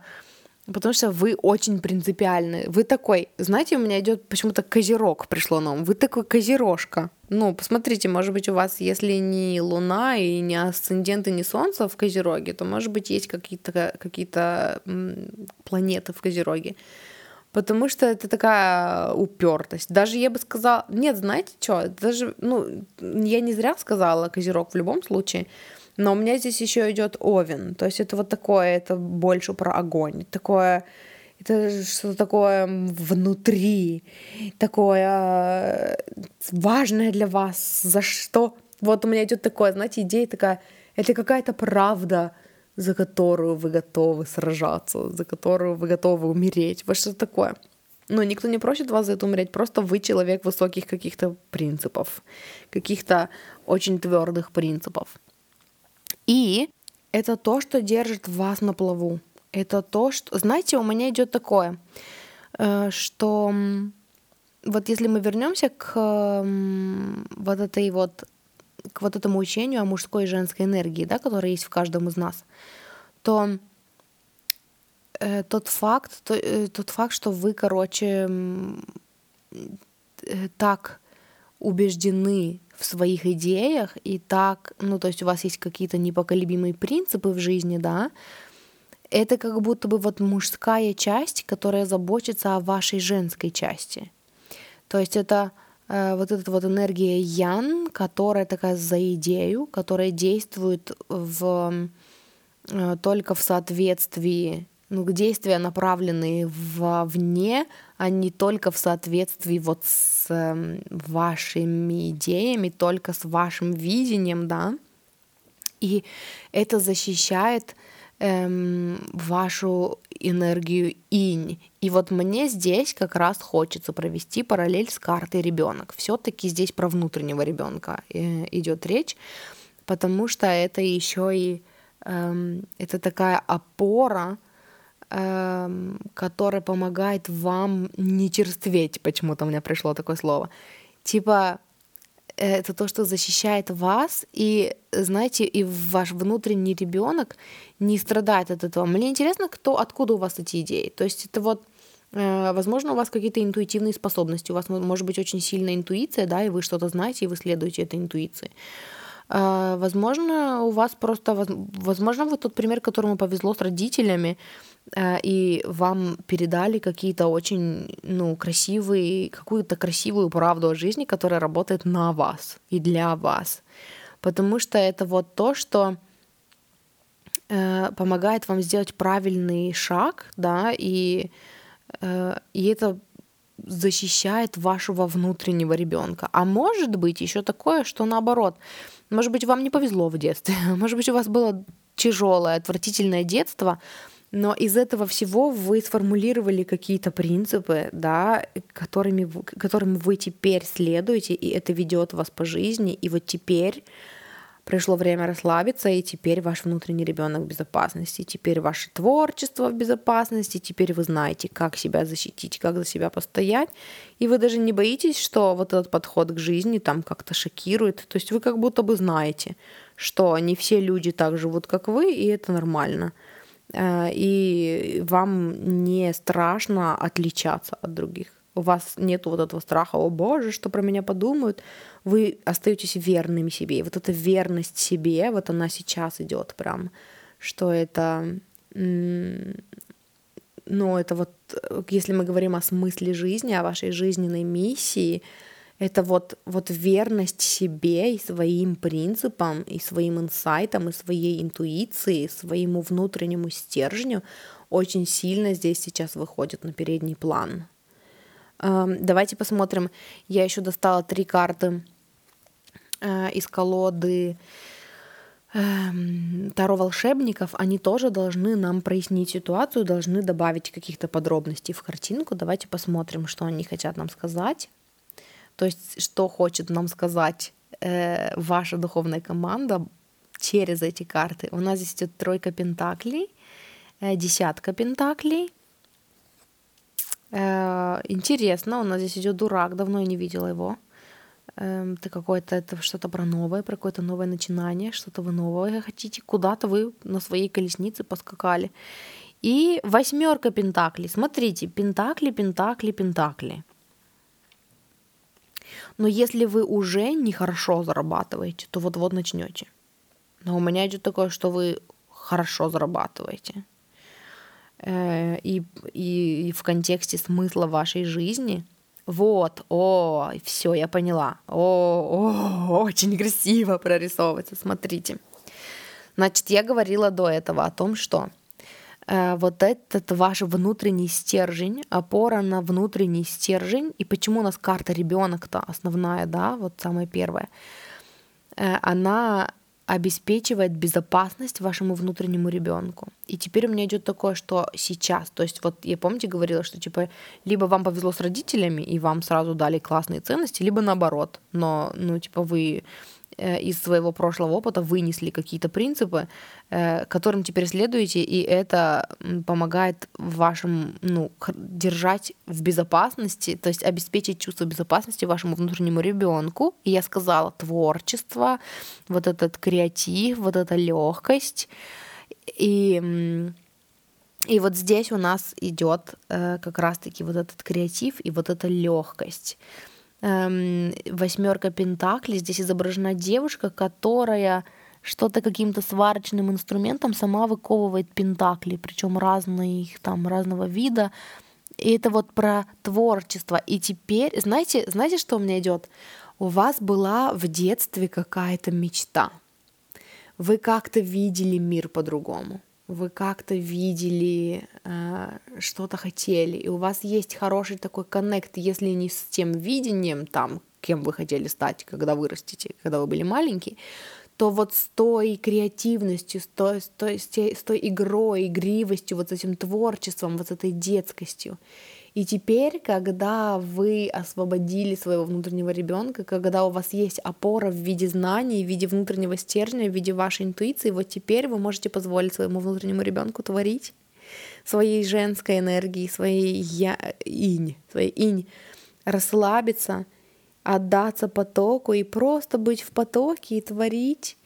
Потому что вы очень принципиальны. Вы такой, знаете, у меня идет почему-то козерог пришло нам. Вы такой козерожка. Ну, посмотрите, может быть, у вас, если не Луна и не асцендент и не Солнце в Козероге, то, может быть, есть какие-то какие планеты в Козероге. Потому что это такая упертость. Даже я бы сказала, нет, знаете что, даже, ну, я не зря сказала Козерог в любом случае. Но у меня здесь еще идет овен. То есть это вот такое, это больше про огонь. Такое, это что-то такое внутри, такое э, важное для вас, за что. Вот у меня идет такое, знаете, идея такая, это какая-то правда, за которую вы готовы сражаться, за которую вы готовы умереть. Вот что такое. Но никто не просит вас за это умереть, просто вы человек высоких каких-то принципов, каких-то очень твердых принципов. И это то, что держит вас на плаву. Это то, что... Знаете, у меня идет такое, э, что вот если мы вернемся к вот этой вот к вот этому учению о мужской и женской энергии, да, которая есть в каждом из нас, то э, тот факт, то, э, тот факт, что вы, короче, э, так убеждены в своих идеях и так, ну, то есть у вас есть какие-то непоколебимые принципы в жизни, да, это как будто бы вот мужская часть, которая заботится о вашей женской части. То есть это вот эта вот энергия Ян, которая такая за идею, которая действует в э, только в соответствии, ну, действия направленные вовне, а не только в соответствии вот с э, вашими идеями, только с вашим видением, да. И это защищает эм, вашу энергию инь. И вот мне здесь как раз хочется провести параллель с картой ребенок. Все-таки здесь про внутреннего ребенка э, идет речь, потому что это еще и эм, это такая опора, эм, которая помогает вам не черстветь. Почему-то у меня пришло такое слово. Типа это то, что защищает вас, и, знаете, и ваш внутренний ребенок не страдает от этого. Мне интересно, кто, откуда у вас эти идеи. То есть это вот э, Возможно, у вас какие-то интуитивные способности, у вас может быть очень сильная интуиция, да, и вы что-то знаете, и вы следуете этой интуиции. Э, возможно, у вас просто, возможно, вы тот пример, которому повезло с родителями, и вам передали какие-то очень, ну, красивые, какую-то красивую правду о жизни, которая работает на вас и для вас. Потому что это вот то, что э, помогает вам сделать правильный шаг, да, и, э, и это защищает вашего внутреннего ребенка. А может быть еще такое, что наоборот, может быть, вам не повезло в детстве, может быть, у вас было тяжелое, отвратительное детство, но из этого всего вы сформулировали какие-то принципы, да, которыми, которым вы теперь следуете, и это ведет вас по жизни. И вот теперь пришло время расслабиться, и теперь ваш внутренний ребенок в безопасности, теперь ваше творчество в безопасности, теперь вы знаете, как себя защитить, как за себя постоять, и вы даже не боитесь, что вот этот подход к жизни там как-то шокирует, то есть вы как будто бы знаете, что не все люди так живут, как вы, и это нормально. Э, и вам не страшно отличаться от других. У вас нет вот этого страха, о боже, что про меня подумают. Вы остаетесь верными себе. И вот эта верность себе, вот она сейчас идет прям, что это, ну, это вот, если мы говорим о смысле жизни, о вашей жизненной миссии, это вот, вот верность себе и своим принципам, и своим инсайтам, и своей интуиции, своему внутреннему стержню очень сильно здесь сейчас выходит на передний план. Эм, давайте посмотрим. Я еще достала три карты э, из колоды эм, Таро волшебников, они тоже должны нам прояснить ситуацию, должны добавить каких-то подробностей в картинку. Давайте посмотрим, что они хотят нам сказать. То есть, что хочет нам сказать э, ваша духовная команда через эти карты. У нас здесь идет тройка пентаклей, э, десятка пентаклей. Э, интересно, у нас здесь идет дурак, давно я не видела его. Э, это какое-то, это что-то про новое, про какое-то новое начинание, что-то вы новое хотите, куда-то вы на своей колеснице поскакали. И восьмерка пентаклей. Смотрите, пентакли, пентакли, пентакли. Но если вы уже нехорошо зарабатываете, то вот-вот начнете. Но у меня идет такое, что вы хорошо зарабатываете. Э, и, и, и в контексте смысла вашей жизни. Вот, о, все, я поняла. О, о, очень красиво прорисовывается, смотрите. Значит, я говорила до этого о том, что вот этот ваш внутренний стержень, опора на внутренний стержень, и почему у нас карта ребенок-то основная, да, вот самая первая, э, она обеспечивает безопасность вашему внутреннему ребенку. И теперь у меня идет такое, что сейчас, то есть вот я помните говорила, что типа либо вам повезло с родителями и вам сразу дали классные ценности, либо наоборот, но ну типа вы Э, из своего прошлого опыта вынесли какие-то принципы, э, которым теперь следуете, и это помогает вашим, ну, держать в безопасности, то есть обеспечить чувство безопасности вашему внутреннему ребенку. И я сказала, творчество, вот этот креатив, вот эта легкость. И и вот здесь у нас идет э, как раз-таки вот этот креатив и вот эта легкость эм, восьмерка пентаклей. Здесь изображена девушка, которая что-то каким-то сварочным инструментом сама выковывает пентакли, причем разные там разного вида. И это вот про творчество. И теперь, знаете, знаете, что у меня идет? У вас была в детстве какая-то мечта. вы как-то видели мир по-другому, вы как-то видели, э, что-то хотели, и у вас есть хороший такой коннект, если не с тем видением там, кем вы хотели стать, когда вырастете, когда вы были маленькие, то вот с той креативностью, с той, с той, с той, игрой, игривостью, вот с этим творчеством, вот с этой детскостью. И теперь, когда вы освободили своего внутреннего ребенка, когда у вас есть опора в виде знаний, в виде внутреннего стержня, в виде вашей интуиции, вот теперь вы можете позволить своему внутреннему ребенку творить своей женской энергией, своей я, инь, своей инь, расслабиться — отдаться потоку и просто быть в потоке и творить.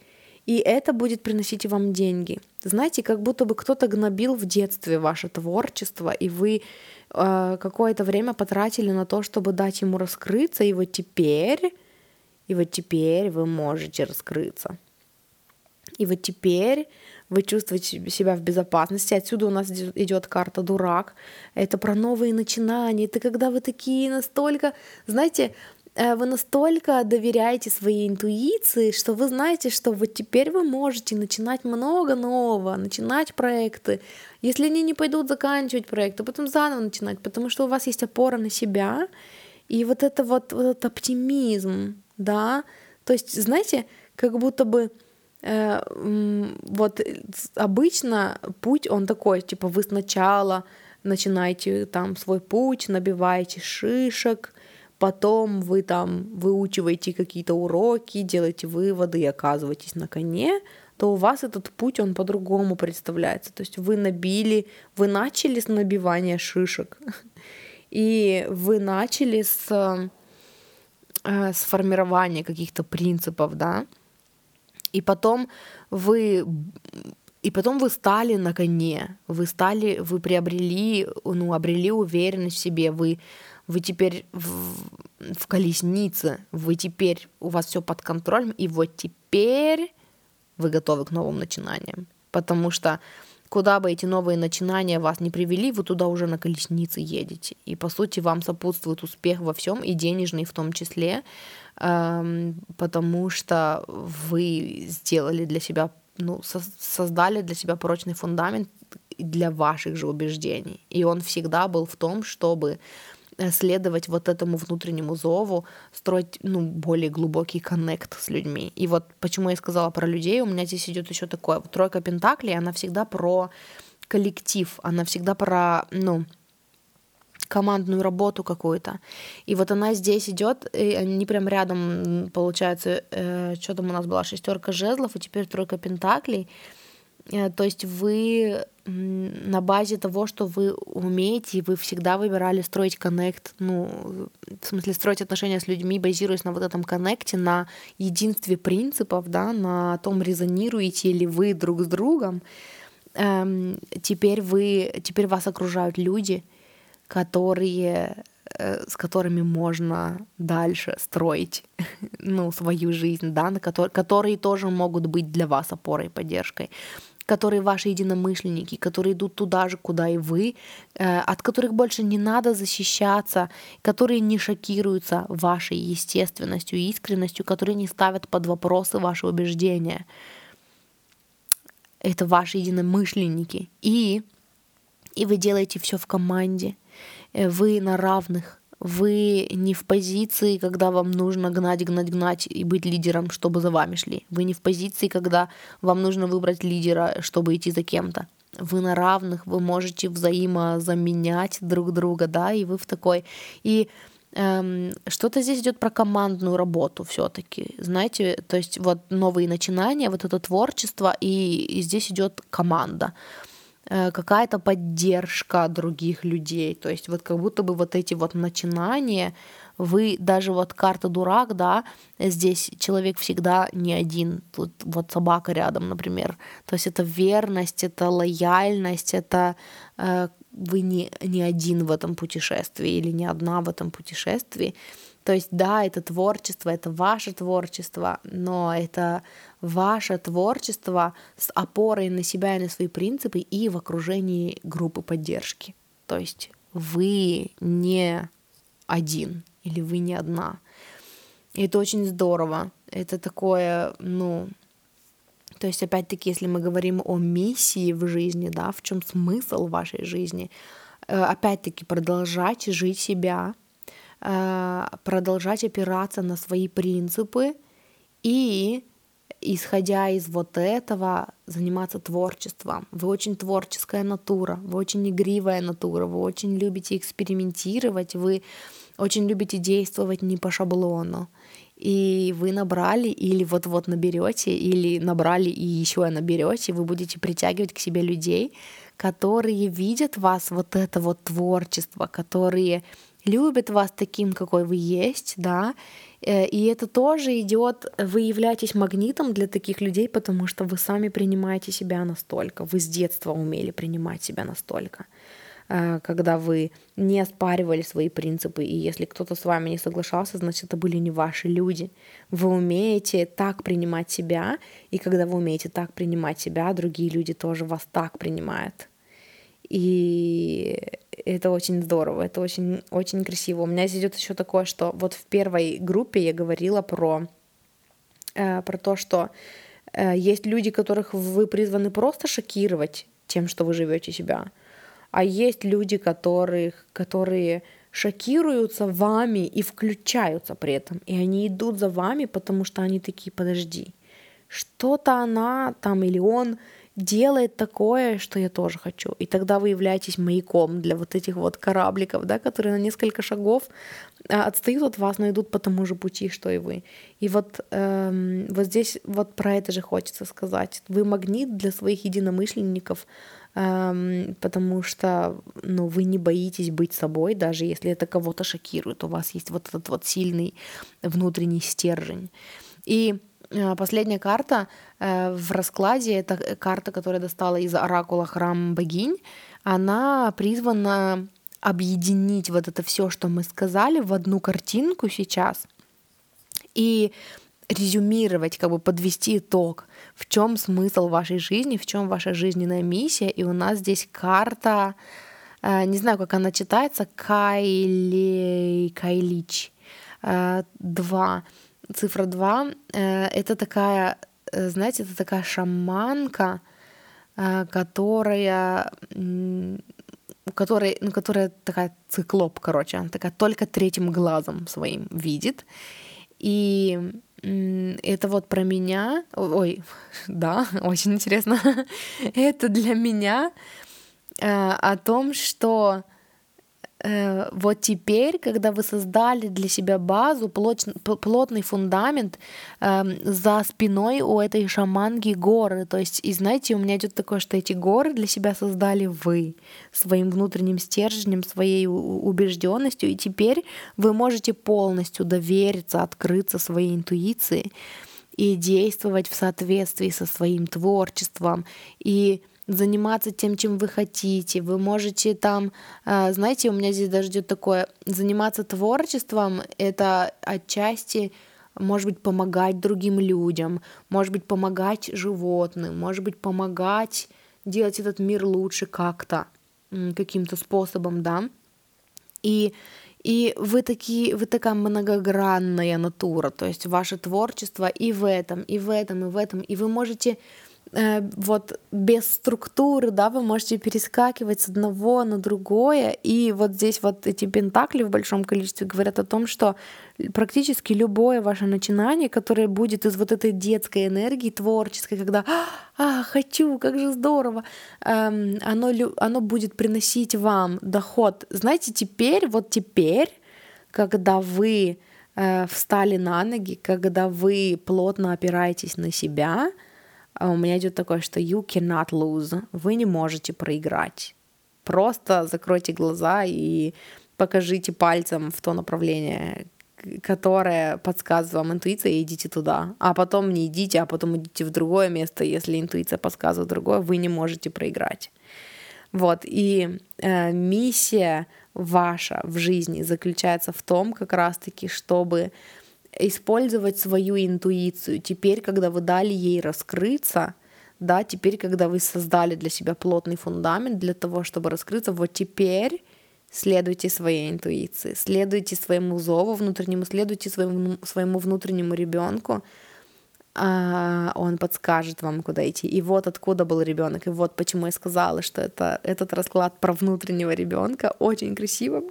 И это будет приносить вам деньги. Знаете, как будто бы кто-то гнобил в детстве ваше творчество, и вы э, какое-то время потратили на то, чтобы дать ему раскрыться, и вот теперь, и вот теперь вы можете раскрыться. И вот теперь вы чувствуете себя в безопасности. Отсюда у нас идет карта дурак. Это про новые начинания. Это когда вы такие настолько, знаете, вы настолько доверяете своей интуиции, что вы знаете, что вот теперь вы можете начинать много нового, начинать проекты. Если они не пойдут, заканчивать проекты, потом заново начинать, потому что у вас есть опора на себя, и вот это вот, вот этот оптимизм, да, то есть, знаете, как будто бы э, вот обычно путь, он такой, типа вы сначала начинаете там свой путь, набиваете шишек, потом вы там выучиваете какие-то уроки, делаете выводы и оказываетесь на коне, то у вас этот путь, он по-другому представляется. То есть вы набили, вы начали с набивания шишек, и вы начали с, э, с формирования каких-то принципов, да, и потом вы и потом вы стали на коне, вы стали, вы приобрели, ну, обрели уверенность в себе, вы вы теперь в, в колеснице, вы теперь, у вас все под контролем, и вот теперь вы готовы к новым начинаниям. Потому что куда бы эти новые начинания вас не привели, вы туда уже на колеснице едете. И по сути вам сопутствует успех во всем, и денежный в том числе, эм, потому что вы сделали для себя, ну, со- создали для себя прочный фундамент для ваших же убеждений. И он всегда был в том, чтобы следовать вот этому внутреннему зову, строить ну, более глубокий коннект с людьми. И вот почему я сказала про людей, у меня здесь идет еще такое. Тройка Пентаклей, она всегда про коллектив, она всегда про, ну, командную работу какую-то. И вот она здесь идет, и они прям рядом, получается, э, что там у нас была шестерка жезлов, и теперь тройка пентаклей. Э, то есть вы на базе того, что вы умеете, вы всегда выбирали строить коннект, ну, в смысле строить отношения с людьми, базируясь на вот этом коннекте, на единстве принципов, да, на том, резонируете ли вы друг с другом. Эм, теперь вы, теперь вас окружают люди, которые э, с которыми можно дальше строить ну, свою жизнь, да, на который, которые тоже могут быть для вас опорой и поддержкой которые ваши единомышленники, которые идут туда же, куда и вы, э, от которых больше не надо защищаться, которые не шокируются вашей естественностью и искренностью, которые не ставят под вопросы ваши убеждения. Это ваши единомышленники. И, и вы делаете все в команде. Э, вы на равных вы не в позиции, когда вам нужно гнать, гнать, гнать и быть лидером, чтобы за вами шли. Вы не в позиции, когда вам нужно выбрать лидера, чтобы идти за кем-то. Вы на равных, вы можете взаимозаменять друг друга, да, и вы в такой... И эм, что-то здесь идет про командную работу все-таки, знаете, то есть вот новые начинания, вот это творчество, и, и здесь идет команда. Э, какая-то поддержка других людей. То есть вот как будто бы вот эти вот начинания, вы даже вот карта дурак, да, здесь человек всегда не один, тут вот собака рядом, например. То есть это верность, это лояльность, это э, вы не, не один в этом путешествии или не одна в этом путешествии. То есть да, это творчество, это ваше творчество, но это ваше творчество с опорой на себя и на свои принципы и в окружении группы поддержки. То есть вы не один или вы не одна. И это очень здорово. Это такое, ну, То есть, опять-таки, если мы говорим о миссии в жизни, да, в чем смысл вашей жизни, э, опять-таки продолжать жить себя, продолжать опираться на свои принципы и исходя из вот этого, заниматься творчеством. Вы очень творческая натура, вы очень игривая натура, вы очень любите экспериментировать, вы очень любите действовать не по шаблону. И вы набрали или вот-вот наберете, или набрали и еще наберете, вы будете притягивать к себе людей, которые видят вас вот это вот творчество, которые любят вас таким, какой вы есть, да, Э, и это тоже идет, вы являетесь магнитом для таких людей, потому что вы сами принимаете себя настолько, вы с детства умели принимать себя настолько, э, когда вы не оспаривали свои принципы, и если кто-то с вами не соглашался, значит, это были не ваши люди. Вы умеете так принимать себя, и когда вы умеете так принимать себя, другие люди тоже вас так принимают. И это очень здорово, это очень, очень красиво. У меня здесь идет еще такое, что вот в первой группе я говорила про, э, про то, что э, есть люди, которых вы призваны просто шокировать тем, что вы живете себя, а есть люди, которых, которые шокируются вами и включаются при этом, и они идут за вами, потому что они такие, подожди, что-то она там или он делает такое, что я тоже хочу. И тогда вы являетесь маяком для вот этих вот корабликов, да, которые на несколько шагов а, отстают от вас, но идут по тому же пути, что и вы. И вот, эм, вот здесь вот про это же хочется сказать. Вы магнит для своих единомышленников, эм, потому что ну, вы не боитесь быть собой, даже если это кого-то шокирует. У вас есть вот этот вот сильный внутренний стержень. И последняя карта э, в раскладе, это карта, которая достала из оракула храм богинь, она призвана объединить вот это все, что мы сказали, в одну картинку сейчас и резюмировать, как бы подвести итог, в чем смысл вашей жизни, в чем ваша жизненная миссия. И у нас здесь карта, э, не знаю, как она читается, Кайли, Кайлич 2 цифра 2 э, это такая, э, знаете, это такая шаманка, э, которая которая, ну, которая такая циклоп, короче, она такая только третьим глазом своим видит. И это вот про меня, ой, да, очень интересно, это для меня о том, что вот теперь, когда вы создали для себя базу, плот, плотный фундамент, э, за спиной у этой шаманги горы. То есть, и знаете, у меня идет такое, что эти горы для себя создали вы своим внутренним стержнем, своей убежденностью, и теперь вы можете полностью довериться, открыться своей интуиции и действовать в соответствии со своим творчеством и заниматься тем, чем вы хотите. Вы можете там, а, знаете, у меня здесь даже идет такое, заниматься творчеством — это отчасти может быть, помогать другим людям, может быть, помогать животным, может быть, помогать делать этот мир лучше как-то, каким-то способом, да. И, и вы, такие, вы такая многогранная натура, то есть ваше творчество и в этом, и в этом, и в этом, и вы можете Э, вот без структуры, да, вы можете перескакивать с одного на другое, и вот здесь вот эти пентакли в большом количестве говорят о том, что практически любое ваше начинание, которое будет из вот этой детской энергии творческой, когда «а, хочу, как же здорово», эм, оно, оно будет приносить вам доход. Знаете, теперь, вот теперь, когда вы э, встали на ноги, когда вы плотно опираетесь на себя, а у меня идет такое, что you cannot lose, вы не можете проиграть. Просто закройте глаза и покажите пальцем в то направление, которое подсказывает вам интуиция, и идите туда. А потом не идите, а потом идите в другое место. Если интуиция подсказывает другое, вы не можете проиграть. Вот, и э, миссия ваша в жизни заключается в том, как раз-таки, чтобы использовать свою интуицию. Теперь, когда вы дали ей раскрыться, да, теперь, когда вы создали для себя плотный фундамент для того, чтобы раскрыться, вот теперь следуйте своей интуиции, следуйте своему зову внутреннему, следуйте своему, своему внутреннему ребенку, а, он подскажет вам, куда идти. И вот откуда был ребенок, и вот почему я сказала, что это этот расклад про внутреннего ребенка очень красиво,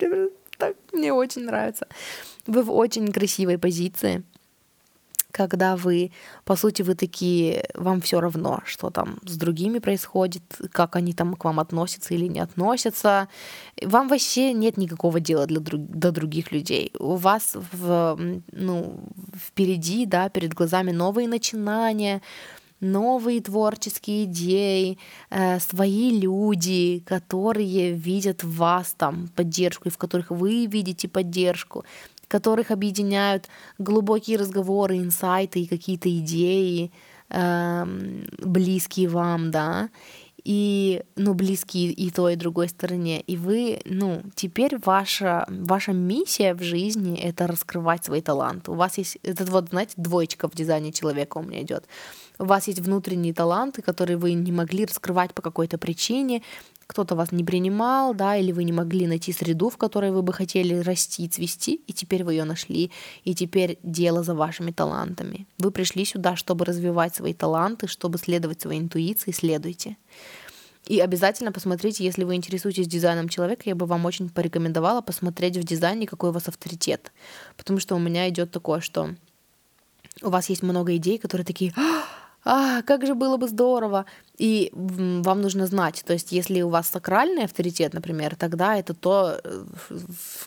так мне очень нравится. Вы в очень красивой позиции когда вы, по сути, вы такие, вам все равно, что там с другими происходит, как они там к вам относятся или не относятся. Вам вообще нет никакого дела для друг, до других людей. У вас в, ну, впереди, да, перед глазами новые начинания, новые творческие идеи, э, свои люди, которые видят в вас там поддержку, и в которых вы видите поддержку которых объединяют глубокие разговоры, инсайты и какие-то идеи, э, близкие вам, да, и, ну, близкие и той, и другой стороне. И вы, ну, теперь ваша, ваша миссия в жизни — это раскрывать свои таланты. У вас есть этот вот, знаете, двоечка в дизайне человека у меня идет. У вас есть внутренние таланты, которые вы не могли раскрывать по какой-то причине, кто-то вас не принимал, да, или вы не могли найти среду, в которой вы бы хотели расти, цвести, и теперь вы ее нашли, и теперь дело за вашими талантами. Вы пришли сюда, чтобы развивать свои таланты, чтобы следовать своей интуиции, следуйте. И обязательно посмотрите, если вы интересуетесь дизайном человека, я бы вам очень порекомендовала посмотреть в дизайне, какой у вас авторитет. Потому что у меня идет такое, что у вас есть много идей, которые такие, «А, как же было бы здорово. И вам нужно знать, то есть если у вас сакральный авторитет, например, тогда это то,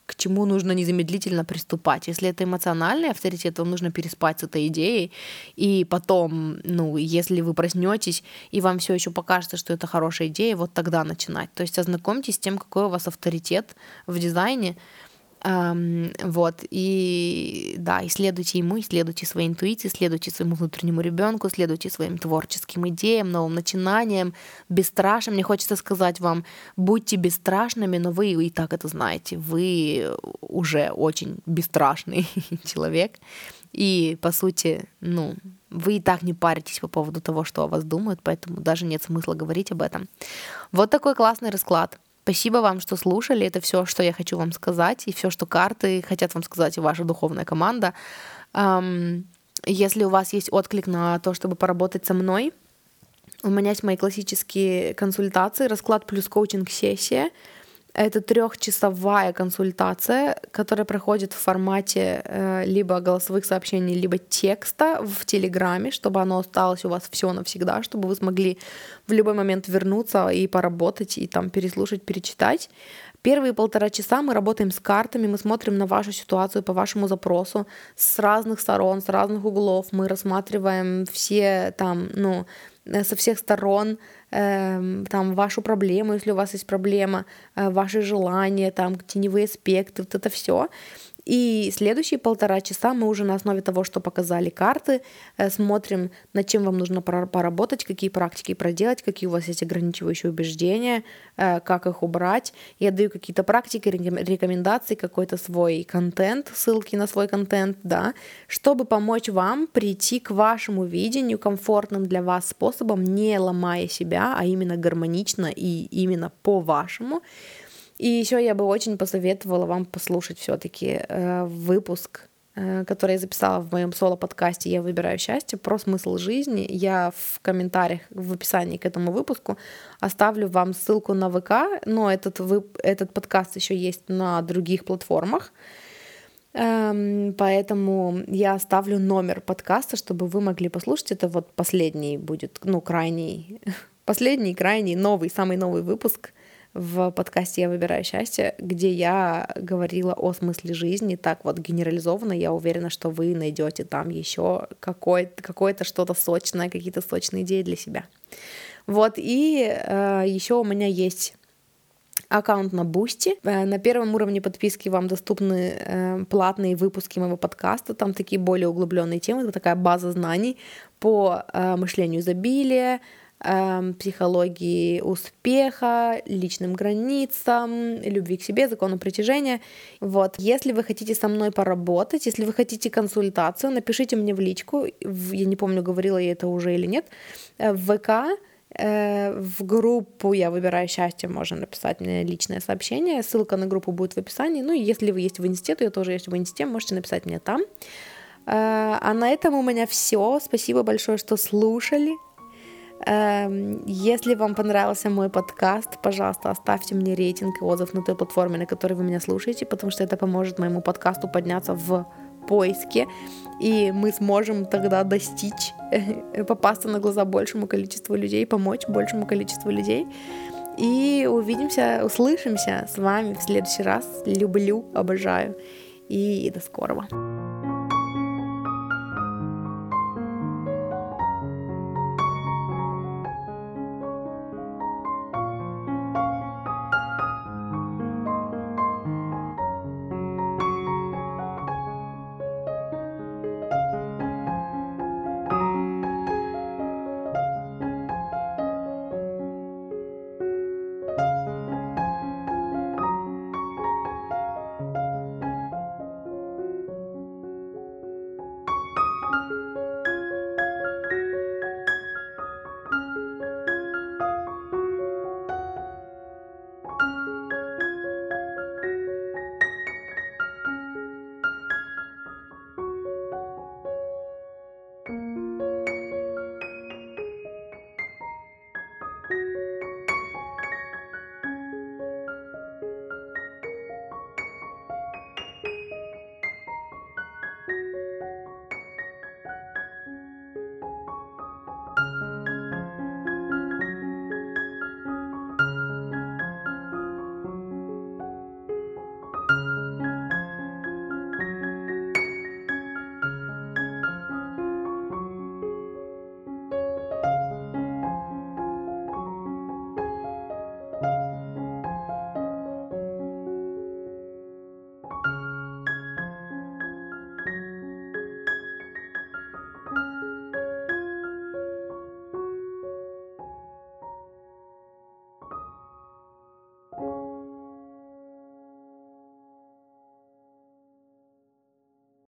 к чему нужно незамедлительно приступать. Если это эмоциональный авторитет, вам нужно переспать с этой идеей, и потом, ну, если вы проснетесь, и вам все еще покажется, что это хорошая идея, вот тогда начинать. То есть ознакомьтесь с тем, какой у вас авторитет в дизайне, вот, и да, исследуйте ему, исследуйте своей интуиции, исследуйте своему внутреннему ребенку, исследуйте своим творческим идеям, новым начинаниям, бесстрашным. Мне хочется сказать вам, будьте бесстрашными, но вы и так это знаете. Вы уже очень бесстрашный человек. И, по сути, ну, вы и так не паритесь по поводу того, что о вас думают, поэтому даже нет смысла говорить об этом. Вот такой классный расклад. Спасибо вам, что слушали. Это все, что я хочу вам сказать, и все, что карты хотят вам сказать, и ваша духовная команда. Если у вас есть отклик на то, чтобы поработать со мной, у меня есть мои классические консультации, расклад плюс коучинг-сессия — это трехчасовая консультация, которая проходит в формате э, либо голосовых сообщений, либо текста в Телеграме, чтобы оно осталось у вас все навсегда, чтобы вы смогли в любой момент вернуться и поработать, и там переслушать, перечитать. Первые полтора часа мы работаем с картами, мы смотрим на вашу ситуацию по вашему запросу с разных сторон, с разных углов. Мы рассматриваем все там, ну, э, со всех сторон э, там вашу проблему, если у вас есть проблема, э, ваши желания, там теневые аспекты, вот это все. И следующие полтора часа мы уже на основе того, что показали карты, э, смотрим, над чем вам нужно поработать, какие практики проделать, какие у вас есть ограничивающие убеждения, э, как их убрать. Я даю какие-то практики, рекомендации, какой-то свой контент, ссылки на свой контент, да, чтобы помочь вам прийти к вашему видению комфортным для вас способом, не ломая себя, а именно гармонично и именно по-вашему. И еще я бы очень посоветовала вам послушать все-таки э, выпуск, э, который я записала в моем соло-подкасте «Я выбираю счастье» про смысл жизни. Я в комментариях, в описании к этому выпуску оставлю вам ссылку на ВК, но этот, вы, этот подкаст еще есть на других платформах. Эм, поэтому я оставлю номер подкаста, чтобы вы могли послушать. Это вот последний будет, ну, крайний, последний, крайний, новый, самый новый выпуск — в подкасте «Я выбираю счастье», где я говорила о смысле жизни так вот генерализованно. Я уверена, что вы найдете там еще какое-то, какое-то что-то сочное, какие-то сочные идеи для себя. Вот, и э, еще у меня есть аккаунт на Бусти. Э, на первом уровне подписки вам доступны э, платные выпуски моего подкаста. Там такие более углубленные темы, такая база знаний по э, мышлению изобилия, Эм, психологии успеха, личным границам, любви к себе, закону притяжения. Вот. Если вы хотите со мной поработать, если вы хотите консультацию, напишите мне в личку, я не помню, говорила я это уже или нет, э, в ВК, э, в группу «Я выбираю счастье» можно написать мне личное сообщение. Ссылка на группу будет в описании. Ну и если вы есть в инсте, то я тоже есть в инсте, можете написать мне там. Э, а на этом у меня все. Спасибо большое, что слушали. Эм, если вам понравился мой подкаст, пожалуйста, оставьте мне рейтинг и отзыв на той платформе, на которой вы меня слушаете, потому что это поможет моему подкасту подняться в поиске, и мы сможем тогда достичь, попасться на глаза большему количеству людей, помочь большему количеству людей. И увидимся, услышимся с вами в следующий раз. Люблю, обожаю. И до скорого.